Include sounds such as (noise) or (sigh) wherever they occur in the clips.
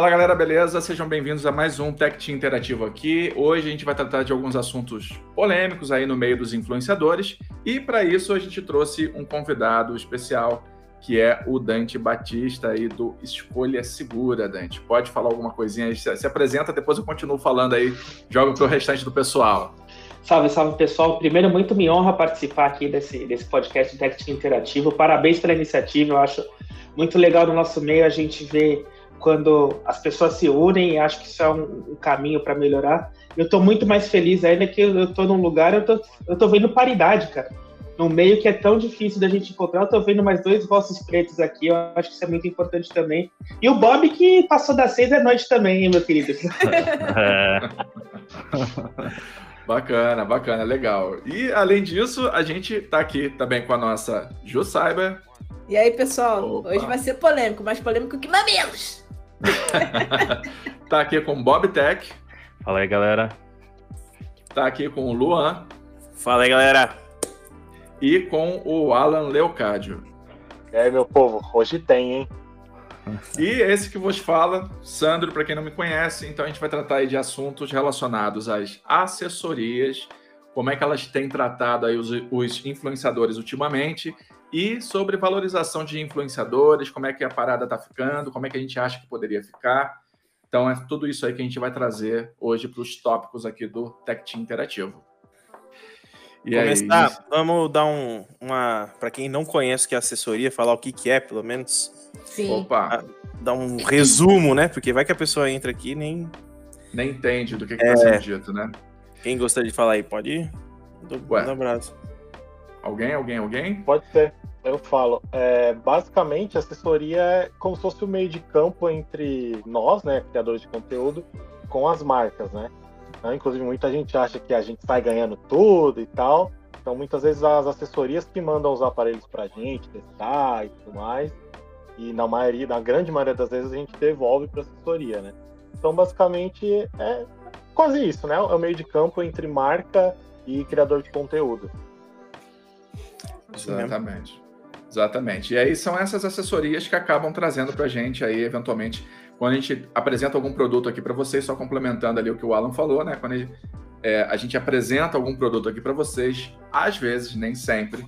Fala galera, beleza? Sejam bem-vindos a mais um Tech Team Interativo aqui. Hoje a gente vai tratar de alguns assuntos polêmicos aí no meio dos influenciadores e para isso a gente trouxe um convidado especial que é o Dante Batista aí do Escolha Segura, Dante. Pode falar alguma coisinha aí? Se, se apresenta, depois eu continuo falando aí, jogo para o restante do pessoal. Salve, salve pessoal. Primeiro, muito me honra participar aqui desse, desse podcast Tech Team Interativo. Parabéns pela iniciativa, eu acho muito legal no nosso meio a gente ver quando as pessoas se unem, acho que isso é um, um caminho para melhorar. Eu estou muito mais feliz ainda que eu estou num lugar, eu tô, eu tô vendo paridade, cara. No meio que é tão difícil da gente encontrar, eu estou vendo mais dois rostos pretos aqui, eu acho que isso é muito importante também. E o Bob que passou das seis é noite também, hein, meu querido. É. (laughs) bacana, bacana, legal. E além disso, a gente está aqui também com a nossa Ju Cyber. E aí, pessoal, Opa. hoje vai ser polêmico, mais polêmico que mamilos. (laughs) tá aqui com o Bob Tech. Fala aí, galera. Tá aqui com o Luan. Fala aí, galera. E com o Alan Leocádio. E aí, meu povo, hoje tem, hein? E esse que vos fala, Sandro, para quem não me conhece, então a gente vai tratar aí de assuntos relacionados às assessorias, como é que elas têm tratado aí os, os influenciadores ultimamente e sobre valorização de influenciadores, como é que a parada está ficando, como é que a gente acha que poderia ficar. Então é tudo isso aí que a gente vai trazer hoje para os tópicos aqui do Tech Team Interativo. E Começar, aí, vamos dar um, uma. Para quem não conhece o que é assessoria, falar o que, que é, pelo menos. Sim. Opa. Dar um resumo, né? Porque vai que a pessoa entra aqui e nem. Nem entende do que está é... sendo dito, né? Quem gostaria de falar aí, pode ir? um abraço. Alguém, alguém, alguém? Pode ser. Eu falo. É, basicamente, a assessoria é como se fosse o meio de campo entre nós, né, criadores de conteúdo, com as marcas, né? Então, inclusive, muita gente acha que a gente sai ganhando tudo e tal. Então, muitas vezes, as assessorias que mandam os aparelhos para a gente testar e tudo mais. E na maioria, na grande maioria das vezes, a gente devolve para assessoria, né? Então, basicamente, é quase isso, né? É o meio de campo entre marca e criador de conteúdo. Exatamente. Exatamente. E aí são essas assessorias que acabam trazendo para a gente aí, eventualmente, quando a gente apresenta algum produto aqui para vocês, só complementando ali o que o Alan falou, né? Quando é, a gente apresenta algum produto aqui para vocês, às vezes, nem sempre,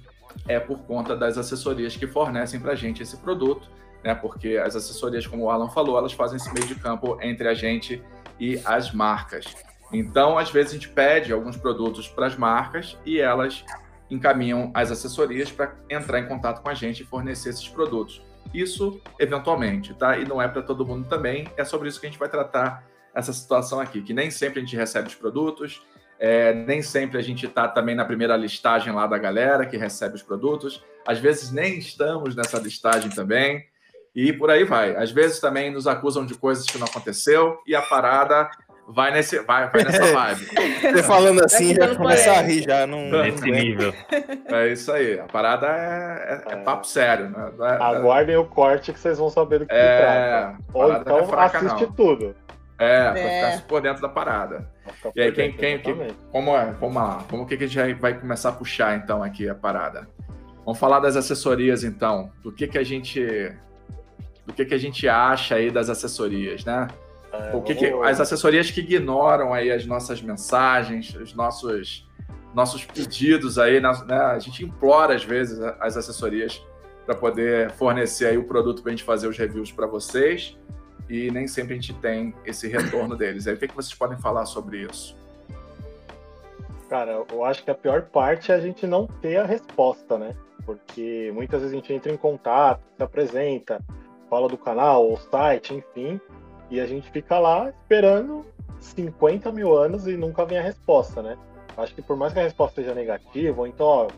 é por conta das assessorias que fornecem para a gente esse produto, né? Porque as assessorias, como o Alan falou, elas fazem esse meio de campo entre a gente e as marcas. Então, às vezes, a gente pede alguns produtos para as marcas e elas encaminham as assessorias para entrar em contato com a gente e fornecer esses produtos. Isso, eventualmente, tá? E não é para todo mundo também. É sobre isso que a gente vai tratar essa situação aqui, que nem sempre a gente recebe os produtos, é, nem sempre a gente está também na primeira listagem lá da galera que recebe os produtos. Às vezes nem estamos nessa listagem também. E por aí vai. Às vezes também nos acusam de coisas que não aconteceu e a parada vai, nesse, vai, vai nessa (laughs) vibe. Você falando assim, já começar a rir já. Não, Nesse nível. É isso aí. A parada é, é, é papo sério. Né? É, é- Aguardem o corte que vocês vão saber do que é, trata. Ou então é fraca, assiste não. tudo. É, pra é. ficar por dentro da parada. E aí, quem, quem, quem, como é? Vamos lá. Como que a gente vai começar a puxar, então, aqui a parada? Vamos falar das assessorias, então. Do que que a gente... Do que que a gente acha aí das assessorias, né? É, o que, que, as assessorias que ignoram aí as nossas mensagens, os nossos, nossos pedidos aí, né? a gente implora às vezes as assessorias para poder fornecer aí o produto para a gente fazer os reviews para vocês e nem sempre a gente tem esse retorno deles. Aí, o que, que vocês podem falar sobre isso? Cara, eu acho que a pior parte é a gente não ter a resposta, né? Porque muitas vezes a gente entra em contato, se apresenta, fala do canal, ou site, enfim, e a gente fica lá esperando 50 mil anos e nunca vem a resposta, né? Acho que por mais que a resposta seja negativa, ou então, ó,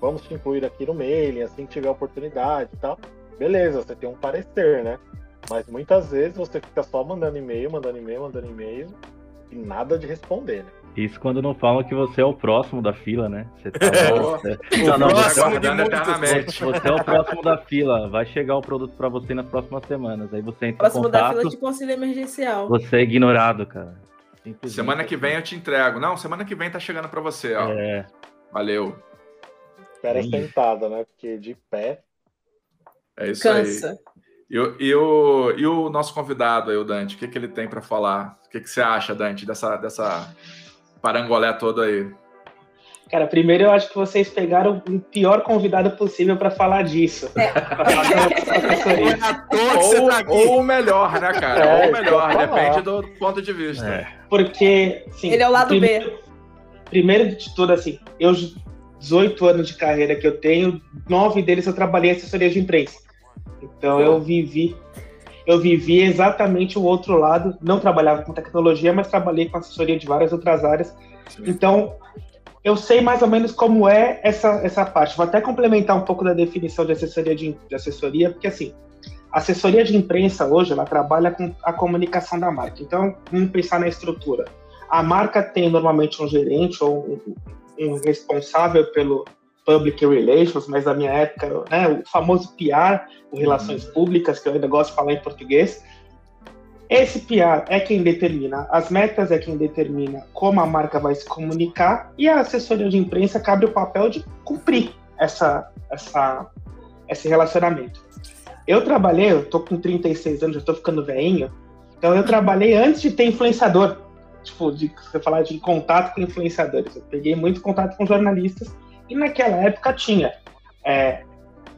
vamos te incluir aqui no mailing, assim que tiver oportunidade e tal, beleza, você tem um parecer, né? Mas muitas vezes você fica só mandando e-mail, mandando e-mail, mandando e-mail e nada de responder, né? Isso quando não falam que você é o próximo da fila, né? Você tá, (laughs) você... Não, não, você, é você é o próximo da fila. Vai chegar o produto para você nas próximas semanas. Aí você entra próximo em contato. da fila de conselho emergencial. Você é ignorado, cara. Semana que vem eu te entrego. Não, semana que vem tá chegando para você, ó. É. Valeu. Espera sentada, né? Porque de pé. É isso Cansa. aí. E, e, o, e o nosso convidado aí, o Dante, o que, que ele tem para falar? O que, que você acha, Dante, dessa, dessa parangolé toda aí? Cara, primeiro eu acho que vocês pegaram o pior convidado possível para falar disso. É. (laughs) ou, tá ou, o melhor, né, cara? É, ou o melhor, depende do ponto de vista. É. Porque, sim. Ele é o lado primeiro, B. Primeiro de tudo, assim, eu 18 anos de carreira que eu tenho, nove deles eu trabalhei em assessoria de imprensa. Então eu vivi eu vivi exatamente o outro lado. Não trabalhava com tecnologia, mas trabalhei com assessoria de várias outras áreas. Sim. Então eu sei mais ou menos como é essa, essa parte. Vou até complementar um pouco da definição de assessoria de, de assessoria, porque assim, a assessoria de imprensa hoje ela trabalha com a comunicação da marca. Então, vamos pensar na estrutura. A marca tem normalmente um gerente ou um, um responsável pelo public relations, mas na minha época, né, o famoso PR, o relações uhum. públicas, que eu ainda gosto de falar em português, esse PR é quem determina as metas, é quem determina como a marca vai se comunicar e a assessoria de imprensa cabe o papel de cumprir essa, essa, esse relacionamento. Eu trabalhei, eu tô com 36 anos, já tô ficando velhinho, então eu trabalhei antes de ter influenciador, tipo, de você falar de contato com influenciadores. Eu peguei muito contato com jornalistas e naquela época tinha é,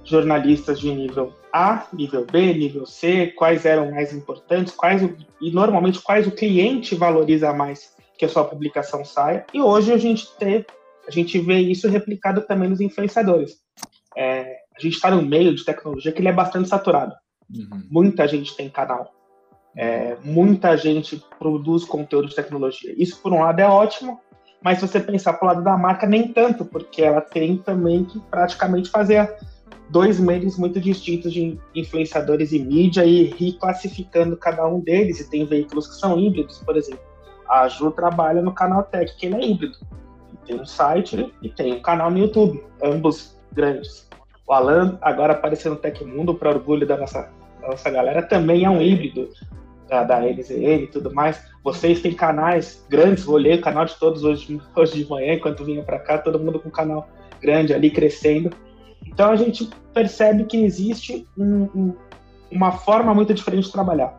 jornalistas de nível a, nível B, nível C, quais eram mais importantes, quais o, e normalmente quais o cliente valoriza mais que a sua publicação saia. E hoje a gente tem, a gente vê isso replicado também nos influenciadores. É, a gente está no meio de tecnologia que ele é bastante saturado. Uhum. Muita gente tem canal. É, muita gente produz conteúdo de tecnologia. Isso, por um lado, é ótimo, mas se você pensar para o lado da marca, nem tanto, porque ela tem também que praticamente fazer dois meios muito distintos de influenciadores e mídia e reclassificando cada um deles. E tem veículos que são híbridos, por exemplo. A Ju trabalha no canal Tech, que ele é híbrido. Tem um site e tem um canal no YouTube, ambos grandes. O Alan, agora aparecendo no Tecmundo, para orgulho da nossa, da nossa galera, também é um híbrido da, da LZN e tudo mais. Vocês têm canais grandes, vou olhei o canal de todos hoje, (laughs) hoje de manhã, enquanto vinha para cá, todo mundo com canal grande ali crescendo. Então a gente percebe que existe um, um, uma forma muito diferente de trabalhar.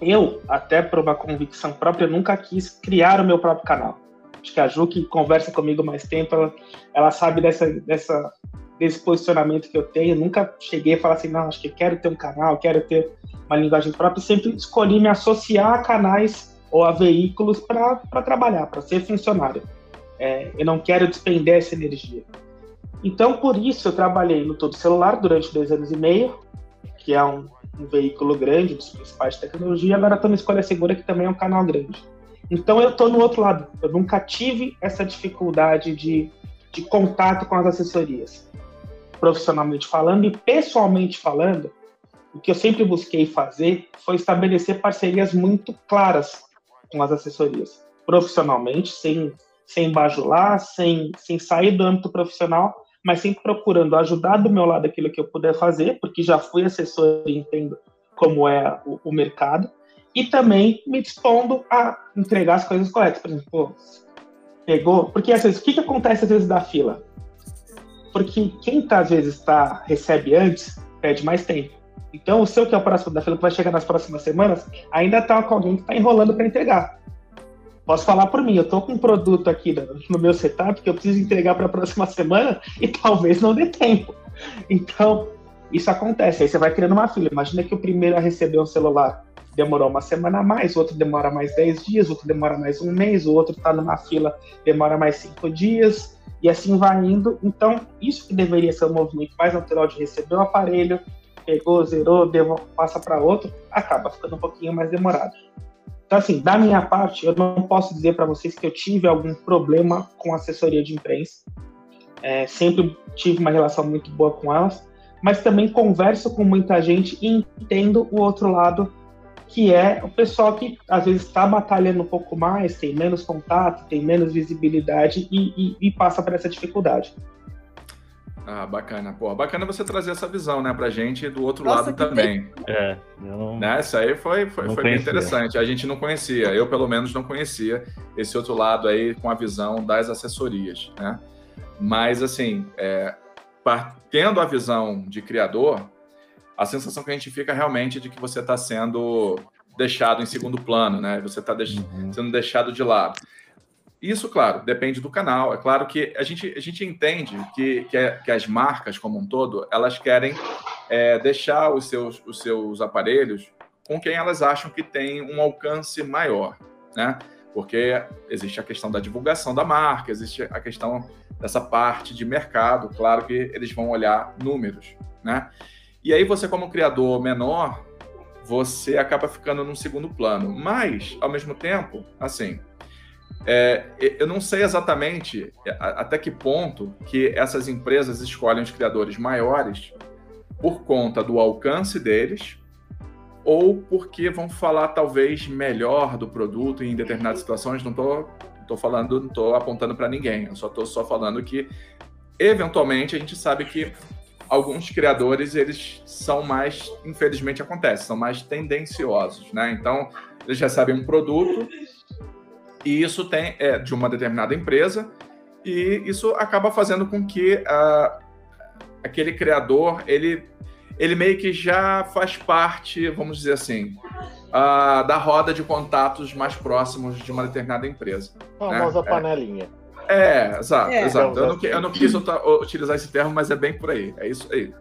Eu, até por uma convicção própria, nunca quis criar o meu próprio canal. Acho que a Ju, que conversa comigo mais tempo, ela, ela sabe dessa, dessa, desse posicionamento que eu tenho. nunca cheguei a falar assim, não, acho que quero ter um canal, quero ter uma linguagem própria. Sempre escolhi me associar a canais ou a veículos para trabalhar, para ser funcionário. É, eu não quero despender essa energia. Então, por isso, eu trabalhei no Todo Celular durante dois anos e meio, que é um, um veículo grande, dos principais de tecnologia. Agora estou no Escolha Segura, que também é um canal grande. Então, eu estou no outro lado. Eu nunca tive essa dificuldade de, de contato com as assessorias. Profissionalmente falando e pessoalmente falando, o que eu sempre busquei fazer foi estabelecer parcerias muito claras com as assessorias. Profissionalmente, sem, sem bajular, sem, sem sair do âmbito profissional, mas sempre procurando ajudar do meu lado aquilo que eu puder fazer, porque já fui assessor e entendo como é o, o mercado, e também me dispondo a entregar as coisas corretas. Por exemplo, pegou. Porque às vezes, o que, que acontece às vezes da fila? Porque quem tá, às vezes tá, recebe antes, pede mais tempo. Então, o seu que é o próximo da fila, que vai chegar nas próximas semanas, ainda tá com alguém que está enrolando para entregar. Posso falar por mim, eu tô com um produto aqui no meu setup que eu preciso entregar para a próxima semana e talvez não dê tempo. Então, isso acontece. Aí você vai criando uma fila. Imagina que o primeiro a receber um celular demorou uma semana a mais, o outro demora mais 10 dias, outro demora mais um mês, o outro está numa fila, demora mais cinco dias, e assim vai indo. Então, isso que deveria ser o movimento mais natural de receber o aparelho, pegou, zerou, deu, passa para outro, acaba ficando um pouquinho mais demorado. Então, assim, da minha parte, eu não posso dizer para vocês que eu tive algum problema com assessoria de imprensa. É, sempre tive uma relação muito boa com elas, mas também converso com muita gente e entendo o outro lado, que é o pessoal que às vezes está batalhando um pouco mais, tem menos contato, tem menos visibilidade e, e, e passa por essa dificuldade. Ah, bacana. Pô, bacana você trazer essa visão, né, pra gente do outro Nossa, lado também. Tem... É, eu não... né? Isso aí foi, foi, foi bem interessante. A gente não conhecia, eu pelo menos não conhecia esse outro lado aí com a visão das assessorias, né? Mas, assim, é, tendo a visão de criador, a sensação que a gente fica realmente é de que você está sendo deixado em segundo plano, né? Você está deix uhum. sendo deixado de lado. Isso, claro, depende do canal. É claro que a gente, a gente entende que, que, é, que as marcas, como um todo, elas querem é, deixar os seus, os seus aparelhos com quem elas acham que tem um alcance maior, né? Porque existe a questão da divulgação da marca, existe a questão dessa parte de mercado. Claro que eles vão olhar números, né? E aí você, como criador menor, você acaba ficando num segundo plano. Mas, ao mesmo tempo, assim, é, eu não sei exatamente até que ponto que essas empresas escolhem os criadores maiores por conta do alcance deles ou porque vão falar talvez melhor do produto em determinadas situações. Não estou tô falando, não estou apontando para ninguém. Eu só estou só falando que eventualmente a gente sabe que alguns criadores eles são mais, infelizmente acontece, são mais tendenciosos, né? Então eles recebem um produto e isso tem é, de uma determinada empresa e isso acaba fazendo com que uh, aquele criador ele ele meio que já faz parte, vamos dizer assim, uh, da roda de contatos mais próximos de uma determinada empresa. A né? famosa né? panelinha. É, exato, é. exato. Eu não, eu não quis utilizar esse termo, mas é bem por aí. É isso aí.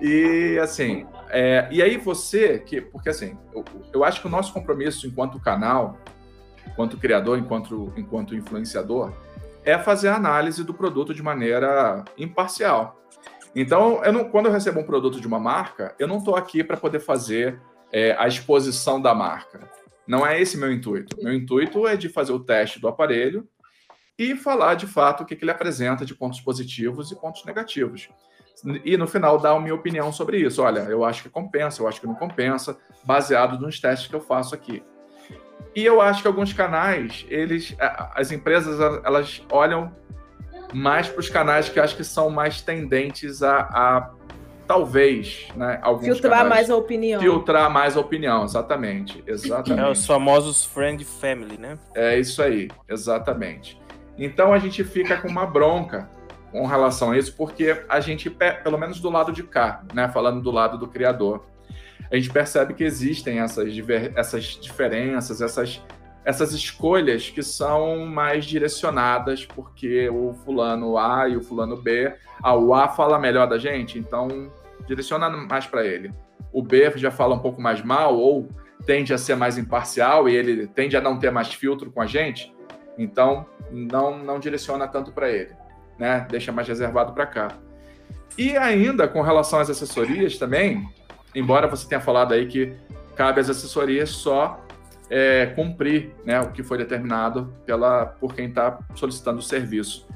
E assim, é, e aí você, que, porque assim, eu, eu acho que o nosso compromisso enquanto canal enquanto criador, enquanto, enquanto influenciador, é fazer a análise do produto de maneira imparcial. Então, eu não, quando eu recebo um produto de uma marca, eu não estou aqui para poder fazer é, a exposição da marca. Não é esse meu intuito. Meu intuito é de fazer o teste do aparelho e falar de fato o que, que ele apresenta de pontos positivos e pontos negativos. E no final dar a minha opinião sobre isso. Olha, eu acho que compensa, eu acho que não compensa, baseado nos testes que eu faço aqui. E eu acho que alguns canais, eles, as empresas, elas olham mais para os canais que eu acho que são mais tendentes a, a talvez, né, alguns filtrar canais, mais a opinião. Filtrar mais a opinião, exatamente, exatamente. É os famosos friend family, né? É isso aí, exatamente. Então a gente fica com uma bronca com relação a isso, porque a gente, pelo menos do lado de cá, né, falando do lado do criador, a gente percebe que existem essas, essas diferenças, essas, essas escolhas que são mais direcionadas, porque o fulano A e o fulano B, ah, o A fala melhor da gente, então direciona mais para ele. O B já fala um pouco mais mal, ou tende a ser mais imparcial e ele tende a não ter mais filtro com a gente, então não, não direciona tanto para ele, né? Deixa mais reservado para cá. E ainda com relação às assessorias também, embora você tenha falado aí que cabe às assessorias só é, cumprir né, o que foi determinado pela, por quem está solicitando o serviço.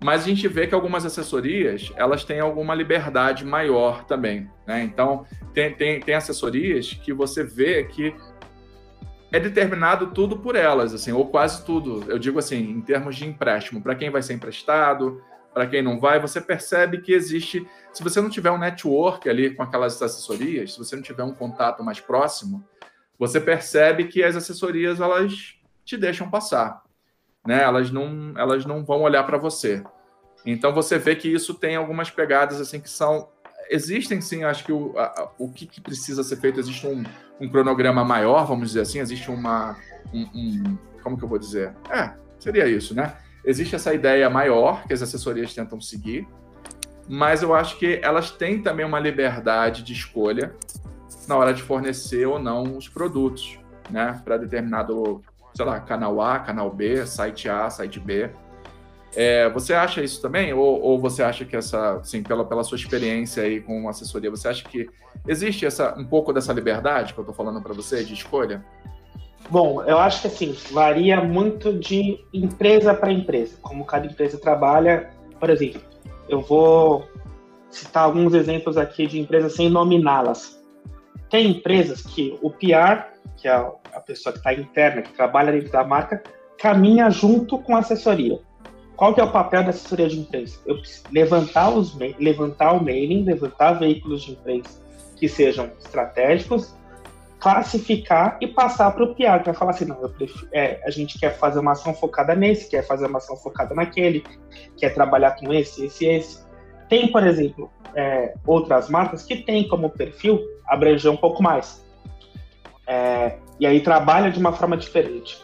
Mas a gente vê que algumas assessorias elas têm alguma liberdade maior também. Né? Então, tem, tem, tem assessorias que você vê que é determinado tudo por elas, assim, ou quase tudo. Eu digo assim, em termos de empréstimo, para quem vai ser emprestado, para quem não vai, você percebe que existe. Se você não tiver um network ali com aquelas assessorias, se você não tiver um contato mais próximo, você percebe que as assessorias elas te deixam passar, né? Elas não, elas não vão olhar para você. Então você vê que isso tem algumas pegadas assim que são existem sim, acho que o, a, o que, que, precisa ser feito existe um, um, cronograma maior, vamos dizer assim, existe uma um, um, como que eu vou dizer? É, seria isso, né? Existe essa ideia maior que as assessorias tentam seguir, mas eu acho que elas têm também uma liberdade de escolha na hora de fornecer ou não os produtos, né, para determinado, sei lá, canal A, canal B, site A, site B. É, você acha isso também? Ou, ou, você acha que essa, assim, pela, pela sua experiência aí com assessoria, você acha que existe essa, um pouco dessa liberdade que eu estou falando para você, de escolha? Bom, eu acho que assim, varia muito de empresa para empresa, como cada empresa trabalha. Por exemplo, eu vou citar alguns exemplos aqui de empresas sem nominá-las. Tem empresas que o PR, que é a pessoa que está interna, que trabalha dentro da marca, caminha junto com a assessoria. Qual que é o papel da assessoria de imprensa? Eu levantar, os, levantar o mailing, levantar veículos de imprensa que sejam estratégicos classificar e passar para o PR, que vai falar assim, não, prefiro, é, a gente quer fazer uma ação focada nesse, quer fazer uma ação focada naquele, quer trabalhar com esse, esse, esse. tem, por exemplo, é, outras marcas que têm como perfil abranger um pouco mais. É, e aí trabalha de uma forma diferente.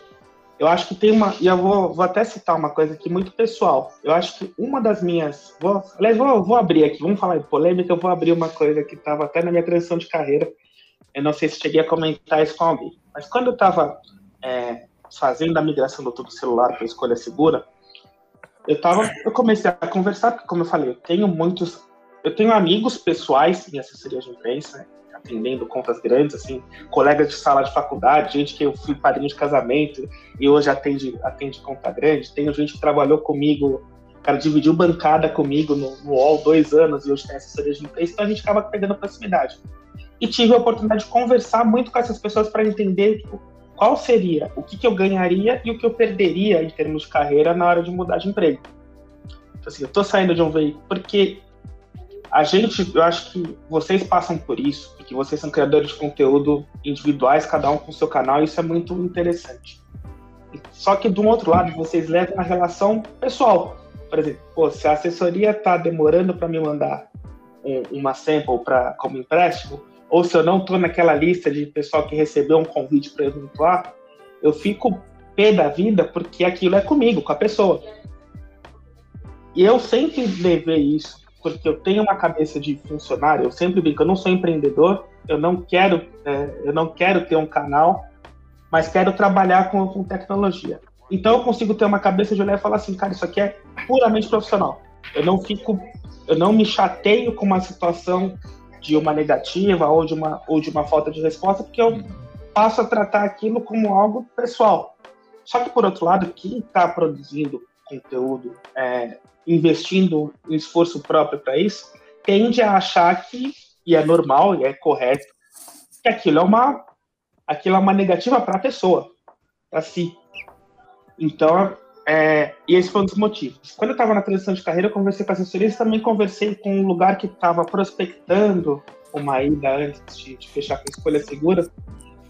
Eu acho que tem uma. E eu vou, vou até citar uma coisa aqui muito pessoal. Eu acho que uma das minhas. Vou, aliás, vou, vou abrir aqui, vamos falar de polêmica. Eu vou abrir uma coisa que estava até na minha transição de carreira. Eu não sei se cheguei a comentar isso com alguém. Mas quando eu estava é, fazendo a migração do todo celular para escolha segura, eu, tava, eu comecei a conversar, porque, como eu falei, eu tenho muitos. Eu tenho amigos pessoais em assessoria de imprensa? Atendendo contas grandes, assim, colegas de sala de faculdade, gente que eu fui padrinho de casamento e hoje atende, atende conta grande. Tenho gente que trabalhou comigo, cara, dividiu bancada comigo no, no UOL dois anos e hoje tem assessoria de imprensa, então a gente acaba pegando proximidade. E tive a oportunidade de conversar muito com essas pessoas para entender tipo, qual seria o que, que eu ganharia e o que eu perderia em termos de carreira na hora de mudar de emprego. Então, assim, eu estou saindo de um veículo porque a gente, eu acho que vocês passam por isso, porque vocês são criadores de conteúdo individuais, cada um com seu canal, e isso é muito interessante. Só que, do outro lado, vocês levam a relação pessoal. Por exemplo, pô, se a assessoria está demorando para me mandar um, uma sample pra, como empréstimo, ou se eu não estou naquela lista de pessoal que recebeu um convite para eventuar, eu fico pé da vida porque aquilo é comigo, com a pessoa. E eu sempre levei isso porque eu tenho uma cabeça de funcionário, eu sempre brinco, eu não sou empreendedor, eu não quero, é, eu não quero ter um canal, mas quero trabalhar com, com tecnologia. Então eu consigo ter uma cabeça de olhar e falar assim, cara, isso aqui é puramente profissional. Eu não fico, eu não me chateio com uma situação de uma negativa ou de uma, ou de uma falta de resposta, porque eu passo a tratar aquilo como algo pessoal. Só que, por outro lado, quem está produzindo conteúdo é, investindo um esforço próprio para isso, tende a achar que, e é normal e é correto, que aquilo é uma, aquilo é uma negativa para a pessoa, para si. Então, é, e esse foi um dos motivos. Quando eu estava na transição de carreira, eu conversei com assessorias, também conversei com um lugar que estava prospectando uma ida antes de, de, fechar com escolha segura.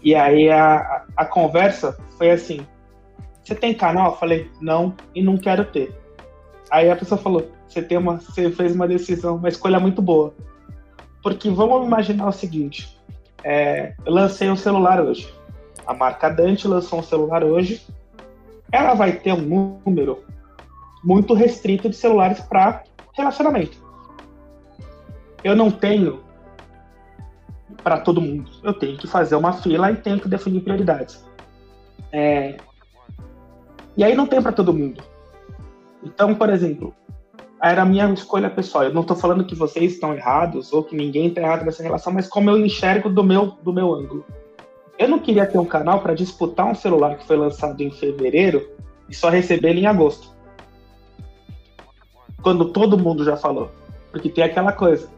E aí a, a conversa foi assim: Você tem canal? Eu falei, não, e não quero ter. Aí a pessoa falou: você tem uma, você fez uma decisão, uma escolha muito boa. Porque vamos imaginar o seguinte: é, eu lancei um celular hoje. A marca Dante lançou um celular hoje. Ela vai ter um número muito restrito de celulares para relacionamento. Eu não tenho para todo mundo. Eu tenho que fazer uma fila e tenho que definir prioridades. É... E aí não tem para todo mundo. Então, por exemplo, era a minha escolha pessoal. Eu não estou falando que vocês estão errados ou que ninguém está errado nessa relação, mas como eu enxergo do meu, do meu ângulo. Eu não queria ter um canal para disputar um celular que foi lançado em fevereiro e só receber ele em agosto. Quando todo mundo já falou. Porque tem aquela coisa.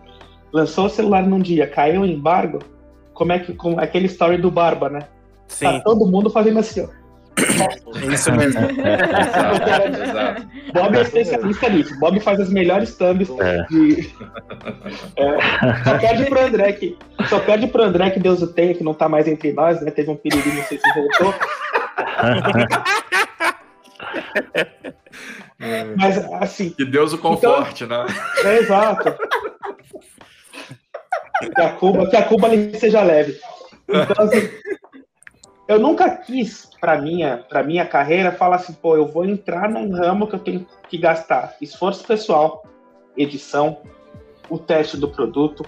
Lançou o celular num dia, caiu o embargo, como é que. Como, aquele story do Barba, né? Sim. Tá todo mundo fazendo assim, ó. Isso mesmo. exato, exato. Bob é especialista nisso. Bob faz as melhores thumbs é. de. É, só pede pro André que. Só pede pro André que Deus o tenha, que não tá mais entre nós, né? Teve um perigo, não sei se voltou. (laughs) Mas assim. Que Deus o conforte, então, né? É exato. Que a Cuba, que a Cuba seja leve. Então, assim, eu nunca quis, para minha, para minha carreira, falar assim, pô, eu vou entrar num ramo que eu tenho que gastar esforço pessoal, edição, o teste do produto,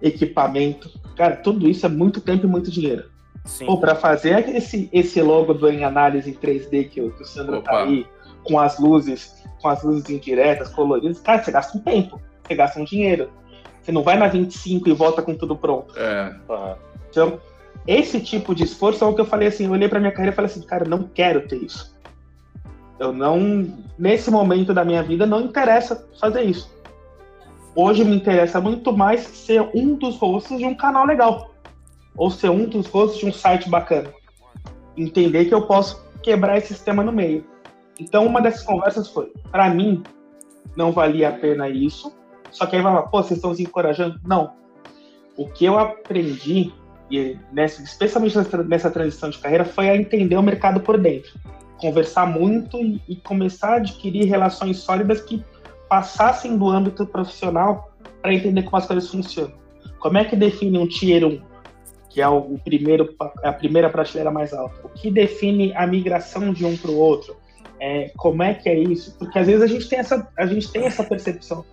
equipamento. Cara, tudo isso é muito tempo e muito dinheiro. Sim. Pô, para fazer esse, esse logo do em análise em 3D que o, que o Sandro tá Opa. tá aí, com as luzes, com as luzes indiretas, coloridas, cara, você gasta um tempo, você gasta um dinheiro. Você não vai na 25 e volta com tudo pronto. É. Então, esse tipo de esforço é o que eu falei assim, eu olhei para minha carreira e falei assim, cara, não quero ter isso. Eu não, nesse momento da minha vida, não interessa fazer isso. Hoje me interessa muito mais ser um dos rostos de um canal legal. Ou ser um dos rostos de um site bacana. Entender que eu posso quebrar esse sistema no meio. Então, uma dessas conversas foi: para mim, não valia a pena isso. Só que aí vai lá, pô, vocês estão se encorajando? Não. O que eu aprendi e nessa, especialmente nessa, transição de carreira, foi a entender o mercado por dentro. Conversar muito e, e começar a adquirir relações sólidas que passassem do âmbito profissional para entender como as coisas funcionam. Como é que define um Tier 1, que é o primeiro, a primeira prateleira mais alta? O que define a migração de um para o outro? É, como é que é isso? Porque às vezes a gente tem essa, a gente tem essa percepção.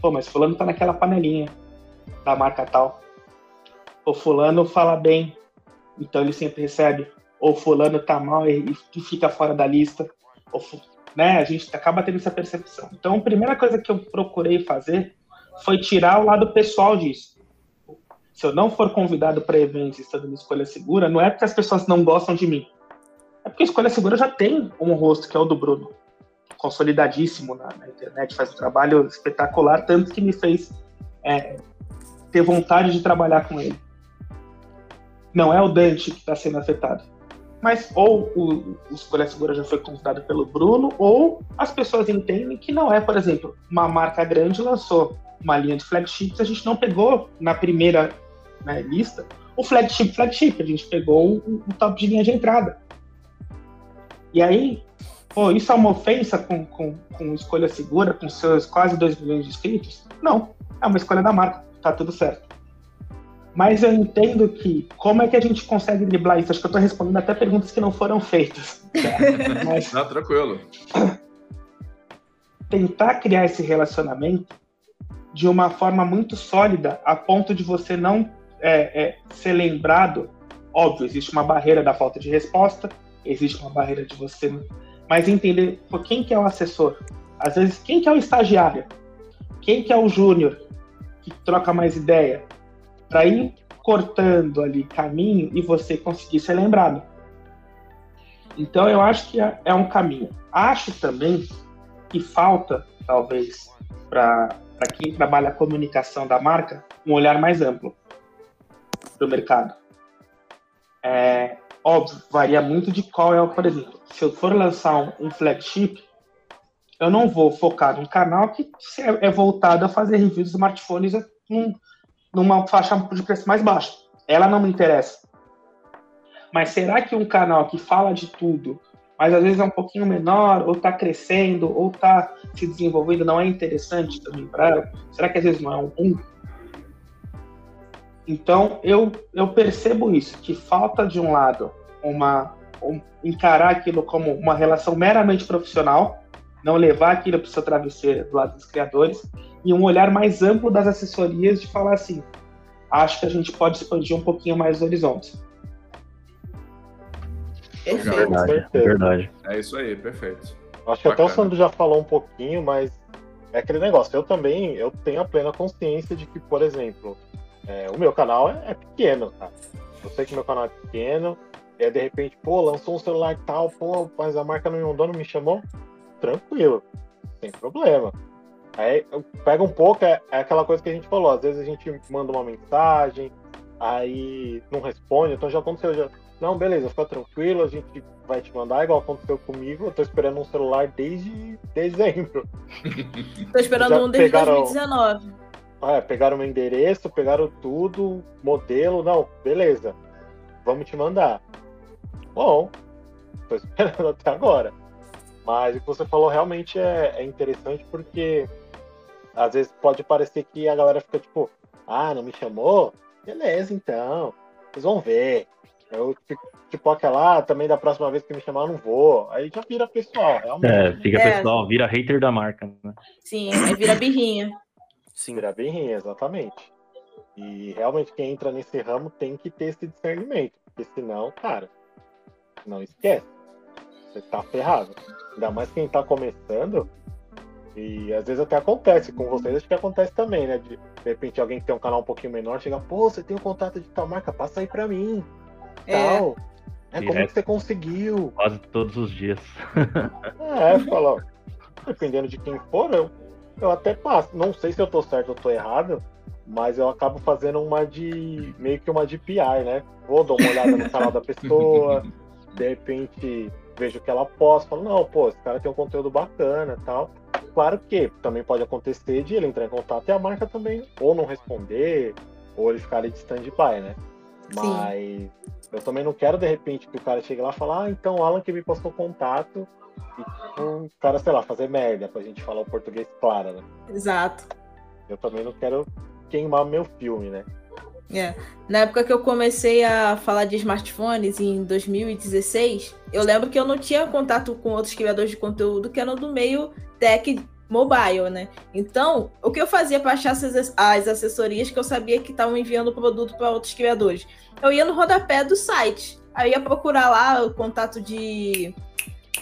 Pô, mas fulano tá naquela panelinha da marca tal. O fulano fala bem, então ele sempre recebe. Ou fulano tá mal e, e fica fora da lista. Ou, né? A gente acaba tendo essa percepção. Então, a primeira coisa que eu procurei fazer foi tirar o lado pessoal disso. Se eu não for convidado para eventos estando em escolha segura, não é porque as pessoas não gostam de mim. É porque a escolha segura já tem um rosto que é o do Bruno, consolidadíssimo na, na internet, faz um trabalho espetacular, tanto que me fez é, ter vontade de trabalhar com ele. Não é o Dante que está sendo afetado. Mas ou o, o Escolha Segura já foi convidado pelo Bruno, ou as pessoas entendem que não é, por exemplo, uma marca grande lançou uma linha de flagships, a gente não pegou na primeira né, lista o flagship flagship, a gente pegou o, o top de linha de entrada. E aí, pô, isso é uma ofensa com, com, com escolha segura, com seus quase 2 milhões de inscritos? Não, é uma escolha da marca, tá tudo certo. Mas eu entendo que como é que a gente consegue driblar isso? Acho que eu estou respondendo até perguntas que não foram feitas. (laughs) Mas... Não, tranquilo. Tentar criar esse relacionamento de uma forma muito sólida, a ponto de você não é, é, ser lembrado. Óbvio, existe uma barreira da falta de resposta, existe uma barreira de você. Mas entender por quem que é o assessor. Às vezes, quem que é o estagiário? Quem que é o júnior que troca mais ideia? Para ir cortando ali caminho e você conseguir ser lembrado. Então, eu acho que é, é um caminho. Acho também que falta, talvez, para quem trabalha a comunicação da marca, um olhar mais amplo para o mercado. É, óbvio, varia muito de qual é o, por exemplo, se eu for lançar um, um flagship, eu não vou focar num canal que é, é voltado a fazer reviews de smartphones num, numa faixa de preço mais baixa. Ela não me interessa. Mas será que um canal que fala de tudo, mas às vezes é um pouquinho menor, ou está crescendo, ou está se desenvolvendo, não é interessante também para ela? Será que às vezes não é um boom? Então, eu, eu percebo isso, que falta, de um lado, uma um, encarar aquilo como uma relação meramente profissional, não levar aquilo para o seu travesseiro do lado dos criadores, e um olhar mais amplo das assessorias de falar assim, acho que a gente pode expandir um pouquinho mais os horizontes. Perfeito. Verdade, é verdade. É isso aí, perfeito. Acho que Bacana. até o Sandro já falou um pouquinho, mas é aquele negócio. Eu também eu tenho a plena consciência de que, por exemplo, é, o meu canal é, é, pequeno, tá? Eu sei que meu canal é pequeno, e aí de repente, pô, lançou um celular tal, pô, mas a marca não me mandou, não me chamou. Tranquilo, sem problema. Aí pega um pouco, é, é, aquela coisa que a gente falou, às vezes a gente manda uma mensagem, aí não responde, então já aconteceu, já. Não, beleza, fica tranquilo, a gente vai te mandar, igual aconteceu comigo, eu tô esperando um celular desde dezembro. tô esperando já um desde pegaram... 2019 ah, pegaram meu endereço, pegaram tudo, modelo, não, beleza, vamos te mandar. Bom, tô esperando (laughs) até agora. Mas o que você falou realmente é, é interessante porque às vezes pode parecer que a galera fica tipo, ah, não me chamou? Beleza, então, vocês vão ver. Eu tipo aquela, ah, também da próxima vez que me chamar, eu não vou. Aí já vira pessoal, realmente. É, fica é. pessoal, vira hater da marca, né? Sim, aí vira birrinha. Sim. Virar bem exatamente. E realmente quem entra nesse ramo tem que ter esse discernimento, porque senão, cara, não esquece. Você tá ferrado. Ainda mais quem tá começando. E às vezes até acontece com vocês, acho que acontece também, né? De, de repente alguém que tem um canal um pouquinho menor chega, pô, você tem um contato de tal marca, passa aí pra mim. É. Tal. É, como que você conseguiu? Quase todos os dias. (laughs) é, fala, dependendo de quem for, eu eu até passo. Não sei se eu tô certo ou tô errado, mas eu acabo fazendo uma de. meio que uma de PR, né? Vou dar uma olhada no canal da pessoa, (laughs) de repente vejo que ela posta, falo, não, pô, esse cara tem um conteúdo bacana tal. Claro que também pode acontecer de ele entrar em contato e a marca também ou não responder, ou ele ficar ali de stand-by, né? Mas Eu também não quero, de repente, que o cara chegue lá e fale, ah, então o Alan que me postou contato e o cara, sei lá, fazer merda pra gente falar o português claro, né? Exato. Eu também não quero queimar meu filme, né? É. Na época que eu comecei a falar de smartphones, em 2016, eu lembro que eu não tinha contato com outros criadores de conteúdo que eram do meio tech mobile, né? Então, o que eu fazia para achar as assessorias que eu sabia que estavam enviando produto para outros criadores? Eu ia no rodapé do site. Aí ia procurar lá o contato de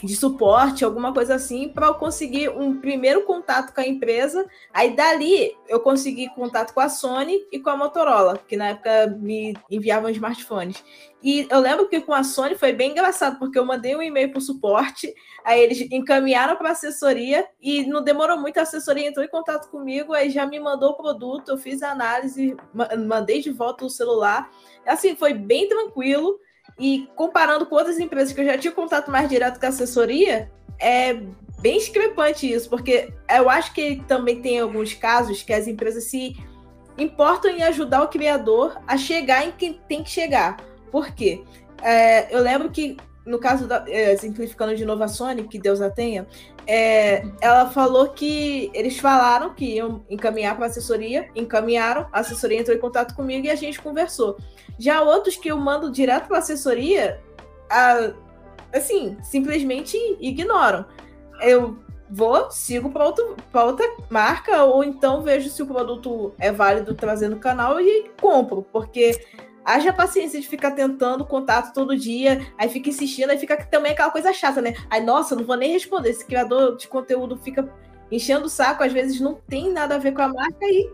de suporte, alguma coisa assim, para eu conseguir um primeiro contato com a empresa. Aí dali eu consegui contato com a Sony e com a Motorola, que na época me enviavam smartphones. E eu lembro que com a Sony foi bem engraçado, porque eu mandei um e-mail para o suporte, aí eles encaminharam para a assessoria e não demorou muito, a assessoria entrou em contato comigo, aí já me mandou o produto, eu fiz a análise, mandei de volta o celular. Assim, foi bem tranquilo. E comparando com outras empresas que eu já tinha contato mais direto com a assessoria, é bem discrepante isso, porque eu acho que também tem alguns casos que as empresas se importam em ajudar o criador a chegar em quem tem que chegar. Por quê? É, eu lembro que no caso da é, simplificando de novo a Sony, que Deus a tenha, é, ela falou que eles falaram que iam encaminhar para a assessoria, encaminharam, a assessoria entrou em contato comigo e a gente conversou. Já outros que eu mando direto para a assessoria, assim, simplesmente ignoram. Eu vou, sigo para outra marca, ou então vejo se o produto é válido trazer no canal e compro, porque haja paciência de ficar tentando contato todo dia, aí fica insistindo, aí fica também aquela coisa chata, né? Aí, nossa, não vou nem responder. Esse criador de conteúdo fica enchendo o saco, às vezes não tem nada a ver com a marca, e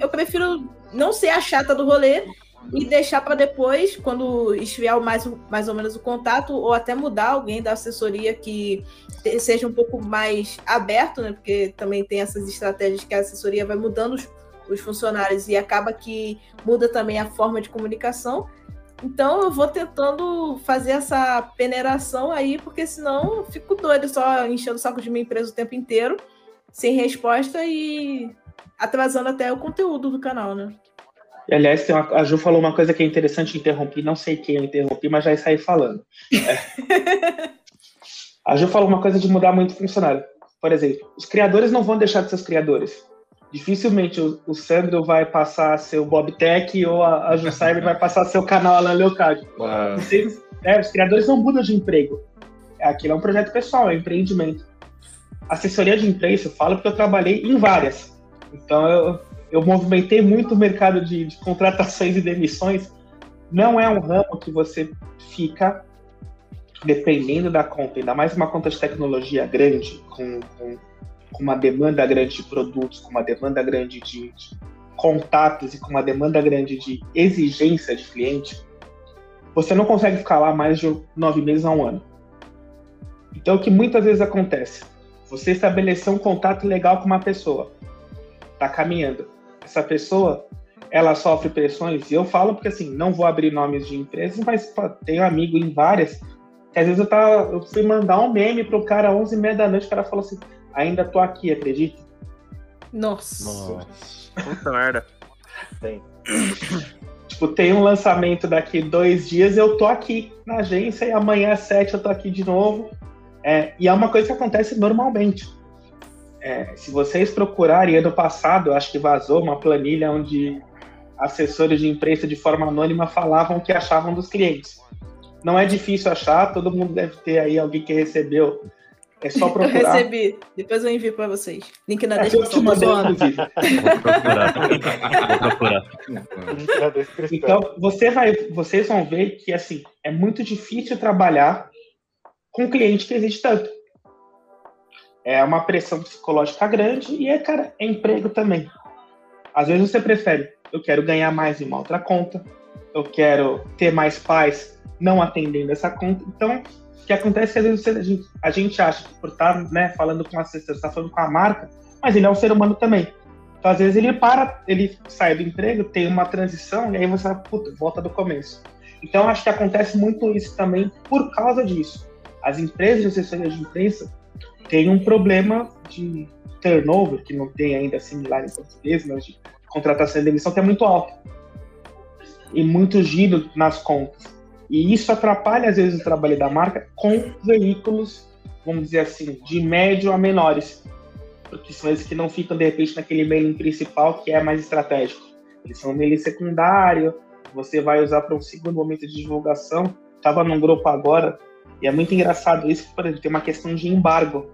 eu prefiro não ser a chata do rolê e deixar para depois, quando esfriar mais, mais ou menos o contato, ou até mudar alguém da assessoria que seja um pouco mais aberto, né? Porque também tem essas estratégias que a assessoria vai mudando os, os funcionários e acaba que muda também a forma de comunicação. Então eu vou tentando fazer essa peneiração aí, porque senão eu fico doido só enchendo o saco de minha empresa o tempo inteiro, sem resposta e atrasando até o conteúdo do canal, né? Aliás, uma, a Ju falou uma coisa que é interessante, interrompi, não sei quem eu interrompi, mas já saí falando. É. (laughs) a Ju falou uma coisa de mudar muito o funcionário. Por exemplo, os criadores não vão deixar de ser os criadores. Dificilmente o, o Sandro vai passar a ser o Bob Tech ou a, a Ju Cyber vai passar a ser o canal Alan Leocádio. É, os criadores não mudam de emprego. Aquilo é um projeto pessoal, é um empreendimento. Assessoria de imprensa, eu falo porque eu trabalhei em várias. Então eu, eu movimentei muito o mercado de, de, contratações e demissões. Não é um ramo que você fica dependendo da conta, ainda mais uma conta de tecnologia grande, com, com, com uma demanda grande de produtos, com uma demanda grande de, de contatos e com uma demanda grande de exigência de cliente, você não consegue ficar lá mais de nove meses a um ano. Então, o que muitas vezes acontece? Você estabeleceu um contato legal com uma pessoa, está caminhando essa pessoa ela sofre pressões, e eu falo porque assim, não vou abrir nomes de empresas, mas pô, tenho amigo em várias, que às vezes eu, tava, eu fui mandar um meme pro cara às 11 h da noite, o cara falou assim, ainda tô aqui, acredita? Nossa. Nossa. Puta merda. Tem. tipo, tem um lançamento daqui dois dias, eu tô aqui na agência, e amanhã às sete eu tô aqui de novo. É, e é uma coisa que acontece normalmente. É, se vocês procurarem, ano passado, acho que vazou uma planilha onde assessores de imprensa de forma anônima falavam o que achavam dos clientes. Não é difícil achar, todo mundo deve ter aí alguém que recebeu. É só (laughs) procurar. Eu recebi, depois eu envio para vocês. Link na é, descrição da (laughs) zona. Vou procurar. Vou procurar. Então, você vai, vocês vão ver que assim é muito difícil trabalhar com cliente que existe tanto é uma pressão psicológica grande e é, cara, é emprego também. Às vezes você prefere, eu quero ganhar mais em uma outra conta, eu quero ter mais paz não atendendo essa conta. Então, que acontece que às vezes a gente, a gente acha que por estar né, falando com o assessor, está falando com a marca, mas ele é um ser humano também. Então, às vezes ele para, ele sai do emprego, tem uma transição, e aí você puta, volta do começo. Então, acho que acontece muito isso também por causa disso. As empresas de assessoria de imprensa tem um problema de turnover, que não tem ainda similar em português, mas de contratação e demissão, que é muito alto. E muito giro nas contas. E isso atrapalha, às vezes, o trabalho da marca com veículos, vamos dizer assim, de médio a menores. Porque são esses que não ficam, de repente, naquele mailing principal que é mais estratégico. Eles são um mailing secundário, você vai usar para um segundo momento de divulgação. Estava num grupo agora, e é muito engraçado isso, por exemplo, tem uma questão de embargo.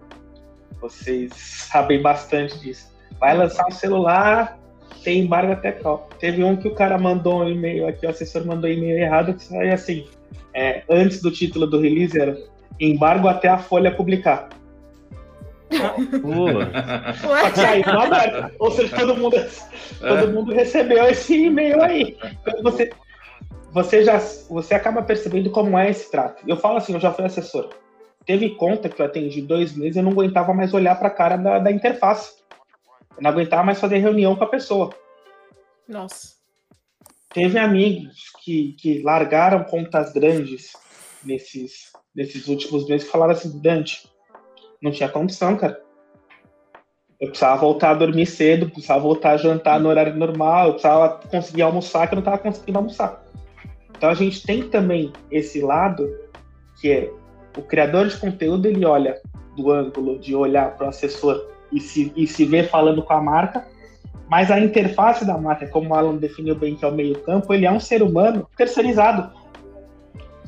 Vocês sabem bastante disso. Vai lançar um celular, tem embargo até qual. Teve um que o cara mandou um e-mail aqui, o assessor mandou um e-mail errado, que saiu assim, é, antes do título do release era embargo até a Folha publicar. (laughs) Só que. Ou seja, todo mundo, todo mundo recebeu esse e-mail aí. Então você, você já você acaba percebendo como é esse trato. Eu falo assim, eu já fui assessor. Teve conta que eu atendi dois meses, eu não aguentava mais olhar para a cara da, da interface. Eu não aguentava mais fazer reunião com a pessoa. Nossa. Teve amigos que, que largaram contas grandes nesses, nesses últimos meses que falaram assim, Dante, não tinha condição, cara. Eu precisava voltar a dormir cedo, precisava voltar a jantar no horário normal, eu precisava conseguir almoçar, que eu não estava conseguindo almoçar. Então a gente tem também esse lado que é o criador de conteúdo, ele olha do ângulo de olhar para o assessor e se, e se ver falando com a marca, mas a interface da marca, como o Alan definiu bem que é o meio campo, ele é um ser humano terceirizado.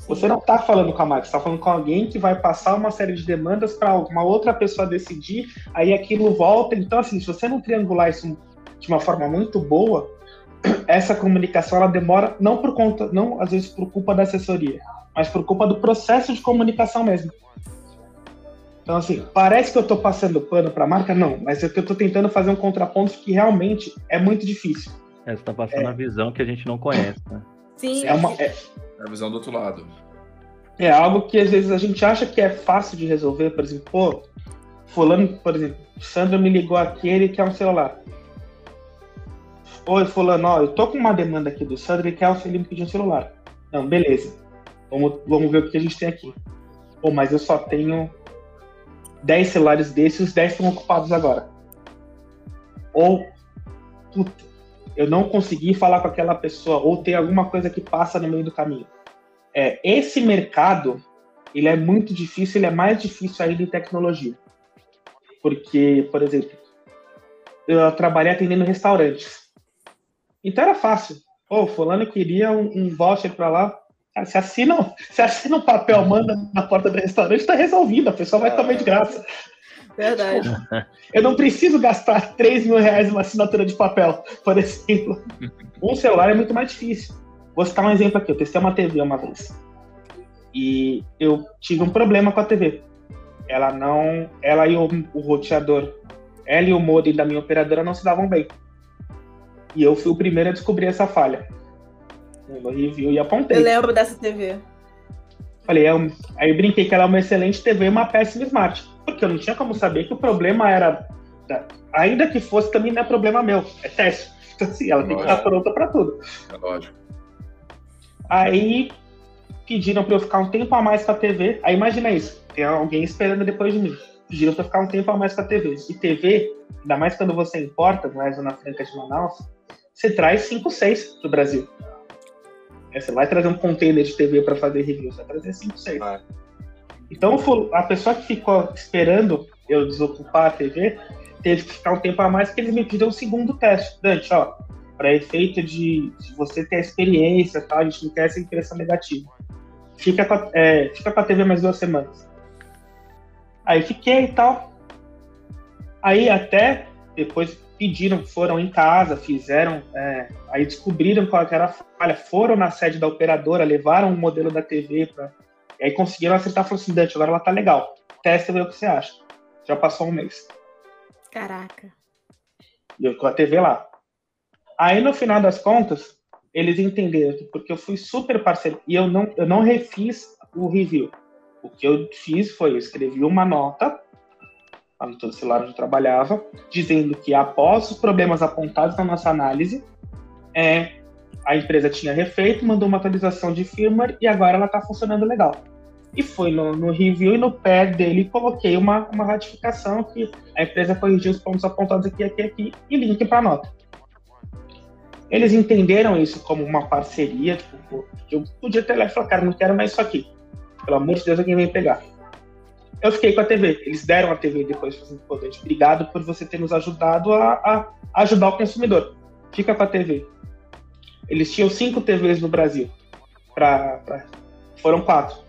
Você não está falando com a marca, está falando com alguém que vai passar uma série de demandas para uma outra pessoa decidir, aí aquilo volta. Então, assim, se você não triangular isso de uma forma muito boa, (clears throat) essa comunicação ela demora não por conta, não às vezes por culpa da assessoria, mas por culpa do processo de comunicação mesmo. Então, assim, parece que eu estou passando pano para a marca? Não, mas é que eu estou tentando fazer um contraponto que realmente é muito difícil. É, você está passando é. a visão que a gente não conhece, né? Sim. É, uma, é, é a visão do outro lado. É algo que às vezes a gente acha que é fácil de resolver, por exemplo, pô, fulano, por exemplo, Sandra me ligou aqui, ele quer um celular. Oi, fulano, ó, eu tô com uma demanda aqui do Sandro, ele quer o ele me pedir um celular. Não, beleza. Vamos, vamos ver o que a gente tem aqui. Pô, mas eu só tenho 10 celulares desses, os 10 estão ocupados agora. Ou, puta, eu não consegui falar com aquela pessoa, ou tem alguma coisa que passa no meio do caminho. É, esse mercado, ele é muito difícil, ele é mais difícil ainda em tecnologia. Porque, por exemplo, eu trabalhei atendendo restaurantes. Então era fácil. Pô, oh, fulano queria um, um voucher para lá, Cara, se assina, se assina um papel, manda na porta do restaurante, está resolvido, a pessoa vai comer de graça. Verdade. Eu não preciso gastar 3 mil reais numa assinatura de papel, por exemplo. Um celular é muito mais difícil. Vou citar um exemplo aqui. Eu testei uma TV uma vez. E eu tive um problema com a TV. Ela não. Ela e o, o roteador, ela e o modem da minha operadora não se davam bem. E eu fui o primeiro a descobrir essa falha no review e apontei. Eu lembro dessa TV. Falei, é um... aí eu brinquei que ela é uma excelente TV e uma péssima Smart. Porque eu não tinha como saber que o problema era. Ainda que fosse, também não é problema meu, é teste. (laughs) Então, assim, ela tem que estar pronta para tudo. É lógico. Aí pediram para eu ficar um tempo a mais com a TV. Aí imagina isso: tem alguém esperando depois de mim. Pediram para ficar um tempo a mais com a TV. E TV, ainda mais quando você importa, não é Zona Franca de Manaus, você traz 5, 6 do Brasil. É, você vai trazer um container de TV para fazer review, você vai trazer 5, 6. Ah. Então, a pessoa que ficou esperando eu desocupar a TV teve que ficar um tempo a mais porque eles me pediram um segundo teste. Dante, ó, para efeito de, de, você ter a experiência, tá? a gente não quer essa impressão negativa. Fica com, a, é, fica com a TV mais duas semanas. Aí fiquei e tal. Aí até depois pediram, foram em casa, fizeram, é, aí descobriram qual era a falha, foram na sede da operadora, levaram o modelo da TV para, e aí conseguiram acertar, falaram assim, Dante, agora ela tá legal, testa e vê o que você acha. Já passou um mês. Caraca. E eu com a TV lá. Aí no final das contas, eles entenderam, porque eu fui super parceiro, e eu não, eu não refiz o review. O que eu fiz foi, eu escrevi uma nota lá no celular onde eu trabalhava, dizendo que após os problemas apontados na nossa análise, é, a empresa tinha refeito, mandou uma atualização de firmware e agora ela está funcionando legal. E foi no, no, review e no pé dele coloquei uma, uma ratificação que a empresa corrigiu os pontos apontados aqui, aqui, aqui e link para nota. Eles entenderam isso como uma parceria, tipo, eu podia ter lá e falar, cara, não quero mais isso aqui. Pelo amor de Deus, alguém vem pegar. Eu fiquei com a TV. Eles deram a TV depois fazendo importante. Obrigado por você ter nos ajudado a, a, ajudar o consumidor. Fica com a TV. Eles tinham cinco TVs no Brasil. Pra, pra... Foram quatro.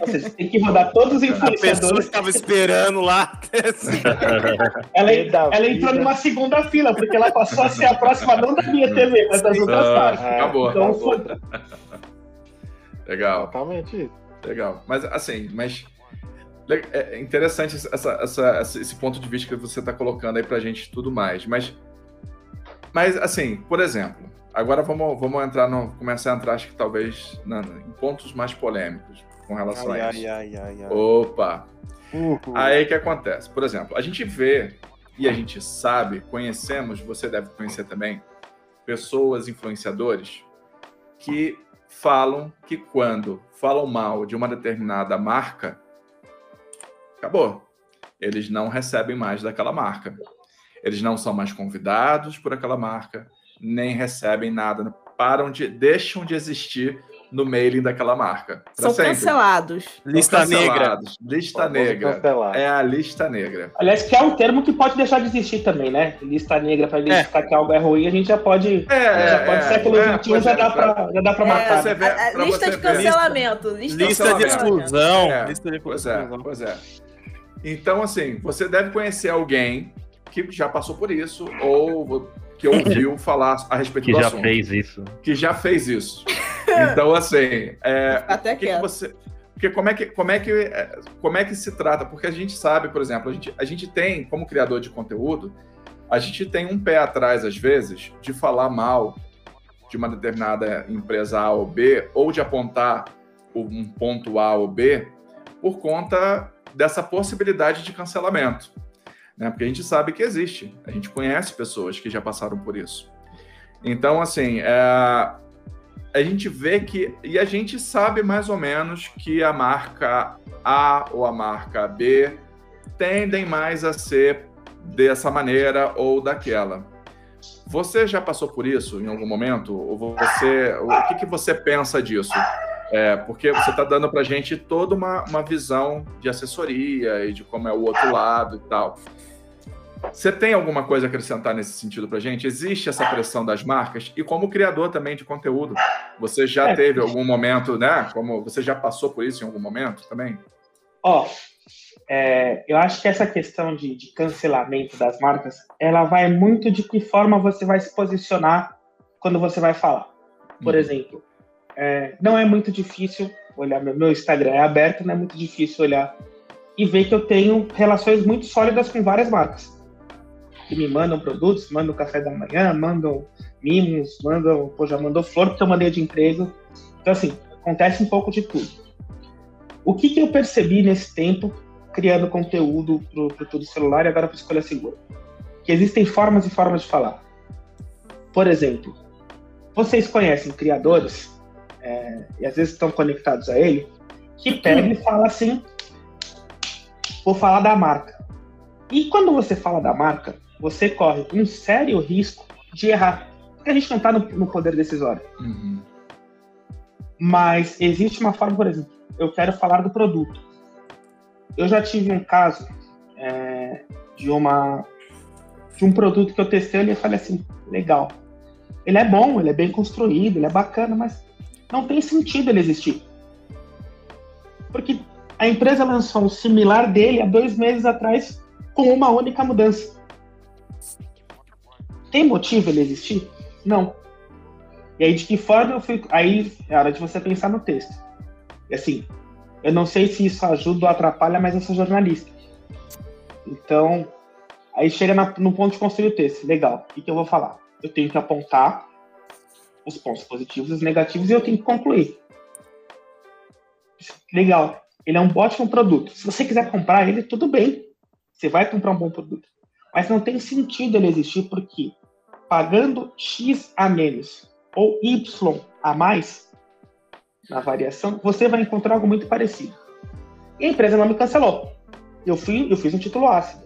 Ou seja, tem que rodar todos os influenciadores. A pessoa estava esperando lá. (laughs) ela, ela entrou numa segunda fila, porque ela passou a ser a próxima, não da minha TV, mas das outras partes. Acabou. Então, acabou. Legal. Isso. Legal. Mas assim, mas é interessante essa, essa, esse ponto de vista que você está colocando aí para a gente tudo mais. Mas, mas assim, por exemplo, agora vamos, vamos entrar no, começar a entrar, acho que talvez na, em pontos mais polêmicos com relação ai, a isso. Ai, ai, ai, Opa! Uhum. Aí o que acontece? Por exemplo, a gente vê e a gente sabe, conhecemos, você deve conhecer também, pessoas influenciadores que falam que quando falam mal de uma determinada marca, acabou. Eles não recebem mais daquela marca. Eles não são mais convidados por aquela marca, nem recebem nada, param de, deixam de existir no mailing daquela marca. São sempre. cancelados. Lista negra. Lista negra. É a lista negra. Aliás, que é um termo que pode deixar de existir também, né? Lista negra para identificar é. que algo é ruim, a gente já pode. É, já pode é, século XXI é, já, dá pra, já dá para matar. Vê, a, a lista de cancelamento. Lista, lista de exclusão. É, lista de pois é, pois é. Então, assim, você deve conhecer alguém que já passou por isso, ou que ouviu (laughs) falar a respeito que do já assunto. fez isso. Que já fez isso. (laughs) Então, assim, é, Até que, que você. Porque como é que, como, é que, é, como é que se trata? Porque a gente sabe, por exemplo, a gente, a gente tem, como criador de conteúdo, a gente tem um pé atrás, às vezes, de falar mal de uma determinada empresa A ou B, ou de apontar um ponto A ou B, por conta dessa possibilidade de cancelamento. Né? Porque a gente sabe que existe, a gente conhece pessoas que já passaram por isso. Então, assim, é, a gente vê que. E a gente sabe mais ou menos que a marca A ou a marca B tendem mais a ser dessa maneira ou daquela. Você já passou por isso em algum momento? Ou você, o que, que você pensa disso? É, porque você está dando para a gente toda uma, uma visão de assessoria e de como é o outro lado e tal. Você tem alguma coisa a acrescentar nesse sentido para gente? Existe essa pressão das marcas? E como criador também de conteúdo, você já é. teve algum momento, né? Como você já passou por isso em algum momento também? Ó, é, eu acho que essa questão de, de, cancelamento das marcas, ela vai muito de que forma você vai se posicionar quando você vai falar. Por hum. exemplo, é, não é muito difícil olhar meu, Instagram é aberto, não é muito difícil olhar e ver que eu tenho relações muito sólidas com várias marcas que me mandam produtos, mandam café da manhã, mandam mimos, mandam, pô, já mandou flor porque eu mandei de emprego. Então, assim, acontece um pouco de tudo. O que, que eu percebi nesse tempo, criando conteúdo para o Tudo Celular e agora para Escolha Segura? Que existem formas e formas de falar. Por exemplo, vocês conhecem criadores, é, e às vezes estão conectados a ele, que pega e fala assim: vou falar da marca. E quando você fala da marca, você corre um sério risco de errar. Porque a gente não está no, no, poder decisório. Uhum. Mas existe uma forma, por exemplo, eu quero falar do produto. Eu já tive um caso é, de uma de um produto que eu testei e eu falei assim, legal. Ele é bom, ele é bem construído, ele é bacana, mas não tem sentido ele existir. Porque a empresa lançou um similar dele há dois meses atrás com uma única mudança. Tem motivo ele existir? Não. E aí, de que forma eu fui. Aí é hora de você pensar no texto. E assim, eu não sei se isso ajuda ou atrapalha, mas eu sou jornalista. Então, aí chega na, no ponto de construir o texto. Legal, o que, que eu vou falar? Eu tenho que apontar os pontos positivos e os negativos e eu tenho que concluir. Legal, ele é um ótimo produto. Se você quiser comprar ele, tudo bem. Você vai comprar um bom produto. Mas não tem sentido ele existir porque pagando X a menos ou Y a mais na variação, você vai encontrar algo muito parecido. E a empresa não me cancelou. Eu, fui, eu fiz um título ácido.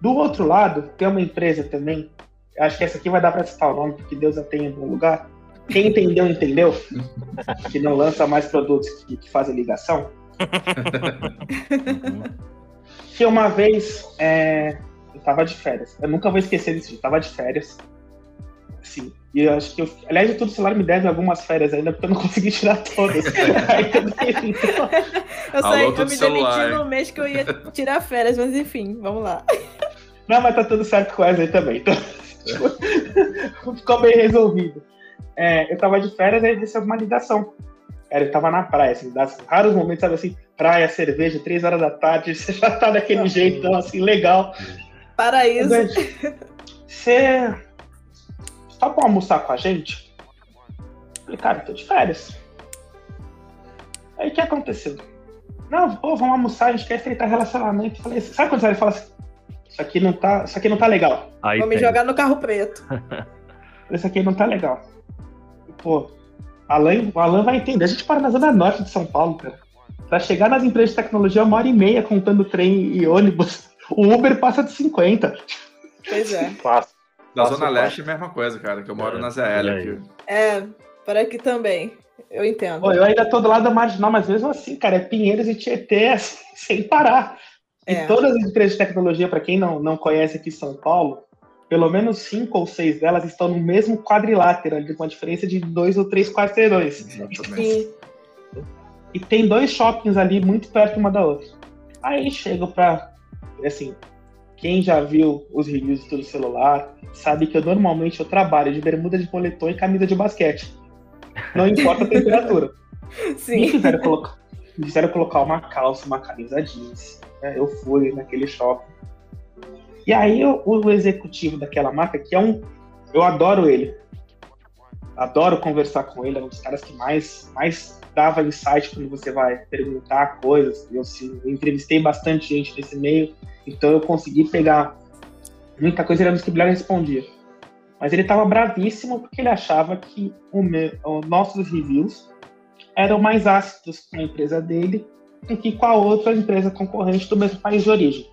Do outro lado, tem uma empresa também Acho que essa aqui vai dar para citar o nome, porque Deus a tem em algum lugar. Quem entendeu, entendeu. que não lança mais produtos que, que fazem ligação. (laughs) que uma vez é, eu tava de férias. Eu nunca vou esquecer disso. Eu tava de férias. Sim. E eu acho que eu. Aliás, o Tudo Celular me deve algumas férias ainda, porque eu não consegui tirar todas. (laughs) Aí, então... eu saí, eu me celular. demiti no mês que eu ia tirar férias, mas enfim, vamos lá. Não, mas tá tudo certo com o Wesley também. Então, (laughs) ficou bem resolvido. É, eu tava de férias e recebeu uma ligação. Cara, eu tava na praia, assim, das raros momentos, sabe assim, praia, cerveja, três horas da tarde, (laughs) você já tá daquele jeito, então, assim, legal. Paraíso. Você só pra almoçar com a gente? Falei, cara, eu tô de férias. Aí o que aconteceu? Não, pô, vamos almoçar, a gente quer estreitar relacionamento. Falei, sabe quando você fala assim? Isso aqui não tá, isso aqui não tá legal. Aí Vou me jogar no carro preto. (laughs) Isso aqui não tá legal. Pô, Alan, o Alan vai entender. A gente para na zona norte de São Paulo, cara. Pra chegar nas empresas de tecnologia, uma hora e meia contando trem e ônibus. (laughs) O Uber passa de 50. Pois é. (laughs) Fácil. Da Zona Leste é a mesma coisa, cara, que eu moro é, na ZL aqui. É, para aqui também. Eu entendo. Pô, eu ainda tô do lado da marginal, mas mesmo assim, cara, é Pinheiros e Tietê assim, sem parar. E é. todas as empresas de tecnologia, para quem não, não conhece aqui São Paulo, pelo menos cinco ou seis delas estão no mesmo quadrilátero, com uma diferença de dois ou três quarteirões. E, e tem dois shoppings ali muito perto uma da outra. Aí chego para assim, quem já viu os reviews do celular sabe que eu normalmente eu trabalho de bermuda de moletom e camisa de basquete. Não importa a temperatura. (laughs) Sim. Me fizeram colocar, me fizeram colocar uma calça, uma camisa jeans. Né? Eu fui naquele shopping. E aí o, executivo daquela marca, que é um. Eu adoro ele. Adoro conversar com ele, é um dos caras que mais, mais dava insight quando você vai perguntar coisas. Eu, assim, eu entrevistei bastante gente nesse meio então eu consegui pegar muita coisa, ele era respondia. Mas ele estava bravíssimo porque ele achava que o os nossos reviews eram mais ácidos com a empresa dele do que com a outra empresa concorrente do mesmo país de origem.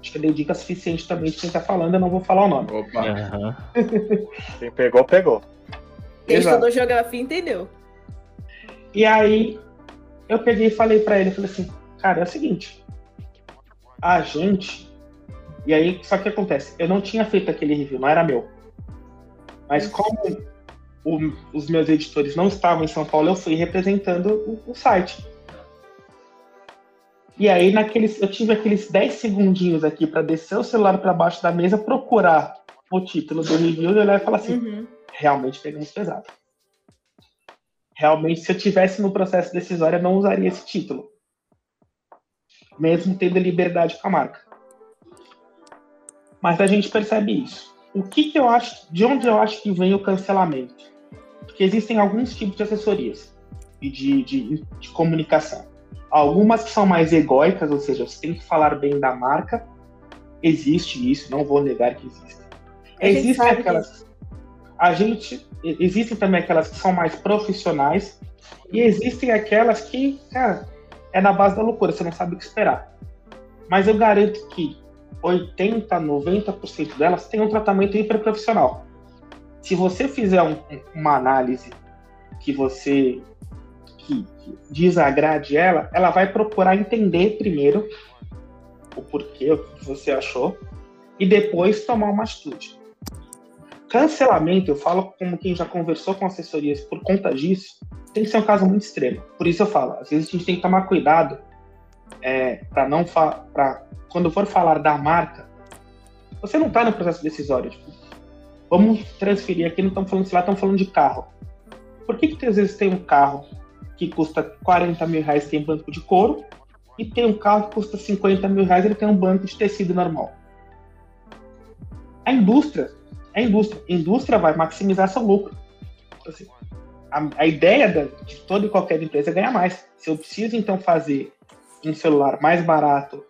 Acho que eu dei dica suficiente também de quem está falando, eu não vou falar o nome. Opa! Uhum. (laughs) quem pegou, pegou. Quem estudou geografia entendeu. E aí eu peguei e falei para ele, falei assim, cara, é o seguinte, a gente. E aí, só que acontece? Eu não tinha feito aquele review, não era meu. Mas como o, os meus editores não estavam em São Paulo, eu fui representando o, o site. E aí, naqueles, eu tive aqueles 10 segundinhos aqui para descer o celular para baixo da mesa, procurar o título do review e olhar e falar assim: uhum. realmente pegamos pesado. Realmente, se eu tivesse no processo decisório, eu não usaria esse título mesmo tendo liberdade com a marca. Mas a gente percebe isso. O que, que eu acho, de onde eu acho que vem o cancelamento? Porque existem alguns tipos de assessorias e de, de, de comunicação. Algumas que são mais egóicas, ou seja, você tem que falar bem da marca. Existe isso, não vou negar que existe. Existem aquelas. A gente. Existem também aquelas que são mais profissionais. E existem aquelas que, cara, é na base da loucura, você não sabe o que esperar. Mas eu garanto que 80, 90% delas tem um tratamento hiperprofissional. Se você fizer um, uma análise que você que, desagrade ela, ela vai procurar entender primeiro o porquê, o que você achou, e depois tomar uma atitude. Cancelamento, eu falo como quem já conversou com assessorias por conta disso, tem que ser um caso muito extremo. Por isso eu falo, às vezes a gente tem que tomar cuidado é, para não para quando for falar da marca, você não está no processo decisório. Tipo, vamos transferir aqui, não estamos falando de lá, estamos falando de carro. Por que, que às vezes tem um carro que custa 40 mil reais tem banco de couro e tem um carro que custa 50 mil reais ele tem um banco de tecido normal? A indústria a indústria. A indústria vai maximizar seu lucro. Assim, a, a, ideia da, de toda e qualquer empresa é ganhar mais. Se eu preciso, então, fazer um celular mais barato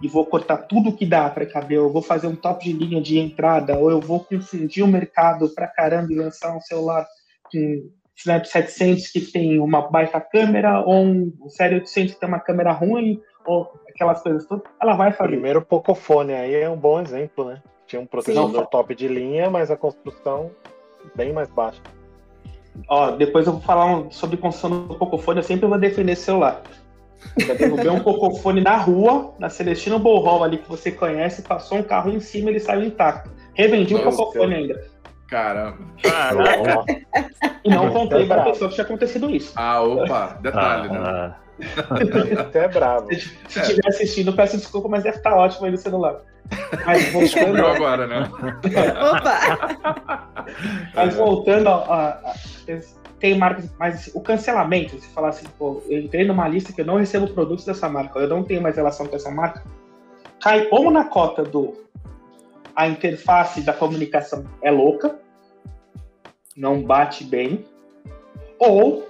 e vou cortar tudo que dá para caber, eu vou fazer um top de linha de entrada, ou eu vou confundir o mercado para caramba e lançar um celular com Snap 700 que tem uma baita câmera, ou um Série 800 que tem uma câmera ruim, ou aquelas coisas todas, ela vai fazer. Primeiro, o Pocophone aí é um bom exemplo, né? Tinha um processador Sim. top de linha, mas a construção bem mais baixa. Ó, depois eu vou falar sobre construção do Cocofone, eu sempre vou defender esse celular. Já derrubei um Cocofone na rua, na Celestino Borrol ali, que você conhece, passou um carro em cima e ele saiu intacto. Revendi o Cocofone ainda. Caramba. Caramba. E não contei pra pessoa que tinha acontecido isso. Ah, opa, detalhe, né? ah, né? Você é bravo. Se, estiver é. assistindo, peço desculpa, mas deve estar ótimo aí no celular. Mas (laughs) voltando. agora, né? Opa! Mas voltando, a, a, tem marcas, mas o cancelamento, se falar assim, pô, eu entrei numa lista que eu não recebo produtos dessa marca, eu não tenho mais relação com essa marca, cai ou na cota do a interface da comunicação é louca, não bate bem, ou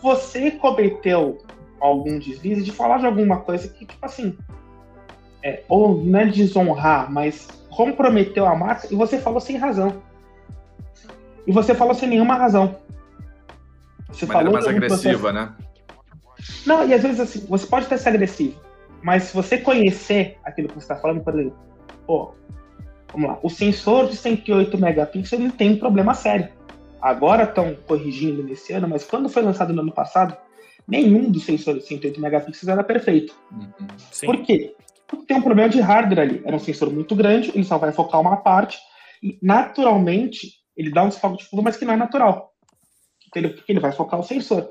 você cometeu algum deslize de falar de alguma coisa que, tipo assim, é, ou não é desonrar, mas comprometeu a marca e você falou sem razão. E você falou sem nenhuma razão. Você falou mais agressiva, processo... né? Não, e às vezes assim, você pode até ser agressivo, mas se você conhecer aquilo que você está falando, por exemplo, pô, Vamos lá. O sensor de 108 megapixels ele tem um problema sério. Agora estão corrigindo nesse ano, mas quando foi lançado no ano passado, nenhum dos sensores de 108 megapixels era perfeito. Uhum. Por quê? Porque tem um problema de hardware ali. Era um sensor muito grande, ele só vai focar uma parte, e naturalmente ele dá um desfoque de fundo, mas que não é natural. Porque ele vai focar o sensor.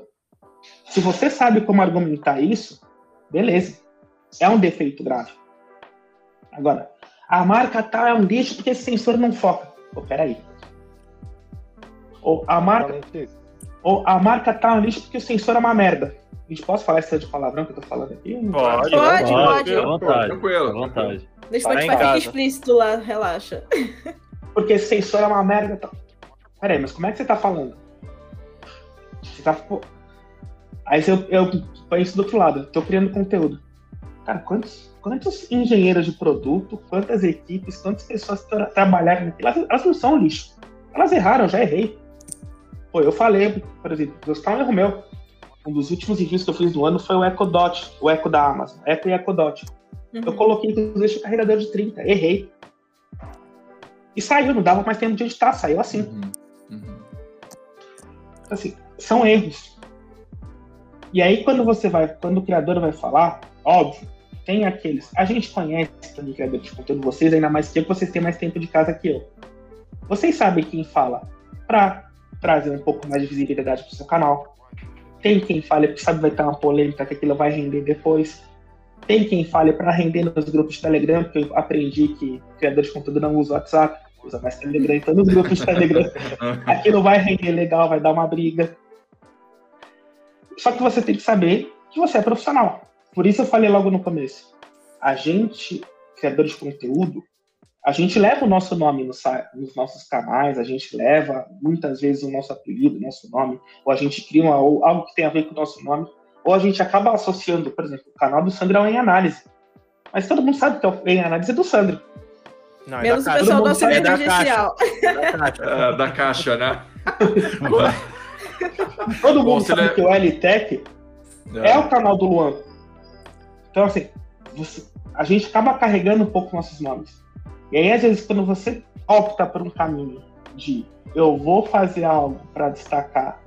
Se você sabe como argumentar isso, beleza. É um defeito grave. Agora, a marca tal é um lixo porque esse sensor não foca. Pô, peraí. Ou a marca. Ou a marca tal é um lixo porque o sensor é uma merda. A gente pode falar essa de palavrão que eu tô falando aqui? Pode, pode. pode. À vontade. Tranquilo. À vontade. No Spotify fica explícito lá, relaxa. Porque esse sensor é uma merda. Tá... Peraí, mas como é que você tá falando? Você tá. Aí eu, eu penso do outro lado, tô criando conteúdo. Cara, quantos quantos engenheiros de produto, quantas equipes, quantas pessoas tra trabalharam naquilo, elas, elas, não são lixo. Elas erraram, eu já errei. Pô, eu falei, por exemplo, vou um erro meu. Um dos últimos reviews que eu fiz no ano foi o Echo Dot, o Echo da Amazon, Echo e Echo Dot. Uhum. Eu coloquei, inclusive, o carregador de 30, errei. E saiu, não dava mais tempo de editar, saiu assim. Uhum. Uhum. Assim, são erros. E aí, quando você vai, quando o criador vai falar, óbvio, tem aqueles. A gente conhece também criadores de conteúdo, vocês, ainda mais que eu, vocês têm mais tempo de casa que eu. Vocês sabem quem fala para trazer um pouco mais de visibilidade para o seu canal. Tem quem fale porque sabe vai ter uma polêmica que aquilo vai render depois. Tem quem fale para render nos grupos de Telegram, porque eu aprendi que criador de conteúdo não usa WhatsApp, usa mais Telegram, então nos grupos de Telegram (laughs) aquilo vai render legal, vai dar uma briga. Só que você tem que saber que você é profissional. Por isso eu falei logo no começo. A gente, criador de conteúdo, a gente leva o nosso nome nos, nos nossos canais, a gente leva muitas vezes o nosso apelido, o nosso nome, ou a gente cria uma, ou algo que tem a ver com o nosso nome, ou a gente acaba associando, por exemplo, o canal do Sandro é o Em Análise. Mas todo mundo sabe que é o Em Análise é do Sandro. Não, é Menos o pessoal do auxílio emergencial. Da, (laughs) da caixa, né? todo mundo sabe que o LTEC é. é o canal do Luan. Então, assim, você, a gente acaba carregando um pouco nossos nomes. E aí, às vezes, quando você opta por um caminho de eu vou fazer algo para destacar,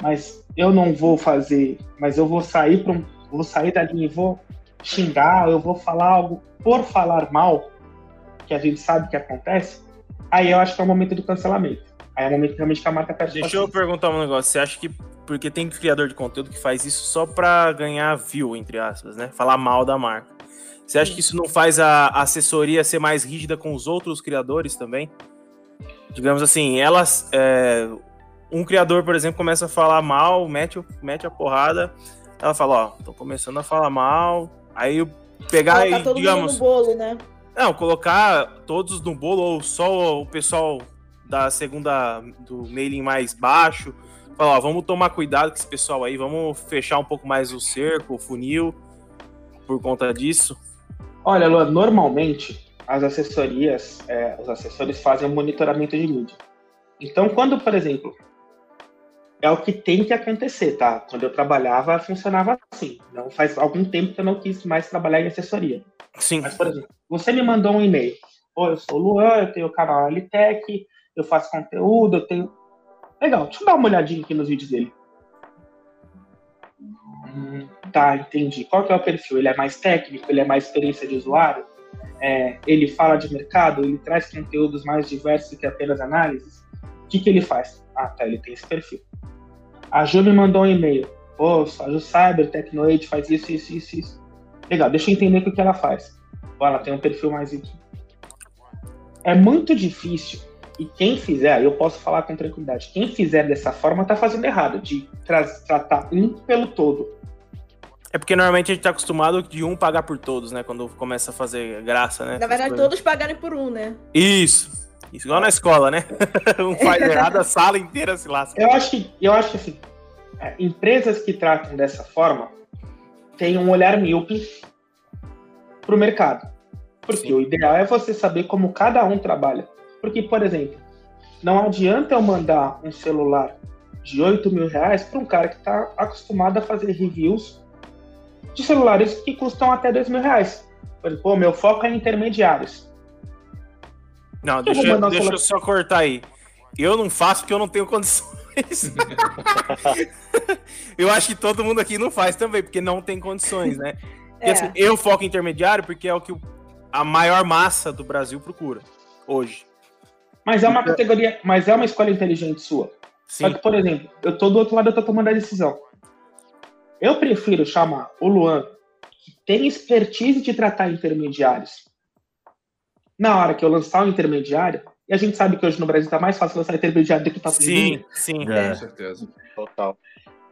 mas eu não vou fazer, mas eu vou sair para um, vou sair dali e vou xingar, eu vou falar algo por falar mal, que a gente sabe que acontece, aí eu acho que é o momento do cancelamento. Aí é o momento realmente que a marca perde Deixa eu perguntar um negócio. Você acha que porque tem criador de conteúdo que faz isso só para ganhar view, entre aspas, né? Falar mal da marca. Você acha que isso não faz a assessoria ser mais rígida com os outros criadores também? Digamos assim, elas. É, um criador, por exemplo, começa a falar mal, mete, mete a porrada, ela fala, ó, tô começando a falar mal, aí eu pegar e, todo digamos. no bolo, né? Não, colocar todos no bolo, ou só o pessoal da segunda, do mailing mais baixo, falar, ó, vamos tomar cuidado com esse pessoal aí, vamos fechar um pouco mais o cerco, o funil, por conta disso? Olha, Luan, normalmente as assessorias, é, os assessores fazem um monitoramento de mídia. Então, quando, por exemplo, é o que tem que acontecer, tá? Quando eu trabalhava, funcionava assim. Não faz algum tempo que eu não quis mais trabalhar em assessoria. Sim. Mas, por exemplo, você me mandou um e-mail. Pô, eu sou o Luan, eu tenho o canal Alitec, eu faço conteúdo, eu tenho. Legal, deixa eu dar uma olhadinha aqui nos vídeos dele. Hum, tá, entendi. Qual que é o perfil? Ele é mais técnico? Ele é mais experiência de usuário? É, ele fala de mercado? Ele traz conteúdos mais diversos que apenas análises? O que, que ele faz? Ah, tá, ele tem esse perfil. A Ju me mandou um e-mail. Pô, a Ju Cyber, Tecnoade faz isso, isso, isso, isso. Legal, deixa eu entender o que ela faz. Ela tem um perfil mais aqui. É muito difícil e quem fizer, eu posso falar com tranquilidade, quem fizer dessa forma tá fazendo errado, de tra tratar um pelo todo. É porque normalmente a gente tá acostumado de um pagar por todos, né? Quando começa a fazer graça, né? Na verdade, todos pagarem por um, né? Isso. Isso, igual na escola, né? (laughs) um faz errado, a sala inteira se lasca. Eu acho que, eu acho que assim, é, empresas que tratam dessa forma têm um olhar míope pro mercado. Porque Sim. o ideal é você saber como cada um trabalha. Porque, por exemplo, não adianta eu mandar um celular de 8 mil reais para um cara que está acostumado a fazer reviews de celulares que custam até 2 mil reais. Por exemplo, meu foco é em intermediários. Não, deixa, eu, deixa eu só cortar aí. Eu não faço porque eu não tenho condições. (laughs) eu acho que todo mundo aqui não faz também, porque não tem condições, né? É. assim, eu foco em intermediário porque é o que a maior massa do Brasil procura hoje. Mas é uma então- categoria, mas é uma escolha inteligente sua. Sim. Só que, por exemplo, eu tô do outro lado, eu tô tomando a decisão. Eu prefiro chamar o Luan, que tem expertise de tratar intermediários, na hora que eu lançar um intermediário, e a gente sabe que hoje no Brasil tá mais fácil lançar intermediário do que tá Sim, sim, é. com certeza. Total.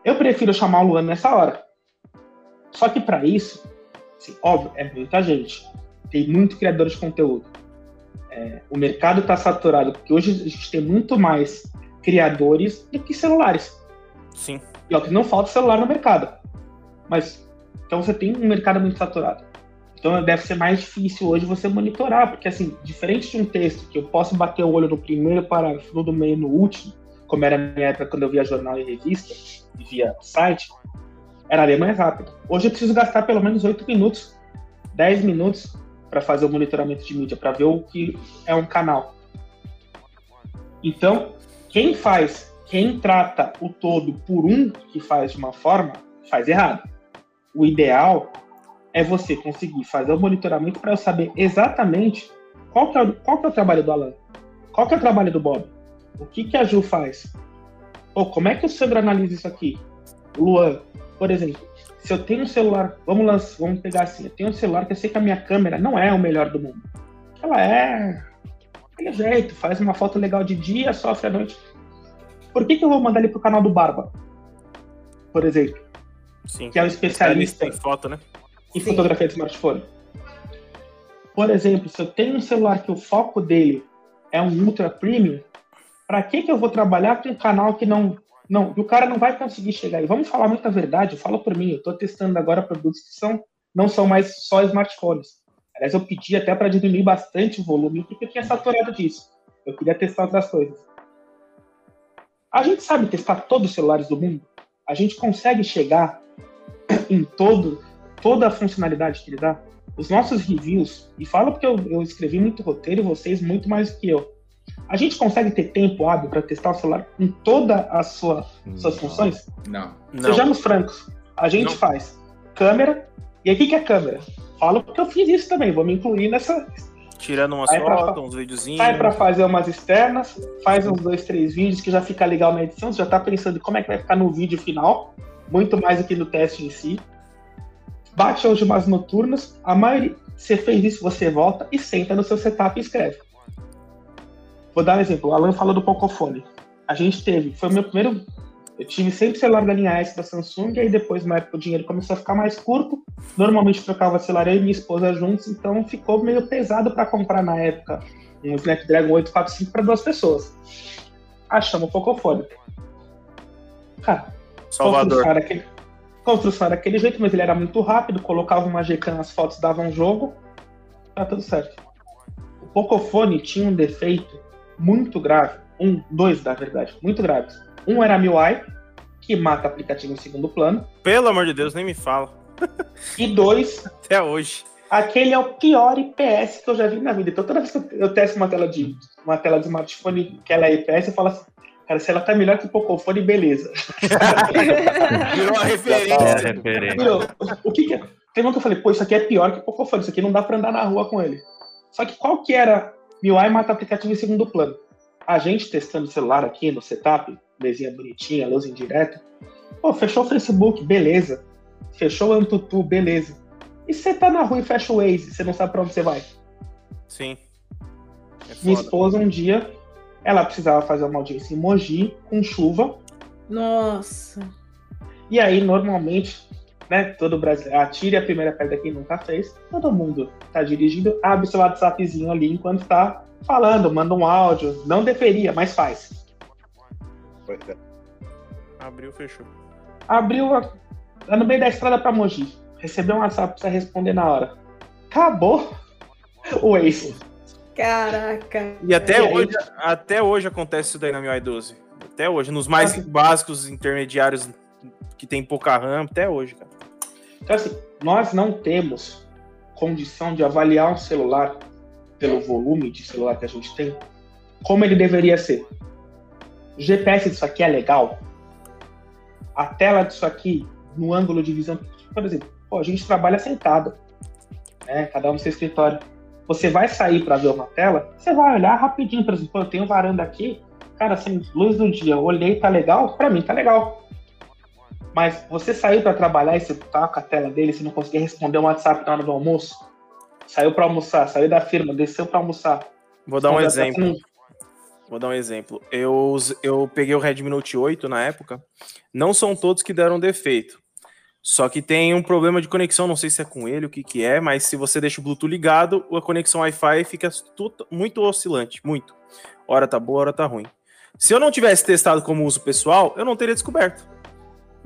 Eu prefiro chamar o Luan nessa hora. Só que para isso, assim, óbvio, é muita gente. Tem muito criador de conteúdo é, o mercado está saturado, porque hoje a gente tem muito mais criadores do que celulares. Sim. E ó, que não falta celular no mercado. Mas, então você tem um mercado muito saturado. Então deve ser mais difícil hoje você monitorar, porque assim, diferente de um texto que eu posso bater o olho no primeiro parágrafo, no do meio no último, como era na minha época quando eu via jornal e revista, e via site, era ler mais rápido. Hoje eu preciso gastar pelo menos 8 minutos, 10 minutos para fazer o monitoramento de mídia, para ver o que é um canal. Então, quem faz, quem trata o todo por um que faz de uma forma, faz errado. O ideal é você conseguir fazer o monitoramento para eu saber exatamente qual que, é, qual que é o trabalho do Alan, qual que é o trabalho do Bob, o que, que a Ju faz, Ou como é que o Sandro analisa isso aqui, Luan, por exemplo, se eu tenho um celular, vamos, lançar, vamos pegar assim, eu tenho um celular que eu sei que a minha câmera não é o melhor do mundo. Ela é aquele jeito, faz uma foto legal de dia, sofre à noite. Por que, que eu vou mandar ele pro canal do Barba? Por exemplo. Sim. Que é um especialista em foto, né? Em Sim. fotografia de smartphone. Por exemplo, se eu tenho um celular que o foco dele é um ultra premium, para que que eu vou trabalhar com um canal que não não, o cara não vai conseguir chegar aí. Vamos falar muita verdade, fala por mim. Eu estou testando agora produtos que são, não são mais só smartphones. Aliás, eu pedi até para diminuir bastante o volume, porque eu tinha saturado disso. Eu queria testar outras coisas. A gente sabe testar todos os celulares do mundo? A gente consegue chegar em todo, toda a funcionalidade que ele dá? Os nossos reviews, e falo porque eu, eu escrevi muito roteiro e vocês muito mais do que eu a gente consegue ter tempo hábil para testar o celular em todas as sua, suas funções? Não. Sejamos francos. A gente não. faz câmera. E aí, o que é câmera? Falo porque eu fiz isso também. Vou me incluir nessa. Tirando umas fotos, uns videozinhos. Sai para fazer umas externas, faz uns dois, três vídeos que já fica legal na edição. Você já está pensando em como é que vai ficar no vídeo final, muito mais do que no teste em si. Bate hoje umas noturnas. A maioria, você fez isso, você volta e senta no seu setup e escreve. Vou dar um exemplo. O Alan fala do Pocophone. A gente teve, foi o meu primeiro. Eu tive sempre celular da linha S da Samsung, e aí depois, na época, o dinheiro começou a ficar mais curto. Normalmente trocava celular eu e minha esposa juntos, então ficou meio pesado para comprar na época um Snapdragon 845 para duas pessoas. Achamos o Pocophone. Cara, Salvador. Construção era, aquele, construção era aquele jeito, mas ele era muito rápido, colocava uma GK nas fotos, dava um jogo, tá tudo certo. O Pocophone tinha um defeito muito grave. Um, dois, na verdade, muito graves. Um era a MIUI, que mata aplicativo em segundo plano. Pelo amor de Deus, nem me fala. (laughs) E dois. Até hoje. Aquele é o pior IPS que eu já vi na vida. Então, toda vez que eu, testo uma tela de uma tela de smartphone que ela é IPS, eu falo assim, cara, se ela tá melhor que o Pocophone, beleza. (laughs) Virou a É, referência. referência. Virou. O que que é? Teve um que eu falei, pô, isso aqui é pior que o Pocophone, isso aqui não dá pra andar na rua com ele. Só que qual que era MIUI mata aplicativo em segundo plano? A gente testando o celular aqui no setup, mesinha bonitinha, luz indireta, pô, fechou o Facebook, beleza. Fechou o Antutu, beleza. E você tá na rua e fecha o Waze, você não sabe pra onde você vai. Sim. É Minha esposa, um dia, ela precisava fazer uma audiência em Mogi, com chuva, Nossa. E aí, normalmente, né, todo brasileiro atire a primeira pedra quem nunca fez. Todo mundo tá dirigindo, abre seu WhatsAppzinho ali enquanto tá falando, manda um áudio. Não deveria, mas faz. Pois é. Abriu, fechou. Abriu, a- tá no meio da estrada pra Mogi. Recebeu um WhatsApp pra você responder na hora. Acabou o Waze. Caraca. E até E aí? hoje, até hoje acontece isso daí na MIUI 12. Até hoje, nos mais Ah. básicos intermediários que tem pouca RAM, até hoje, cara. Então, assim, nós não temos condição de avaliar um celular pelo volume de celular que a gente tem, como ele deveria ser. O GPS disso aqui é legal. A tela disso aqui, no ângulo de visão, por exemplo, pô, a gente trabalha sentado, né? Cada um no seu escritório. Você vai sair para ver uma tela, você vai olhar rapidinho, por exemplo, eu tenho varanda aqui, cara, assim, luz do dia, olhei, tá legal? Para mim tá legal. Mas você saiu para trabalhar e você tá com a tela dele, você não conseguia responder um WhatsApp na hora do almoço? Saiu para almoçar, saiu da firma, desceu para almoçar. Vou dar um exemplo. Vou dar um exemplo. Eu, eu peguei o Redmi Note 8 na época. Não são todos que deram defeito. Só que tem um problema de conexão, não sei se é com ele, o que que é, mas se você deixa o Bluetooth ligado, a conexão Wi-Fi fica muito oscilante, muito. Hora tá boa, hora tá ruim. Se eu não tivesse testado como uso pessoal, eu não teria descoberto.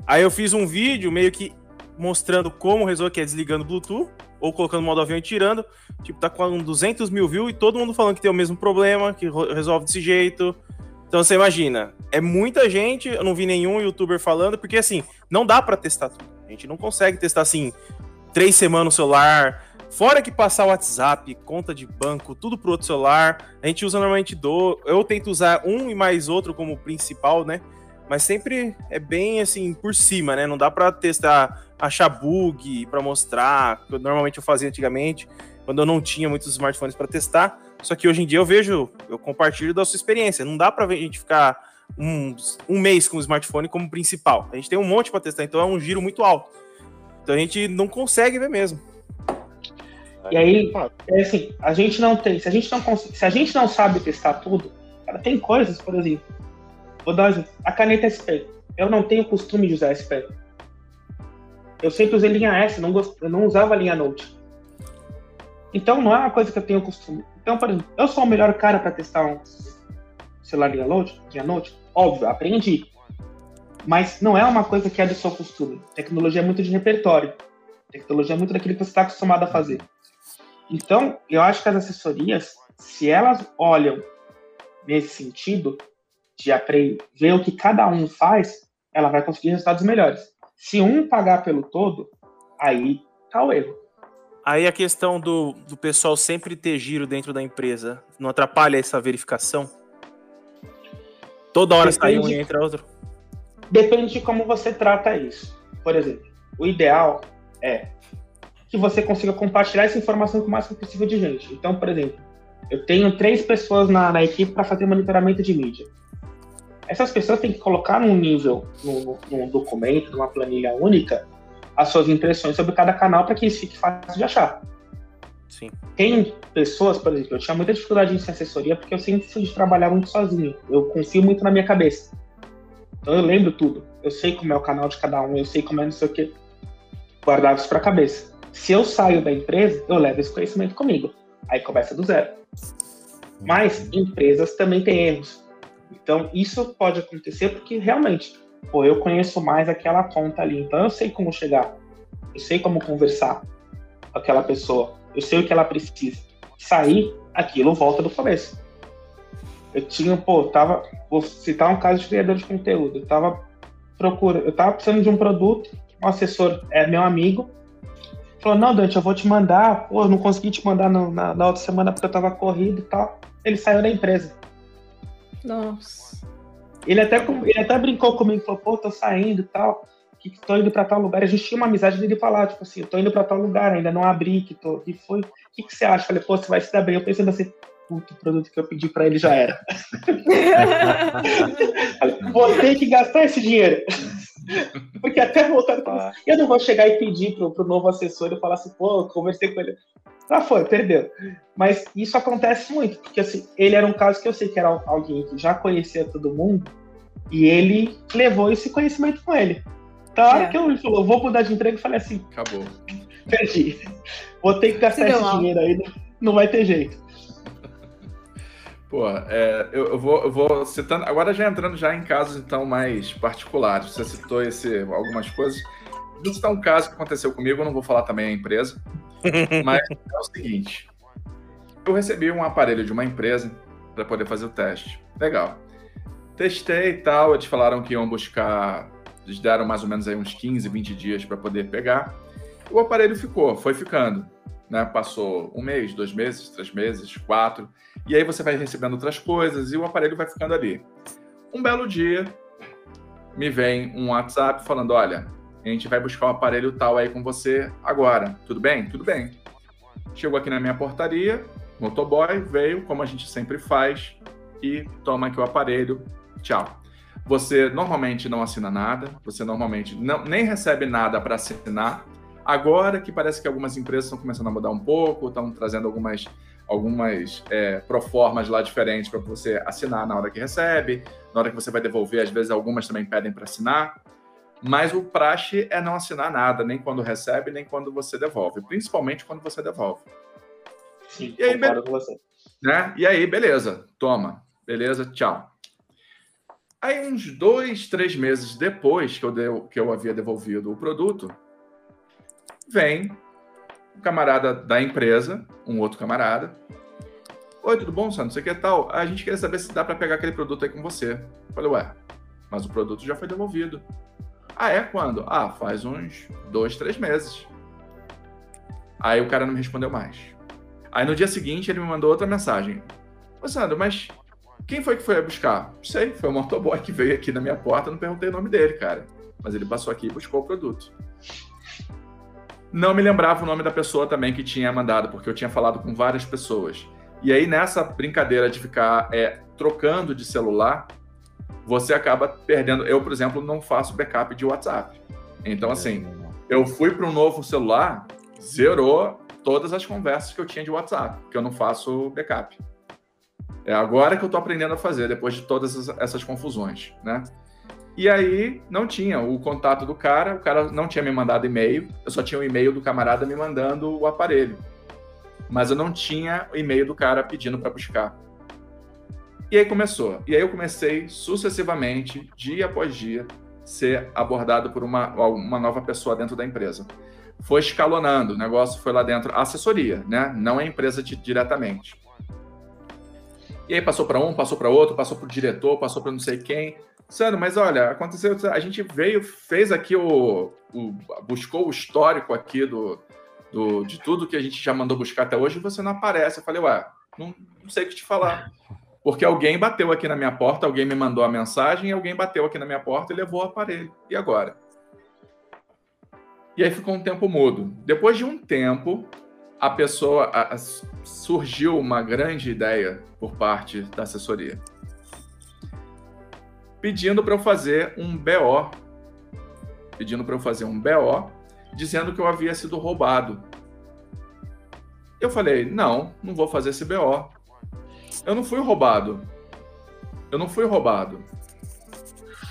Aí eu fiz um vídeo meio que mostrando como resolver, que é desligando o Bluetooth, ou colocando modo avião e tirando. Tipo, tá com 200 mil views e todo mundo falando que tem o mesmo problema, que resolve desse jeito. Então você imagina, é muita gente, eu não vi nenhum youtuber falando, porque assim, não dá pra testar tudo. A gente não consegue testar assim, três semanas no celular, fora que passar WhatsApp, conta de banco, tudo pro outro celular. A gente usa normalmente do. Eu tento usar um e mais outro como principal, né? Mas sempre é bem assim, por cima, né? Não dá pra testar, achar bug pra mostrar, que normalmente eu fazia antigamente, quando eu não tinha muitos smartphones pra testar. Só que hoje em dia eu vejo, eu compartilho da sua experiência. Não dá ver- a gente ficar um, um mês com o smartphone como principal. A gente tem um monte pra testar, então é um giro muito alto. Então a gente não consegue ver mesmo. E aí, é assim, a gente não tem, se a gente não se a gente não sabe testar tudo, cara, tem coisas, por exemplo, vou dar um a caneta SP. Eu não tenho costume de usar SP. Eu sempre usei linha S, não gost... eu não usava linha Note. Então não é uma coisa que eu tenho costume. Então, por exemplo, eu sou o melhor cara para testar um celular linha Note, linha Note? Óbvio, aprendi. Mas não é uma coisa que é do seu costume. Tecnologia é muito de repertório. Tecnologia é muito daquilo que você está acostumado a fazer. Então, eu acho que as assessorias, se elas olham nesse sentido de aprender, ver o que cada um faz, ela vai conseguir resultados melhores. Se um pagar pelo todo, aí tá o erro. Aí a questão do, do pessoal sempre ter giro dentro da empresa não atrapalha essa verificação? Toda hora sai um e entra outro. Depende de como você trata isso. Por exemplo, o ideal é que você consiga compartilhar essa informação com o máximo possível de gente. Então, por exemplo, eu tenho três pessoas na, na equipe para fazer monitoramento de mídia. Essas pessoas têm que colocar num nível, num, num documento, numa planilha única, as suas impressões sobre cada canal para que isso fique fácil de achar. Sim. Tem pessoas, por exemplo, eu tinha muita dificuldade em ser assessoria porque eu sempre fui de trabalhar muito sozinho. Eu confio muito na minha cabeça. Então eu lembro tudo. Eu sei como é o canal de cada um, eu sei como é não sei o que. Guardava isso pra cabeça. Se eu saio da empresa, eu levo esse conhecimento comigo. Aí começa do zero. Mas empresas também têm erros. Então isso pode acontecer porque realmente, pô, eu conheço mais aquela conta ali. Então eu sei como chegar. Eu sei como conversar com aquela pessoa. Eu sei o que ela precisa. Sair, aquilo volta do começo. Eu tinha, pô, tava. Vou citar um caso de criador de conteúdo. Eu tava procurando, eu tava precisando de um produto, um assessor é meu amigo. Falou, não, Dante, eu vou te mandar. Pô, eu não consegui te mandar no, na, na outra semana porque eu tava corrido e tal. Ele saiu da empresa. Nossa. Ele até, ele até brincou comigo, falou, pô, tô saindo e tal, que que tô indo pra tal lugar. A gente tinha uma amizade dele falar, tipo assim, eu tô indo pra tal lugar, ainda não abri, que tô. E foi. O que, que você acha? Falei, pô, você vai se dar bem. Eu pensando assim, puto, o produto que eu pedi pra ele já era. (laughs) Vou ter que gastar esse dinheiro. (laughs) (laughs) Porque até voltar pra eu não vou chegar e pedir pro, pro novo assessor e falar assim, pô, eu conversei com ele. Ah, foi, perdeu. Mas isso acontece muito, porque assim, ele era um caso que eu sei que era alguém que já conhecia todo mundo e ele levou esse conhecimento com ele. Então, a hora É. que ele falou, vou mudar de emprego, eu falei assim, Acabou. perdi. Vou ter que gastar esse mal. dinheiro aí, não vai ter jeito. Pô, é, eu, eu vou, eu vou citando. Agora já entrando já em casos então mais particulares. Você citou esse, algumas coisas. Vou citar um caso que aconteceu comigo, eu não vou falar também a empresa. (laughs) mas é o seguinte: eu recebi um aparelho de uma empresa para poder fazer o teste. Legal. Testei e tal, eles falaram que iam buscar. Eles deram mais ou menos aí uns 15, 20 dias para poder pegar. O aparelho ficou, foi ficando. Né? Passou um mês, dois meses, três meses, quatro. E aí você vai recebendo outras coisas e o aparelho vai ficando ali. Um belo dia, me vem um WhatsApp falando: olha, a gente vai buscar um aparelho tal aí com você agora. Tudo bem? Tudo bem. Chegou aqui na minha portaria, motoboy veio, como a gente sempre faz, e toma aqui o aparelho. Tchau. Você normalmente não assina nada, você normalmente não, nem recebe nada para assinar. Agora que parece que algumas empresas estão começando a mudar um pouco, estão trazendo algumas algumas é, proformas lá diferentes para você assinar na hora que recebe, na hora que você vai devolver, às vezes algumas também pedem para assinar. Mas o praxe é não assinar nada, nem quando recebe, nem quando você devolve, principalmente quando você devolve. Sim, E aí, concordo com você. Né? E aí, beleza, toma, beleza, tchau. Aí, uns dois, três meses depois que eu, deu, que eu havia devolvido o produto, vem um camarada da empresa, um outro camarada. Oi, tudo bom, Sandro? Você que tal? A gente queria saber se dá para pegar aquele produto aí com você. Eu falei, ué, mas o produto já foi devolvido. Ah, é? Quando? Ah, faz uns dois, três meses. Aí o cara não me respondeu mais. Aí no dia seguinte ele me mandou outra mensagem. Ô, Sandro, mas quem foi que foi buscar? Não sei, foi o motoboy que veio aqui na minha porta, não perguntei o nome dele, cara. Mas ele passou aqui e buscou o produto. Não me lembrava o nome da pessoa também que tinha mandado, porque eu tinha falado com várias pessoas. E aí, nessa brincadeira de ficar é, trocando de celular, você acaba perdendo. Eu, por exemplo, não faço backup de WhatsApp. Então, assim, eu fui para um novo celular, zerou todas as conversas que eu tinha de WhatsApp, porque eu não faço backup. É agora que eu estou aprendendo a fazer, depois de todas essas- confusões, né? E aí não tinha o contato do cara, o cara não tinha me mandado e-mail, eu só tinha o e-mail do camarada me mandando o aparelho. Mas eu não tinha o e-mail do cara pedindo para buscar. E aí começou. E aí eu comecei sucessivamente, dia após dia, ser abordado por uma, uma nova pessoa dentro da empresa. Foi escalonando, o negócio foi lá dentro, assessoria, né? Não é empresa di- diretamente. E aí passou para um, passou para outro, passou para o diretor, passou para não sei quem. Sandro, mas olha, aconteceu, a gente veio, fez aqui o, o buscou o histórico aqui do, do, de tudo que a gente já mandou buscar até hoje e você não aparece. Eu falei, ué, não, não sei o que te falar. Porque alguém bateu aqui na minha porta, alguém me mandou a mensagem, alguém bateu aqui na minha porta e levou o aparelho. E agora? E aí ficou um tempo mudo. Depois de um tempo, a pessoa a- a- surgiu uma grande ideia por parte da assessoria, pedindo para eu fazer um BO, pedindo para eu fazer um BO, dizendo que eu havia sido roubado. Eu falei: não, não vou fazer esse BO. Eu não fui roubado. Eu não fui roubado.